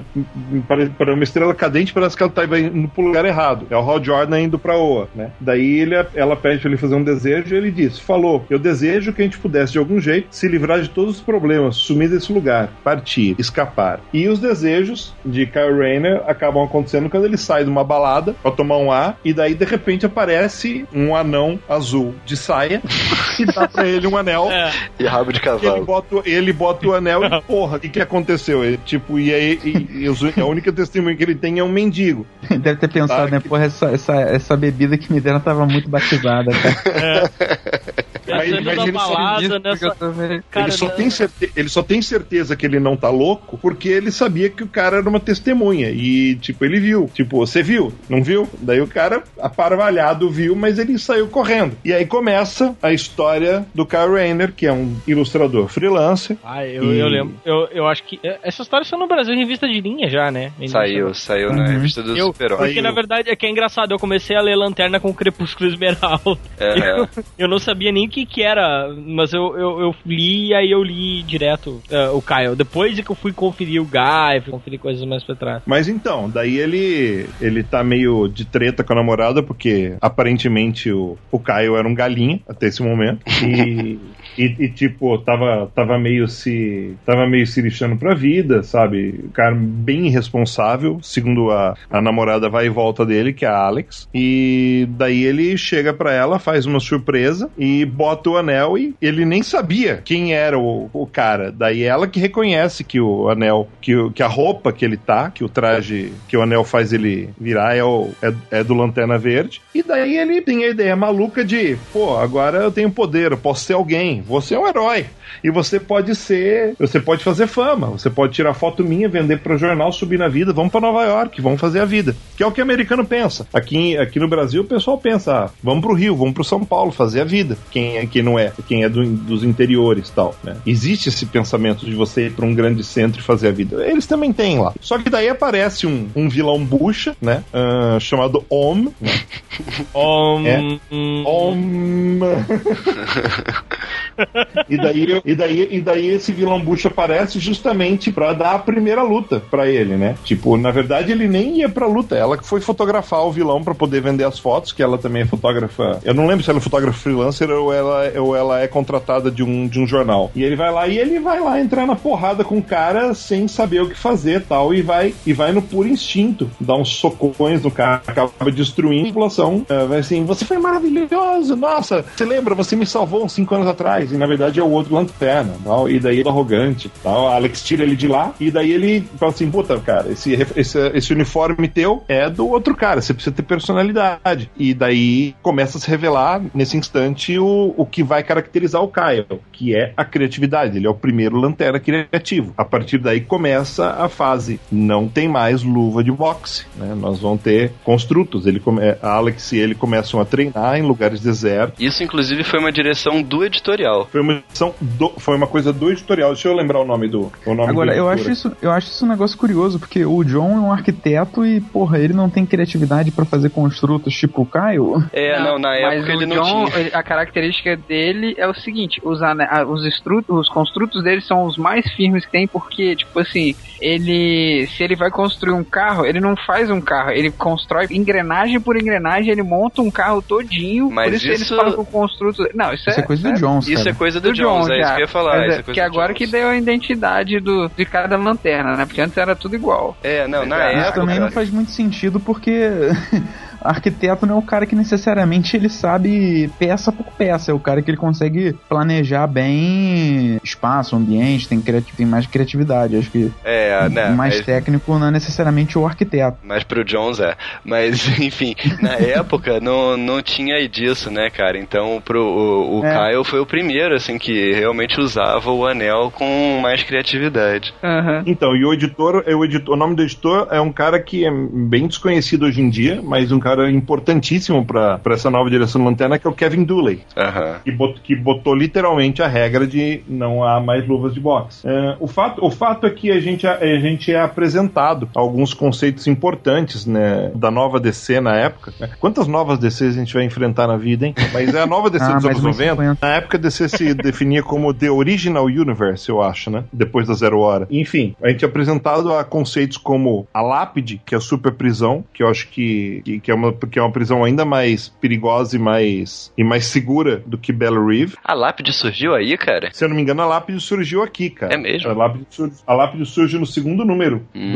para, para uma estrela cadente parece que ela tá indo pro lugar errado. É o Hal Jordan indo pra Oa, né? Daí ele, ela pede pra ele fazer um desejo e ele diz: Falou, eu desejo que a gente pudesse de algum jeito se livrar de todos os problemas, sumir desse lugar, partir, escapar. E os desejos de Kyle Rayner acabam acontecendo quando ele sai de uma balada pra tomar um ar e daí de repente aparece um anão azul de saia e dá pra ele um anel. É. E rabo de Ele cavalo. bota, ele bota o anel e, porra, o que, que aconteceu? Ele, tipo, e aí e, e a única testemunha que ele tem é um mendigo. Deve ter pensado, Tá, né? que- Porra, essa, essa, essa bebida que me deram tava muito batizada, cara. Mas- Pensando mas na ele só balada, nessa. Cara, ele, só na- tem certe- ele só tem certeza que ele não tá louco porque ele sabia que o cara era uma testemunha. E, tipo, ele viu. Tipo, você viu? Não viu? Daí o cara, aparvalhado, viu, mas ele saiu correndo. E aí começa a história do Kyle Rayner, que é um ilustrador freelancer. Ah, eu, E- eu lembro. Eu, eu acho que. é, Essa história saiu no Brasil em revista de linha já, né? Saiu, saiu na Uhum. revista do Eu, Super-Herói. porque na verdade é que é engraçado, eu comecei a ler Lanterna com Crepúsculo Esmeralda. É, Eu, eu não sabia nem que, que era, mas eu, eu, eu li e aí eu li direto eh, o Kyle. Depois é que eu fui conferir o Guy, fui conferir coisas mais pra trás. Mas então, daí ele ele tá meio de treta com a namorada, porque aparentemente o, o Caio era um galinha até esse momento. E, e, e, tipo, tava, tava meio se. tava meio se lixando pra vida, sabe? O cara bem irresponsável, segundo a, a namorada vai e volta dele, que é a Alex. E daí ele chega pra ela, faz uma surpresa e bota o anel e ele nem sabia quem era o, o cara. Daí ela que reconhece que o anel, que, o- que a roupa que ele tá, que o traje que o anel faz ele virar é, o, é, é do Lanterna Verde. E daí ele tem a ideia maluca de, pô, agora eu tenho poder, eu posso ser alguém, você é um herói. E você pode ser, você pode fazer fama, você pode tirar foto minha, vender pro jornal, subir na vida, vamos pra Nova York, vamos fazer a vida. Que é o que o americano pensa. Aqui, aqui no Brasil o pessoal pensa, ah, vamos pro Rio, vamos pro São Paulo fazer a vida. Quem é quem não é, quem é do- dos interiores tal, né? Existe esse pensamento de você ir pra um grande centro e fazer a vida. Eles também têm lá. Só que daí aparece um, um vilão bucha, né? ah, chamado Om, né? Um, É. Om. e, daí, e, daí, e daí esse vilão bucha aparece justamente pra dar a primeira luta pra ele, né? Tipo, na verdade ele nem ia pra luta, ela que foi fotografar o vilão pra poder vender as fotos, que ela também é fotógrafa. Eu não lembro se ela é fotógrafa freelancer ou ela, ou ela é contratada de um, de um jornal. E ele vai lá e ele vai lá entrar na porrada com o cara sem saber o que fazer tal, e vai, e vai no puro instinto, dá uns socões no cara, acaba destruindo a população. É, vai assim, você foi maravilhoso, nossa, você lembra, você me salvou uns 5 anos atrás, e na verdade é o outro lanterna, tal, e daí ele é arrogante, tal, Alex tira ele de lá, e daí ele fala assim, puta, cara, esse, esse, esse uniforme teu é do outro cara, você precisa ter personalidade. E daí começa a se revelar, nesse instante, o, o que vai caracterizar o Kyle, que é a criatividade, ele é o primeiro lanterna criativo. A partir daí começa a fase, não tem mais luva de boxe, né? Nós vamos ter construtos, ele come, Alex e ele começam a treinar em lugares desertos, Isso, inclusive, foi uma direção do editorial editorial. Foi uma edição do, foi uma coisa do editorial. Deixa eu lembrar o nome do. O nome Agora, do eu acho, isso, eu acho isso um negócio curioso, porque o John é um arquiteto e, porra, ele não tem criatividade pra fazer construtos tipo o Caio. É, não, na mas época ele não John, tinha. a característica dele é o seguinte: os, os, os construtos dele são os mais firmes que tem, porque, tipo assim, ele. Se ele vai construir um carro, ele não faz um carro, ele constrói engrenagem por engrenagem, ele monta um carro todinho. Mas por isso, eles isso- falam que o construto. Não, isso, Isso é coisa do Jones, Isso cara. é coisa do, do Jones, John, é isso que eu ia falar. Mas isso é, é coisa que agora Jones. que deu a identidade do, de cada lanterna, né? Porque antes era tudo igual. É, não, na Mas Isso época. também não faz muito sentido porque arquiteto não é o cara que necessariamente ele sabe peça por peça, é o cara que ele consegue planejar bem espaço, ambiente, tem, tem mais criatividade. Acho que É, né? o mais mas- técnico não é necessariamente o arquiteto. Mas pro Jones é. Mas, enfim, na época não, não tinha disso, né, cara? Então pro, o, o É. Kyle foi o primeiro, assim, que realmente usava o anel com mais criatividade. Aham. Então, e o editor, é o editor, o nome do editor é um cara que é bem desconhecido hoje em dia, mas um cara importantíssimo para essa nova direção do Lanterna, que é o Kevin Dooley, Aham. que, bot- que botou literalmente a regra de não há mais luvas de boxe. É, o, fato, o fato é que a gente, a, a gente é apresentado alguns conceitos importantes né, da nova DC na época. né? Quantas novas DCs a gente vai enfrentar na vida, hein? Mas é a nova DC Ah, dos anos umas 90. 50. Na época, a DC se definia como The Original Universe, eu acho, né? Depois da Zero Hora. Enfim, a gente é apresentado a conceitos como a lápide, que é a super prisão, que eu acho que, que, que é, uma, que é uma prisão ainda mais perigosa e mais, e mais segura do que Bella Reeve. A lápide surgiu aí, cara? Se eu não me engano, a lápide surgiu aqui, cara. É mesmo? A lápide, sur- a lápide surge no segundo número Hum.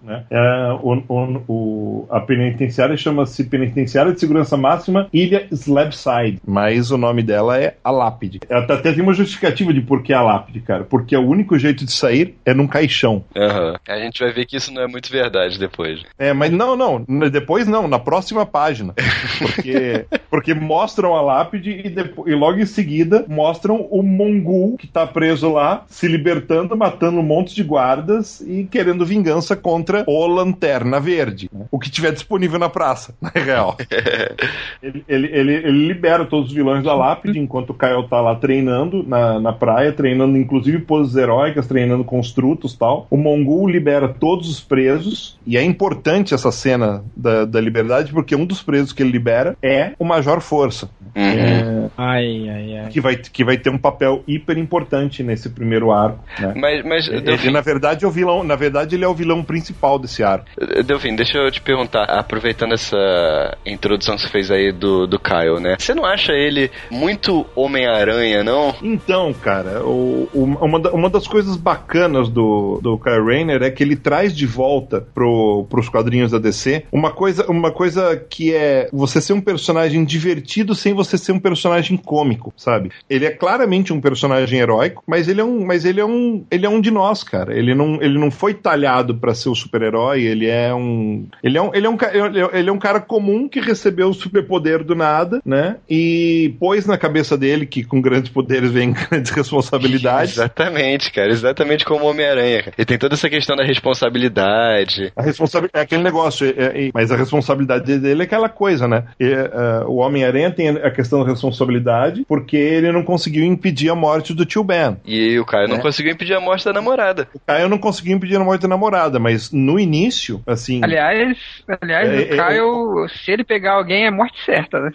do. Né? É, o, o- o- a penitenciária chama-se Penitenciária de Segurança Máxima Ilha Slabside, mas o nome dela é a lápide. Ela tá- até tem uma justificativa de por que a lápide, cara. Porque o único jeito de sair é num caixão. Aham. A gente vai ver que isso não é muito verdade depois. É, mas não, não. Depois não, na próxima página. Porque, porque mostram a lápide e, depo- e logo em seguida mostram o Mongul que tá preso lá, se libertando, matando um monte de guardas e querendo vingança contra o Lanterna Verde. né? O que tiver disponível na praça, na real. ele, ele, ele, ele libera todos os vilões da lápide enquanto o Kyle tá lá treinando na, na praia, treinando inclusive poses heróicas, treinando construtos tal. O Mongul libera todos os presos, e é importante essa cena da, da liberdade, porque um dos presos que ele libera é o Major Força, Uhum. é, Ai, ai, ai. que, vai, que vai ter um papel hiper importante nesse primeiro arco. Né? Mas, mas Ele, Delfim, na verdade, é o vilão. Na verdade, ele é o vilão principal desse arco. Delfim, deixa eu te perguntar, aproveitando essa introdução que você fez aí do, do Kyle, né? Você não acha ele muito Homem-Aranha, não? Então, cara, o- o- uma, da- uma das coisas bacanas do, do Kyle Rayner é que ele traz de volta pro, pros quadrinhos da DC uma coisa, uma coisa que é você ser um personagem divertido sem você ser um personagem cômico, sabe? Ele é claramente um personagem heróico, mas ele é um, mas ele é um, ele é um de nós, cara. Ele não, ele não foi talhado pra ser o super-herói, ele é um, ele é um, ele é um, ele é- ele é um cara comum que recebeu o superpoder do nada, né? E pôs na cabeça dele que com grandes poderes vem grandes responsabilidades. Exatamente, cara. Exatamente como o Homem-Aranha. Ele tem toda essa questão da responsabilidade. A responsabilidade é aquele negócio, é- é- mas a responsabilidade dele é aquela coisa, né? E, é, o Homem-Aranha tem a questão da responsabilidade porque ele não conseguiu impedir a morte do tio Ben. E o Caio não É. conseguiu impedir a morte da namorada. O Caio não conseguiu impedir a morte da namorada, mas no início, assim. Aliás, aliás, É, o é, Kyle, se ele pegar alguém, é morte certa, né?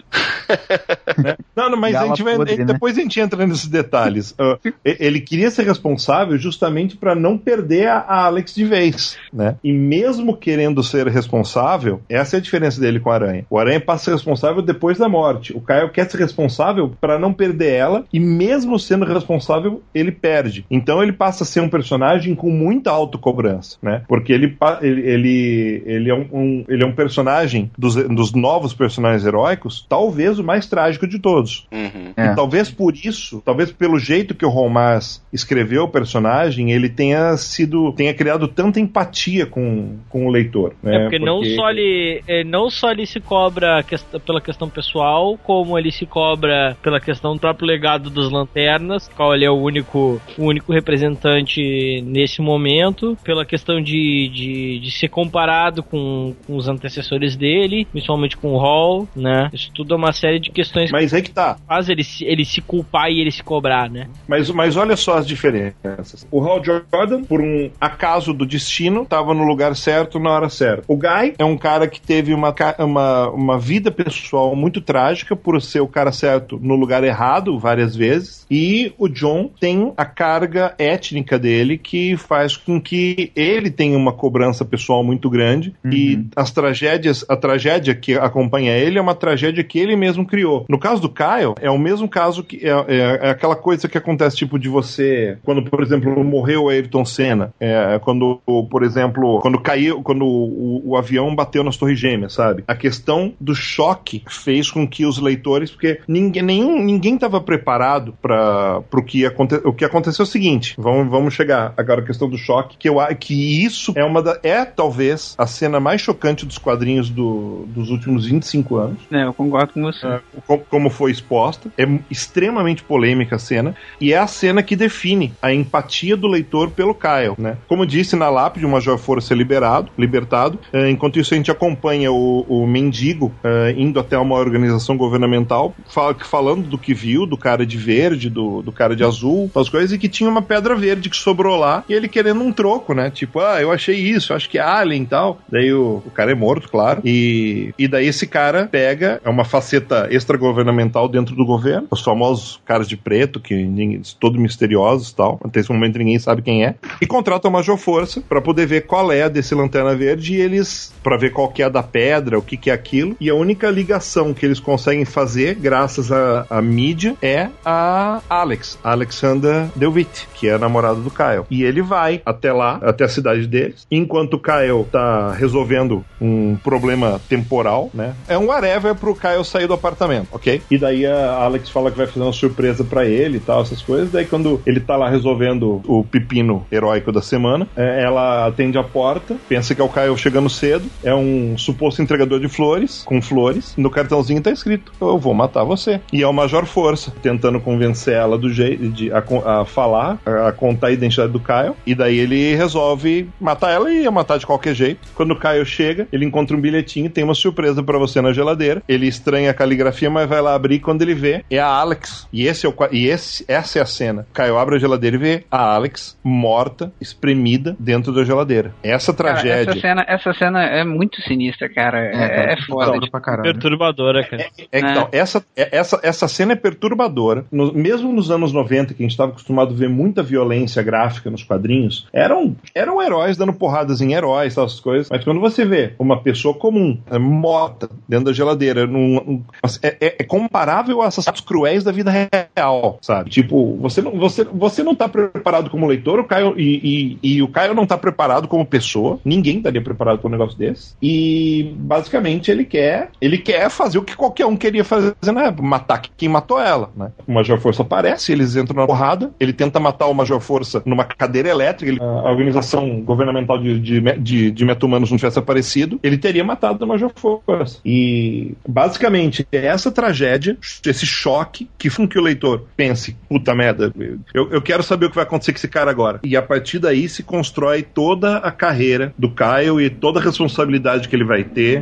Não, não, mas a gente vai, podre, né? depois a gente entra nesses detalhes. E- ele queria ser responsável justamente para não perder a, a Alex de vez, né? E mesmo querendo ser responsável, essa é a diferença dele com o Aranha. O Aranha passa a ser responsável depois da morte. O Kyle quer ser responsável para não perder ela e mesmo sendo responsável, ele perde. Então ele passa a ser um personagem com muita autocobrança, né? Porque ele pa- ele ele, ele é um, um- ele é um personagem dos, dos novos personagens heróicos, talvez o mais trágico de todos. Uhum. É. E talvez por isso, talvez pelo jeito que o Romas escreveu o personagem, ele tenha sido, tenha criado tanta empatia com, com o leitor. Né? É porque, não só ele, é, não só ele se cobra quest- pela questão pessoal, como ele se cobra pela questão do próprio legado dos Lanternas, qual ele é o único, o único representante nesse momento, pela questão de, de, de ser comparado com, com os antecessores dele, principalmente com o Hall, né? Isso tudo é uma série de questões Mas aí que tá. que faz ele, se- ele se culpar e ele se cobrar, né? Mas, mas olha só as diferenças. O Hal Jordan, por um acaso do destino, estava no lugar certo na hora certa. O Guy é um cara que teve uma, uma, uma vida pessoal muito trágica por ser o cara certo no lugar errado várias vezes. E o John tem a carga étnica dele que faz com que ele tenha uma cobrança pessoal muito grande. E as tragédias, a tragédia que acompanha ele é uma tragédia que ele mesmo criou. No caso do Kyle, é o mesmo caso que é, é- é aquela coisa que acontece, tipo, de você. Quando, por exemplo, morreu o Ayrton Senna. É, quando, por exemplo, quando caiu, quando o, o avião bateu nas Torres Gêmeas, sabe? A questão do choque fez com que os leitores, porque ninguém nenhum, ninguém estava preparado para o que ia acontecer. O que aconteceu é o seguinte: vamos, vamos chegar agora à questão do choque, que eu a- que isso é uma da, é talvez a cena mais chocante dos quadrinhos do- dos últimos 25 anos. É, eu concordo com você. É, co- como foi exposta. É extremamente polêmica a cena. E é a cena que define a empatia do leitor pelo Kyle, né? Como disse na lápide, o Major Força é liberado, libertado. É, enquanto isso, a gente acompanha o, o mendigo é, indo até uma organização governamental, fala- falando do que viu, do cara de verde, do, do cara de azul, as coisas, e que tinha uma pedra verde que sobrou lá, e ele querendo um troco, né? Tipo, ah, eu achei isso, acho que é alien e tal. Daí o, o cara é morto, claro. E, e daí esse cara pega, é uma faceta extragovernamental dentro do governo, os famosos caras de preto, que ninguém, todo misteriosos e tal. Até esse momento ninguém sabe quem é. E contrata o Major Força pra poder ver qual é a desse Lanterna Verde e eles, pra ver qual que é da pedra, o que que é aquilo. E a única ligação que eles conseguem fazer, graças à mídia, é a Alex, a Alexander DeWitt, que é a namorada do Kyle. E ele vai até lá, até a cidade deles, enquanto o Kyle tá resolvendo um problema temporal, né? É um whatever pro Kyle sair do apartamento, ok? E daí a Alex fala que vai fazer uma surpresa pra ele e tal, essas coisas. Daí quando ele tá lá resolvendo o pepino heróico da semana, é, ela atende a porta, pensa que é o Kyle chegando cedo, é um suposto entregador de flores, com flores. No cartãozinho tá escrito: Eu vou matar você. E é o Major Força, tentando convencer ela do jeito de a, a falar, a, a contar a identidade do Kyle. E daí ele resolve matar ela e ia matar de qualquer jeito. Quando o Kyle chega, ele encontra um bilhetinho, tem uma surpresa pra você na geladeira. Ele estranha a caligrafia, mas vai lá abrir quando ele vê é a Alex. E esse é o e esse essa é a cena. Kyle abre a geladeira e vê a Alex morta, espremida dentro da geladeira. Essa Cara, tragédia. essa, cena, essa cena é muito sinistra, cara. É, é foda. Foda pra caralho. Perturbadora, cara. É, né? então, essa, é- essa, essa cena é perturbadora. No- mesmo nos anos 90, que a gente estava acostumado a ver muita violência gráfica nos quadrinhos, eram, eram heróis dando porradas em heróis, tal, essas coisas. Mas quando você vê uma pessoa comum, é, morta, dentro da geladeira, num, um- é, é- é comparável a assassinatos cruéis da vida real, sabe? Tipo, você não, você, você não tá preparado como leitor, o Caio, e, e, e o Caio não tá preparado como pessoa. Ninguém estaria preparado para um negócio desse. E basicamente ele quer, ele quer fazer o que qualquer um queria fazer, né? Matar quem matou ela, né? O Major Força aparece, eles entram na porrada, ele tenta matar o Major Força numa cadeira elétrica, ele- a organização governamental de, de, de, de meta-humanos não tivesse aparecido, ele teria matado o Major Força. E basicamente é essa tragédia, esse choque, que faz que o leitor pense, puta merda, eu, eu quero saber o que vai acontecer com esse cara agora. E a partir daí se constrói toda a carreira do Kyle e toda a responsabilidade que ele vai ter,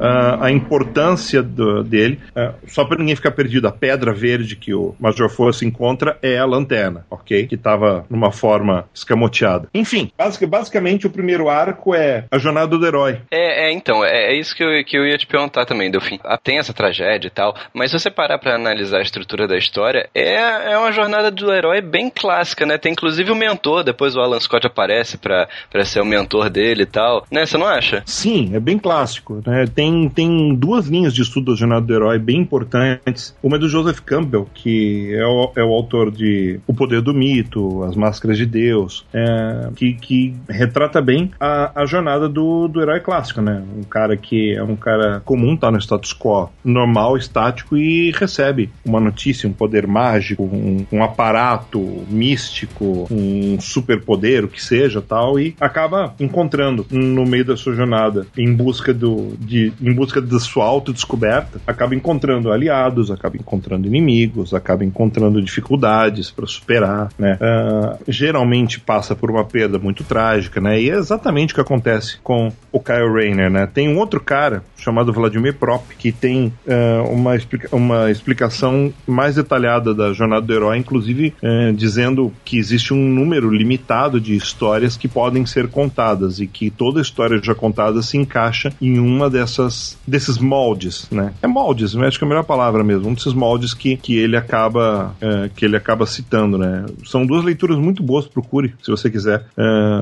ah, a importância do- dele. Ah, só para ninguém ficar perdido, a pedra verde que o Major Força encontra é a lanterna, ok? Que estava numa forma escamoteada. Enfim, basic- basicamente o primeiro arco é a jornada do herói. É, é, então, é, é isso que eu, que eu ia te perguntar também, Delfim. Ah, Tem essa tragédia e tal, mas se você parar pra analisar a estrutura da história, é, é uma jornada do herói bem clássica, né? Tem inclusive o mentor, depois o Alan Scott aparece pra ser o mentor dele e tal, né? Você não acha? Sim, é bem clássico. Né? Tem, tem duas linhas de estudo da jornada do herói bem importantes. Uma é do Joseph Campbell, que é o, é o autor de O Poder do Mito, As Máscaras de Deus, é, que, que retrata bem a, a jornada do, do herói clássico, né? Um cara que é um cara comum, tá no status quo normal, estático e recebe uma notícia, um poder mágico, um, um aparato místico, um superpoder, o que seja, tal, e acaba encontrando no meio da sua jornada em busca do, de, em busca da sua autodescoberta, acaba encontrando aliados, acaba encontrando inimigos, acaba encontrando dificuldades para superar, né? Uh, geralmente passa por uma perda muito trágica, né? E é exatamente o que acontece com o Kyle Rayner, né? Tem um outro cara chamado Vladimir Prop que tem uh, uma, explica uma explicação mais detalhada da jornada do herói, inclusive uh, dizendo que existe um número limitado de histórias que podem ser contadas e que toda história já contada se encaixa em uma dessas desses moldes, né? É moldes, acho que é a melhor palavra mesmo, um desses moldes que, que ele acaba uh, que ele acaba citando, né? São duas leituras muito boas, procure se você quiser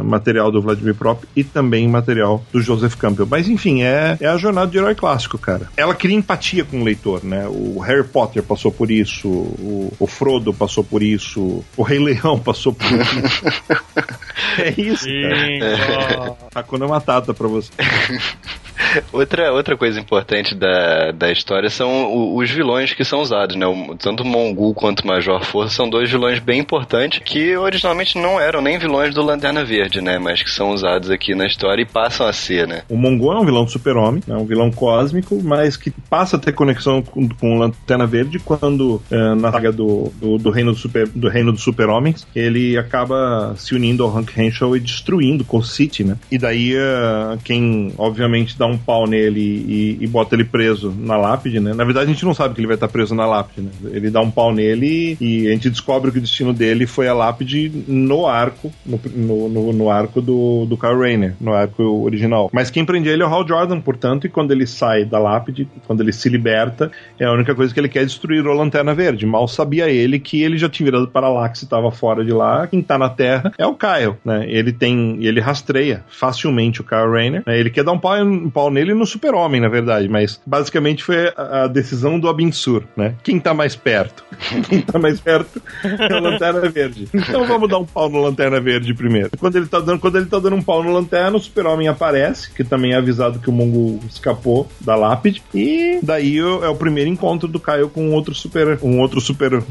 material do Vladimir Prop e também material do Joseph Campbell. Mas enfim, é, é a jornada de herói clássico, cara. Ela cria empatia com o leitor, né? O Harry Potter passou por isso, o, o Frodo passou por isso, o Rei Leão passou por isso. é isso, cara. É. Hakuna Matata pra você. outra, outra coisa importante da, da história são os vilões que são usados, né? Tanto o Mongul quanto o Major Força são dois vilões bem importantes que originalmente não eram nem vilões do Lanterna Verde, né? Mas que são usados aqui na história e passam a ser, né? O Mongul é um vilão do super-homem, é um vilão cósmico, mas que passa a ter conexão com, com Lanterna Verde quando, é, na saga do, do, do, reino do super do reino dos super-homens, ele acaba se unindo ao Hank Henshaw e destruindo Cold City, né? E daí, uh, quem obviamente dá um pau nele e, e, bota ele preso na lápide, né? Na verdade, a gente não sabe que ele vai estar preso na lápide, né? Ele dá um pau nele e a gente descobre que o destino dele foi a lápide no arco, no, no, no arco do, do Kyle Rayner, no arco original. Mas quem prendia ele é o Hal Jordan, portanto, e quando ele sai da lápide, quando ele se liberta, é a única coisa que ele quer é destruir o Lanterna Verde. Mal sabia ele que ele já tinha virado para lá, que estava fora de lá. Quem está na Terra é o Kyle, né? Ele tem, ele rastreia facilmente o Kyle Rayner. Né? Ele quer dar um pau, um pau nele no Super-Homem, na verdade, mas basicamente foi a, decisão do Abinsur, né? Quem tá mais perto? Quem tá mais perto é o Lanterna Verde. Então vamos dar um pau no Lanterna Verde primeiro. Quando ele tá dando, quando ele tá dando um pau no Lanterna, o Super-Homem aparece, que também é avisado que o Mongo escapou da lápide, e daí é o primeiro encontro do Caio com outro super, um outro super uh,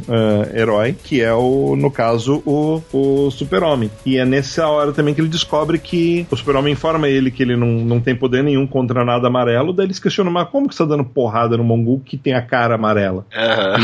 herói, que é o, no caso, o, o Super-Homem. E é nessa hora também que ele descobre que o Super-Homem informa ele que ele não, não tem poder nenhum contra nada amarelo, daí eles questionam, mas como que você tá dando porrada no Mongul que tem a cara amarela? Uhum.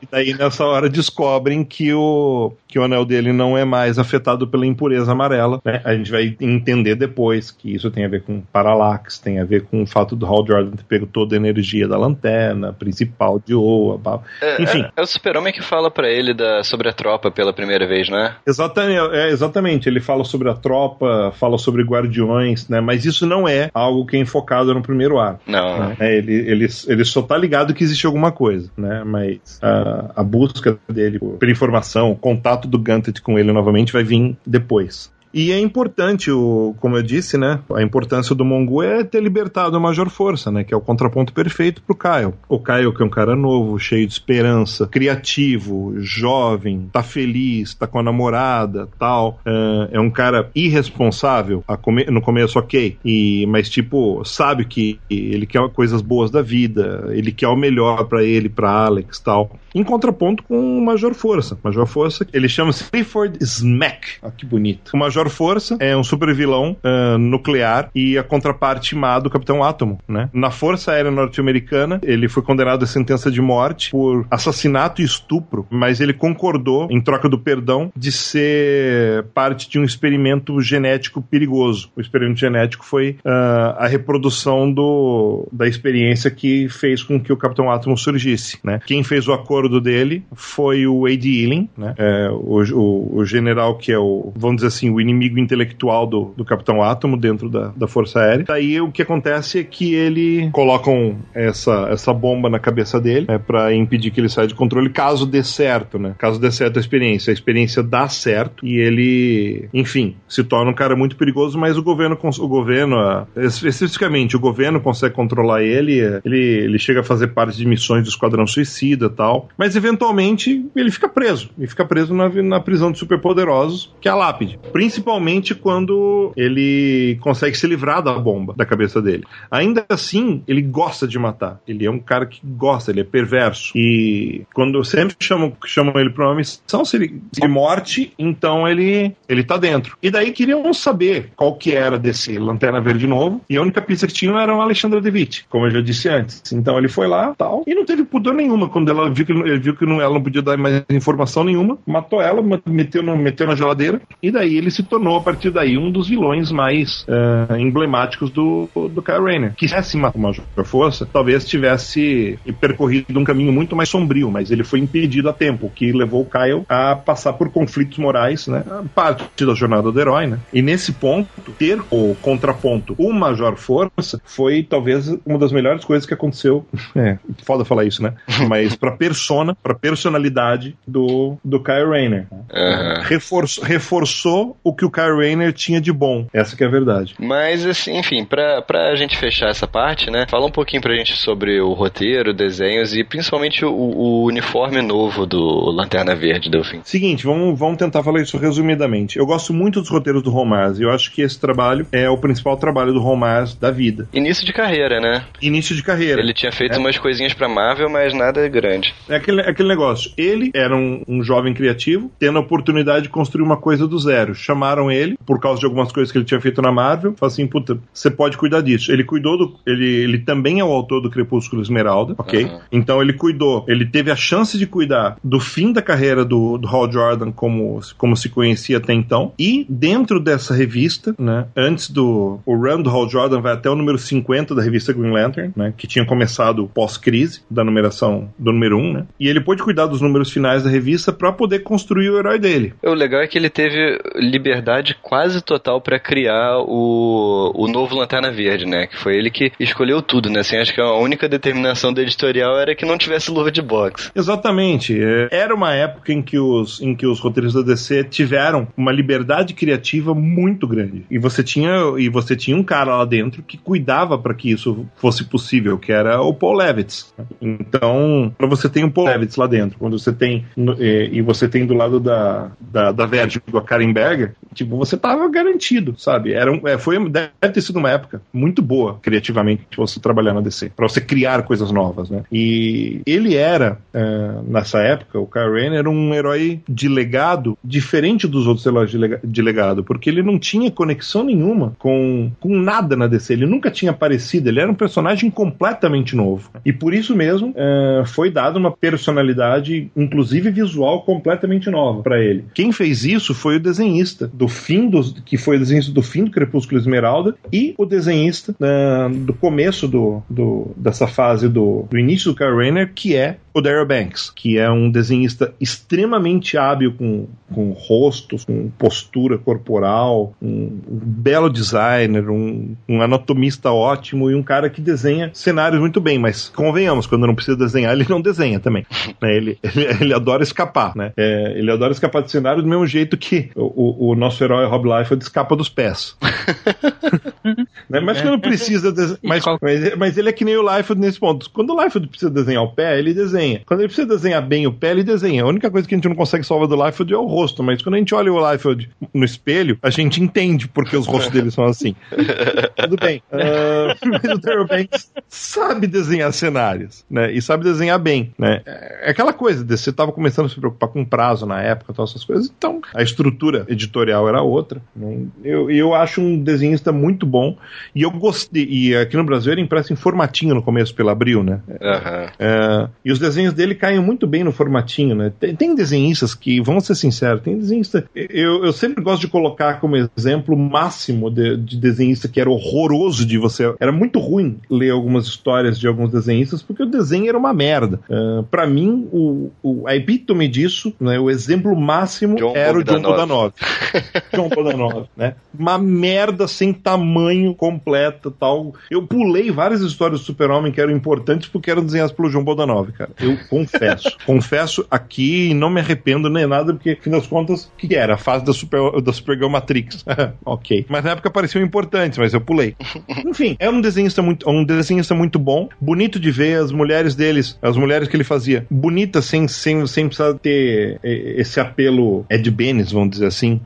E, e, daí nessa hora descobrem que o, que o anel dele não é mais afetado pela impureza amarela, né? A gente vai entender depois que isso tem a ver com Parallax, tem a ver com o fato do Hal Jordan ter pego toda a energia da lanterna principal de Oa, é, enfim. É, é o super-homem que fala para ele da, sobre a tropa pela primeira vez, não é? Exatamente, é, exatamente, ele fala sobre a tropa, fala sobre guardiões, né? Mas isso não é algo que enfocado no primeiro ar. Não. Né? É, ele, ele, ele só tá ligado que existe alguma coisa, né? Mas a, a busca dele pela informação, o contato do Gantet com ele novamente vai vir depois. E é importante, o, como eu disse, né? A importância do Mongu é ter libertado a Major Força, né? Que é o contraponto perfeito pro Kyle. O Kyle, que é um cara novo, cheio de esperança, criativo, jovem, tá feliz, tá com a namorada, tal. É, é um cara irresponsável. Come, no começo, ok. E, mas, tipo, sabe que ele quer coisas boas da vida, ele quer o melhor para ele, para Alex, tal. Em contraponto com o Major Força. Major Força, ele chama-se Clifford Smack. Ah, que bonito. O Major Major Força é um super vilão uh, nuclear e a contraparte má do Capitão Átomo, né? Na Força Aérea Norte-Americana, ele foi condenado a sentença de morte por assassinato e estupro, mas ele concordou, em troca do perdão, de ser parte de um experimento genético perigoso. O experimento genético foi uh, a reprodução do, da experiência que fez com que o Capitão Átomo surgisse, né? Quem fez o acordo dele foi o Wade Ealing, né? É, o, o, o general que é o, vamos dizer assim, o inimigo intelectual do, do Capitão Átomo dentro da, da Força Aérea. Daí o que acontece é que ele colocam essa, essa bomba na cabeça dele né, para impedir que ele saia de controle caso dê certo, né? Caso dê certo a experiência. A experiência dá certo e ele, enfim, se torna um cara muito perigoso, mas o governo, o governo, especificamente o governo consegue controlar ele, ele, ele chega a fazer parte de missões do Esquadrão Suicida tal, mas eventualmente ele fica preso, e fica preso na, na prisão de superpoderosos, que é a Lápide. Principalmente principalmente quando ele consegue se livrar da bomba da cabeça dele. Ainda assim, ele gosta de matar. Ele é um cara que gosta, ele é perverso. E quando sempre chamam, chamam ele pra uma missão, de morte, então ele, ele tá dentro. E daí queriam saber qual que era desse Lanterna Verde novo. E a única pista que tinham era o Alexandre Devitt, como eu já disse antes. Então ele foi lá tal. E não teve pudor nenhuma quando ela viu que, ele viu que não, ela não podia dar mais informação nenhuma. Matou ela, meteu, no, meteu na geladeira. E daí ele se tornou, a partir daí, um dos vilões mais uh, emblemáticos do, do Kyle Rayner. Que se matar uma força, talvez tivesse percorrido um caminho muito mais sombrio, mas ele foi impedido a tempo, o que levou o Kyle a passar por conflitos morais, né? Parte da jornada do herói, né? E nesse ponto, ter o contraponto, o Major Força, foi talvez uma das melhores coisas que aconteceu. É, foda falar isso, né? Mas pra persona, pra personalidade do, do Kyle Rayner. Uhum. Reforçou, reforçou o que o Kyle Rayner tinha de bom. Essa que é a verdade. Mas, assim, enfim, pra, pra gente fechar essa parte, né? Fala um pouquinho pra gente sobre o roteiro, desenhos e principalmente o, o uniforme novo do Lanterna Verde, Delfim. Seguinte, vamos, vamos tentar falar isso resumidamente. Eu gosto muito dos roteiros do Romaz e eu acho que esse trabalho é o principal trabalho do Romaz da vida. Início de carreira, né? Início de carreira. Ele tinha feito é. umas coisinhas pra Marvel, mas nada grande. É aquele, aquele negócio. Ele era um, um jovem criativo, tendo a oportunidade de construir uma coisa do zero. Chamaram ele, por causa de algumas coisas que ele tinha feito na Marvel, falaram assim, puta, você pode cuidar disso. Ele cuidou do... Ele, ele também é o autor do Crepúsculo Esmeralda, ok? Uhum. Então ele cuidou, ele teve a chance de cuidar do fim da carreira do, do Hal Jordan como, como se conhecia até então, e dentro dessa revista, né, antes do... O run do Hal Jordan vai até o número 50 da revista Green Lantern, né, que tinha começado pós-crise, da numeração do número 1, né? E ele pôde cuidar dos números finais da revista para poder construir o herói dele. O legal é que ele teve liberdade quase total para criar o, o novo Lanterna Verde, né? Que foi ele que escolheu tudo, né? Assim, acho que a única determinação do editorial era que não tivesse luva de boxe. Exatamente. É, era uma época em que os, em que os roteiristas da DC tiveram uma liberdade criativa muito grande. E você tinha, e você tinha um cara lá dentro que cuidava para que isso fosse possível, que era o Paul Levitz. Então, quando você tem o Paul Levitz lá dentro, quando você tem e você tem do lado da, da, da Verge a Karen Berger, tipo, você tava garantido, sabe? Era um, é, foi, deve ter sido uma época muito boa, criativamente, você trabalhar na DC, para você criar coisas novas, né? E ele era, é, nessa época, o Kyle Rayner era um herói de legado diferente dos outros heróis de legado, porque ele não tinha conexão nenhuma com, com nada na DC, ele nunca tinha aparecido, ele era um personagem completamente novo. E por isso mesmo, é, foi dada uma personalidade, inclusive visual, completamente nova para ele. Quem fez isso foi o desenhista do fim do, que foi o desenhista do fim do Crepúsculo Esmeralda e o desenhista uh, do começo do, do, dessa fase do, do início do Kyle Rayner, que é o Daryl Banks, que é um desenhista extremamente hábil com, com rostos, com postura corporal, um, um belo designer, um, um, anatomista ótimo e um cara que desenha cenários muito bem, mas convenhamos, quando não precisa desenhar, ele não desenha também. Né? Ele, ele, ele, adora escapar, né? É, ele adora escapar de cenário do mesmo jeito que o, o nosso herói Rob Liefeld escapa dos pés. né? Mas quando precisa, mas, mas, mas, ele é que nem o Liefeld nesse ponto. Quando o Liefeld precisa desenhar o pé, ele desenha desenha. Quando ele precisa desenhar bem o pé, ele desenha. A única coisa que a gente não consegue salvar do Liefeld é o rosto, mas quando a gente olha o Liefeld no espelho, a gente entende porque os rostos dele são assim. Tudo bem. Uh, mas o Daryl Banks sabe desenhar cenários, né? E sabe desenhar bem, né? É aquela coisa, você estava começando a se preocupar com prazo na época, todas essas coisas, então a estrutura editorial era outra. Né? Eu, eu acho um desenhista muito bom e eu gostei. E aqui no Brasil ele impresso em formatinho no começo pela Abril, né? Uhum. Uh, e os desenhos dele caem muito bem no formatinho, né? Tem, tem desenhistas que, vamos ser sinceros, tem desenhista. Eu, eu sempre gosto de colocar como exemplo máximo de, de desenhista que era horroroso de você. Era muito ruim ler algumas histórias de alguns desenhistas porque o desenho era uma merda. Uh, para mim, o, o, a epítome disso, né, o exemplo máximo John era o John Bodanov. John Bodanov, né? Uma merda sem tamanho completo tal. Eu pulei várias histórias do Super-Homem que eram importantes porque eram desenhadas pelo John Bodanov, cara. Eu confesso. confesso aqui e não me arrependo nem nada, porque, afinal das contas, o que era? A fase da, Super, da Supergirl Matrix. ok. Mas na época pareciam importantes, mas eu pulei. Enfim, é um desenhista muito, um desenhista muito bom, bonito de ver, as mulheres deles, as mulheres que ele fazia, bonitas sem, sem, sem precisar ter esse apelo Ed Benes, vamos dizer assim.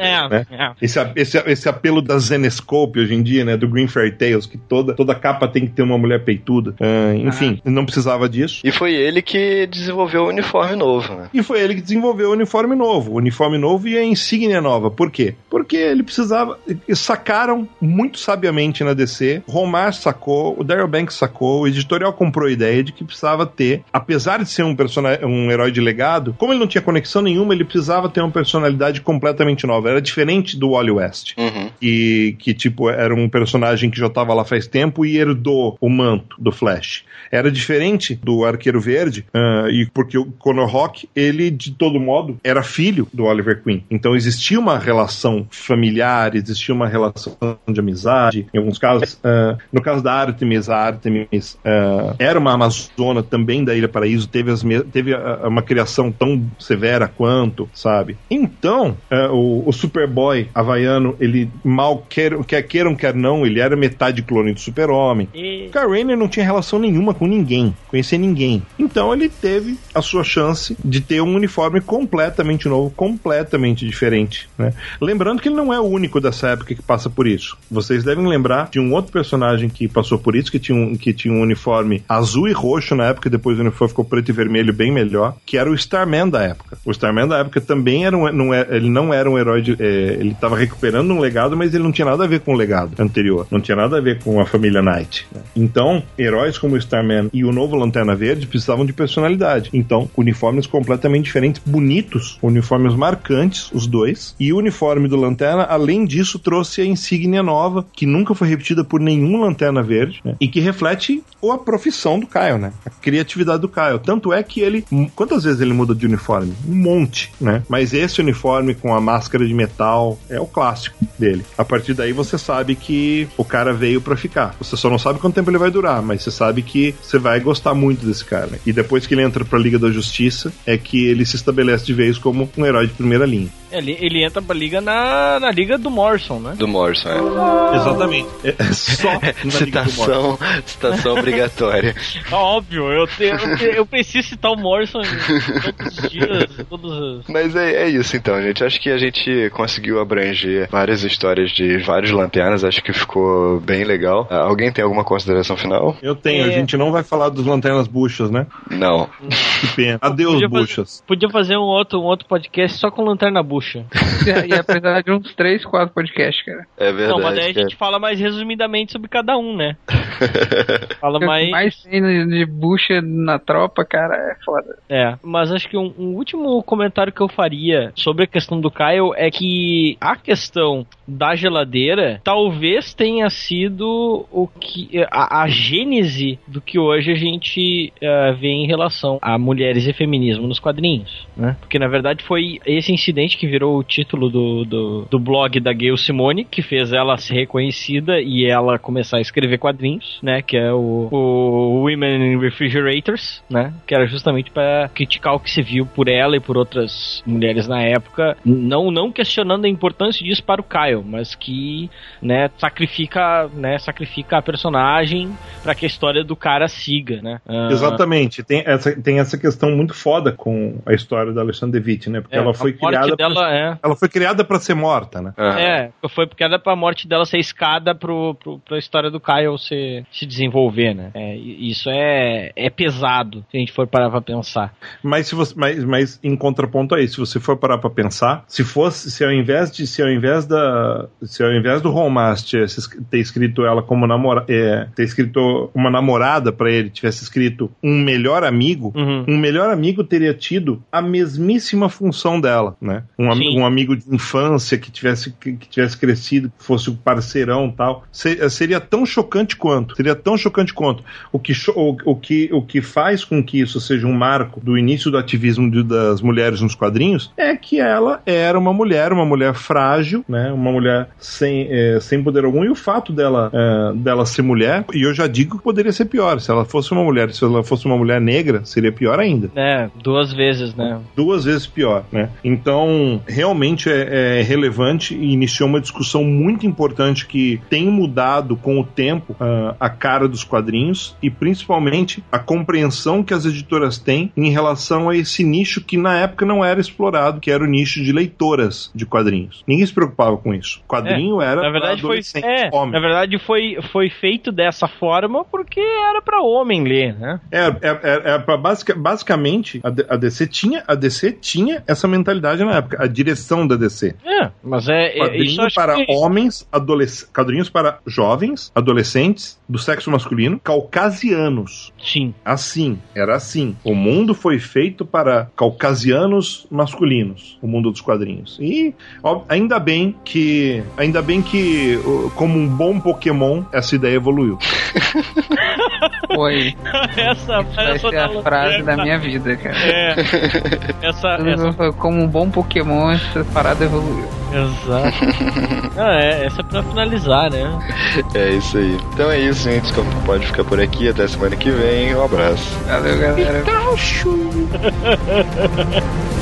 É, Né? é. Esse, esse, esse apelo da Zenescope hoje em dia, né? Do Green Fairy Tales, que toda, toda capa tem que ter uma mulher peituda. Ah, enfim, não precisava disso. E foi ele que desenvolveu o uniforme novo, né? E foi ele que desenvolveu o uniforme novo. O uniforme novo e a insígnia nova. Por quê? Porque ele precisava. Sacaram muito sabiamente na DC. Romar sacou, o Daryl Banks sacou, o editorial comprou a ideia de que precisava ter, apesar de ser um, personagem, um herói de legado, como ele não tinha conexão nenhuma, ele precisava ter uma personalidade completamente nova. Era diferente do Wally West. Uhum. E que, tipo, era um personagem que já estava lá faz tempo e herdou o manto do Flash. Era diferente do Arqueiro Verde, ah, e porque o Conor Rock, ele, de todo modo, era filho do Oliver Queen. Então existia uma relação familiar, existia uma relação de amizade. Em alguns casos, ah, no caso da Artemis, a Artemis ah, era uma amazona também da Ilha Paraíso, teve, teve uma criação tão severa quanto, sabe? Então, o, o Superboy havaiano, ele mal quer, quer queiram, quer não, ele era metade clone do Super-Homem. E- Rayner não tinha relação nenhuma com ninguém, conhecia ninguém. Então ele teve a sua chance de ter um uniforme completamente novo, completamente diferente. Né? Lembrando que ele não é o único dessa época que passa por isso. Vocês devem lembrar de um outro personagem que passou por isso, que tinha um, que tinha um uniforme azul e roxo na época, depois o uniforme ficou preto e vermelho bem melhor, que era o Starman da época. O Starman da época também era um, não é, ele não era um herói de. é, ele estava recuperando um legado, mas ele não tinha nada a ver com o legado anterior. Não tinha nada a ver com a família Knight. né? Então, heróis como o Starman e o novo Lanterna Verde precisavam de personalidade. Então, uniformes completamente diferentes, bonitos, uniformes marcantes, os dois. E o uniforme do Lanterna, além disso, trouxe a insígnia nova, que nunca foi repetida por nenhum Lanterna Verde, né? e que reflete a profissão do Kyle, né? A criatividade do Kyle. Tanto é que ele. Quantas vezes ele muda de uniforme? Um monte, né? Mas esse uniforme com a máscara de metal é o clássico dele. A partir daí você sabe que o cara veio pra ficar. Você só não sabe quanto tempo ele vai durar, mas você sabe que você vai gostar muito desse cara. né? E depois que ele entra pra Liga da Justiça, é que ele se estabelece de vez como um herói de primeira linha. Ele, ele entra pra liga na, na liga do Morrison, né? Do Morrison, é. Exatamente. É é só na Liga do Morrison. Citação, citação obrigatória. Óbvio, eu, te- eu, eu preciso citar o Morrison em todos os dias, todos os... Mas é, é isso então, gente. Acho que a gente conseguiu abranger várias histórias de vários lanternas. Acho que ficou bem legal. Ah, Alguém tem alguma consideração final? Eu tenho, a É. gente não vai falar dos lanternas buchas, né? Não. Que pena. Adeus, Podia fazer- buchas. Podia fazer um outro, um outro podcast só com lanterna bucha. Ia precisar de uns 3, 4 podcasts, cara. É verdade. Não, mas daí a gente fala mais resumidamente sobre cada um, né? Fala mais. Mais cena de bucha na tropa, cara, é foda. É, mas acho que um, um último comentário que eu faria sobre a questão do Kyle é que a questão da geladeira talvez tenha sido o que a, a gênese do que hoje a gente eh, vê em relação a mulheres e feminismo nos quadrinhos, né? Porque na verdade foi esse incidente que virou o título do, do, do blog da Gail Simone, que fez ela ser reconhecida e ela começar a escrever quadrinhos, né? Que é o, o Women in Refrigerators, né? Que era justamente para criticar o que se viu por ela e por outras mulheres na época, não não questionando a importância disso para o Kyle, mas que, né, sacrifica, né, sacrifica a personagem para que a história do cara siga, né? Ah, Exatamente. Tem essa, tem essa questão muito foda com a história da Alexandre Devitt, né? Porque é, ela foi criada. dela pra, é ela foi criada para ser morta, né? Aham. É, foi porque era pra morte dela ser escada pro, pro, pra história do Kyle se, se desenvolver, né? É, isso é, é pesado, se a gente for parar pra pensar. Mas se você, mas, mas em contraponto a isso, se você for parar para pensar, se fosse, se ao invés de, se ao invés da, se ao invés do es- ter escrito ela como namorada, é, ter escrito uma namorada para ele, tivesse escrito um melhor amigo, Uhum. um melhor amigo teria tido a mesmíssima função dela, né? Um, ami- Sim. um amigo de infância que tivesse, que, que tivesse crescido, que fosse o parceirão e tal. Se- seria tão chocante quanto. Seria tão chocante quanto. O que, o, o que, o que faz com que isso seja um marco do início do ativismo de- das mulheres nos quadrinhos é que ela era uma mulher, uma mulher frágil, né? Uma mulher sem, eh, sem poder algum. E o fato dela, eh, dela ser mulher, e eu já digo que poderia ser pior. Se ela fosse uma mulher, se ela fosse uma mulher negra, seria pior ainda. É, duas vezes, né? Duas vezes pior, né? Então, realmente é, é relevante e iniciou uma discussão muito importante que tem mudado com o tempo uh, a cara dos quadrinhos e principalmente a compreensão que as editoras têm em relação a esse nicho que na época não era explorado, que era o nicho de leitoras de quadrinhos. Ninguém se preocupava com isso. Quadrinho é, era na verdade foi é, homem. na verdade foi, foi feito dessa forma porque era para homem ler, né? É, é, é, é basic, basicamente a, DC tinha a DC tinha essa mentalidade na época, a direção da DC. É, mas é, é quadrinho para que... homens, adolescentes, quadrinhos para jovens, adolescentes do sexo masculino, caucasianos. Sim. Assim, era assim. O mundo foi feito para caucasianos masculinos, o mundo dos quadrinhos. E ó, ainda bem que ainda bem que como um bom Pokémon essa ideia evoluiu. Foi. essa, vai ser a frase da minha vida, cara. É. Essa, essa... Como um bom Pokémon, essa parada evoluiu. Exato. ah, é, essa é pra finalizar, né? É isso aí. Então é isso, gente. Como pode ficar por aqui. Até semana que vem. Um abraço. Valeu, galera. Pikachu!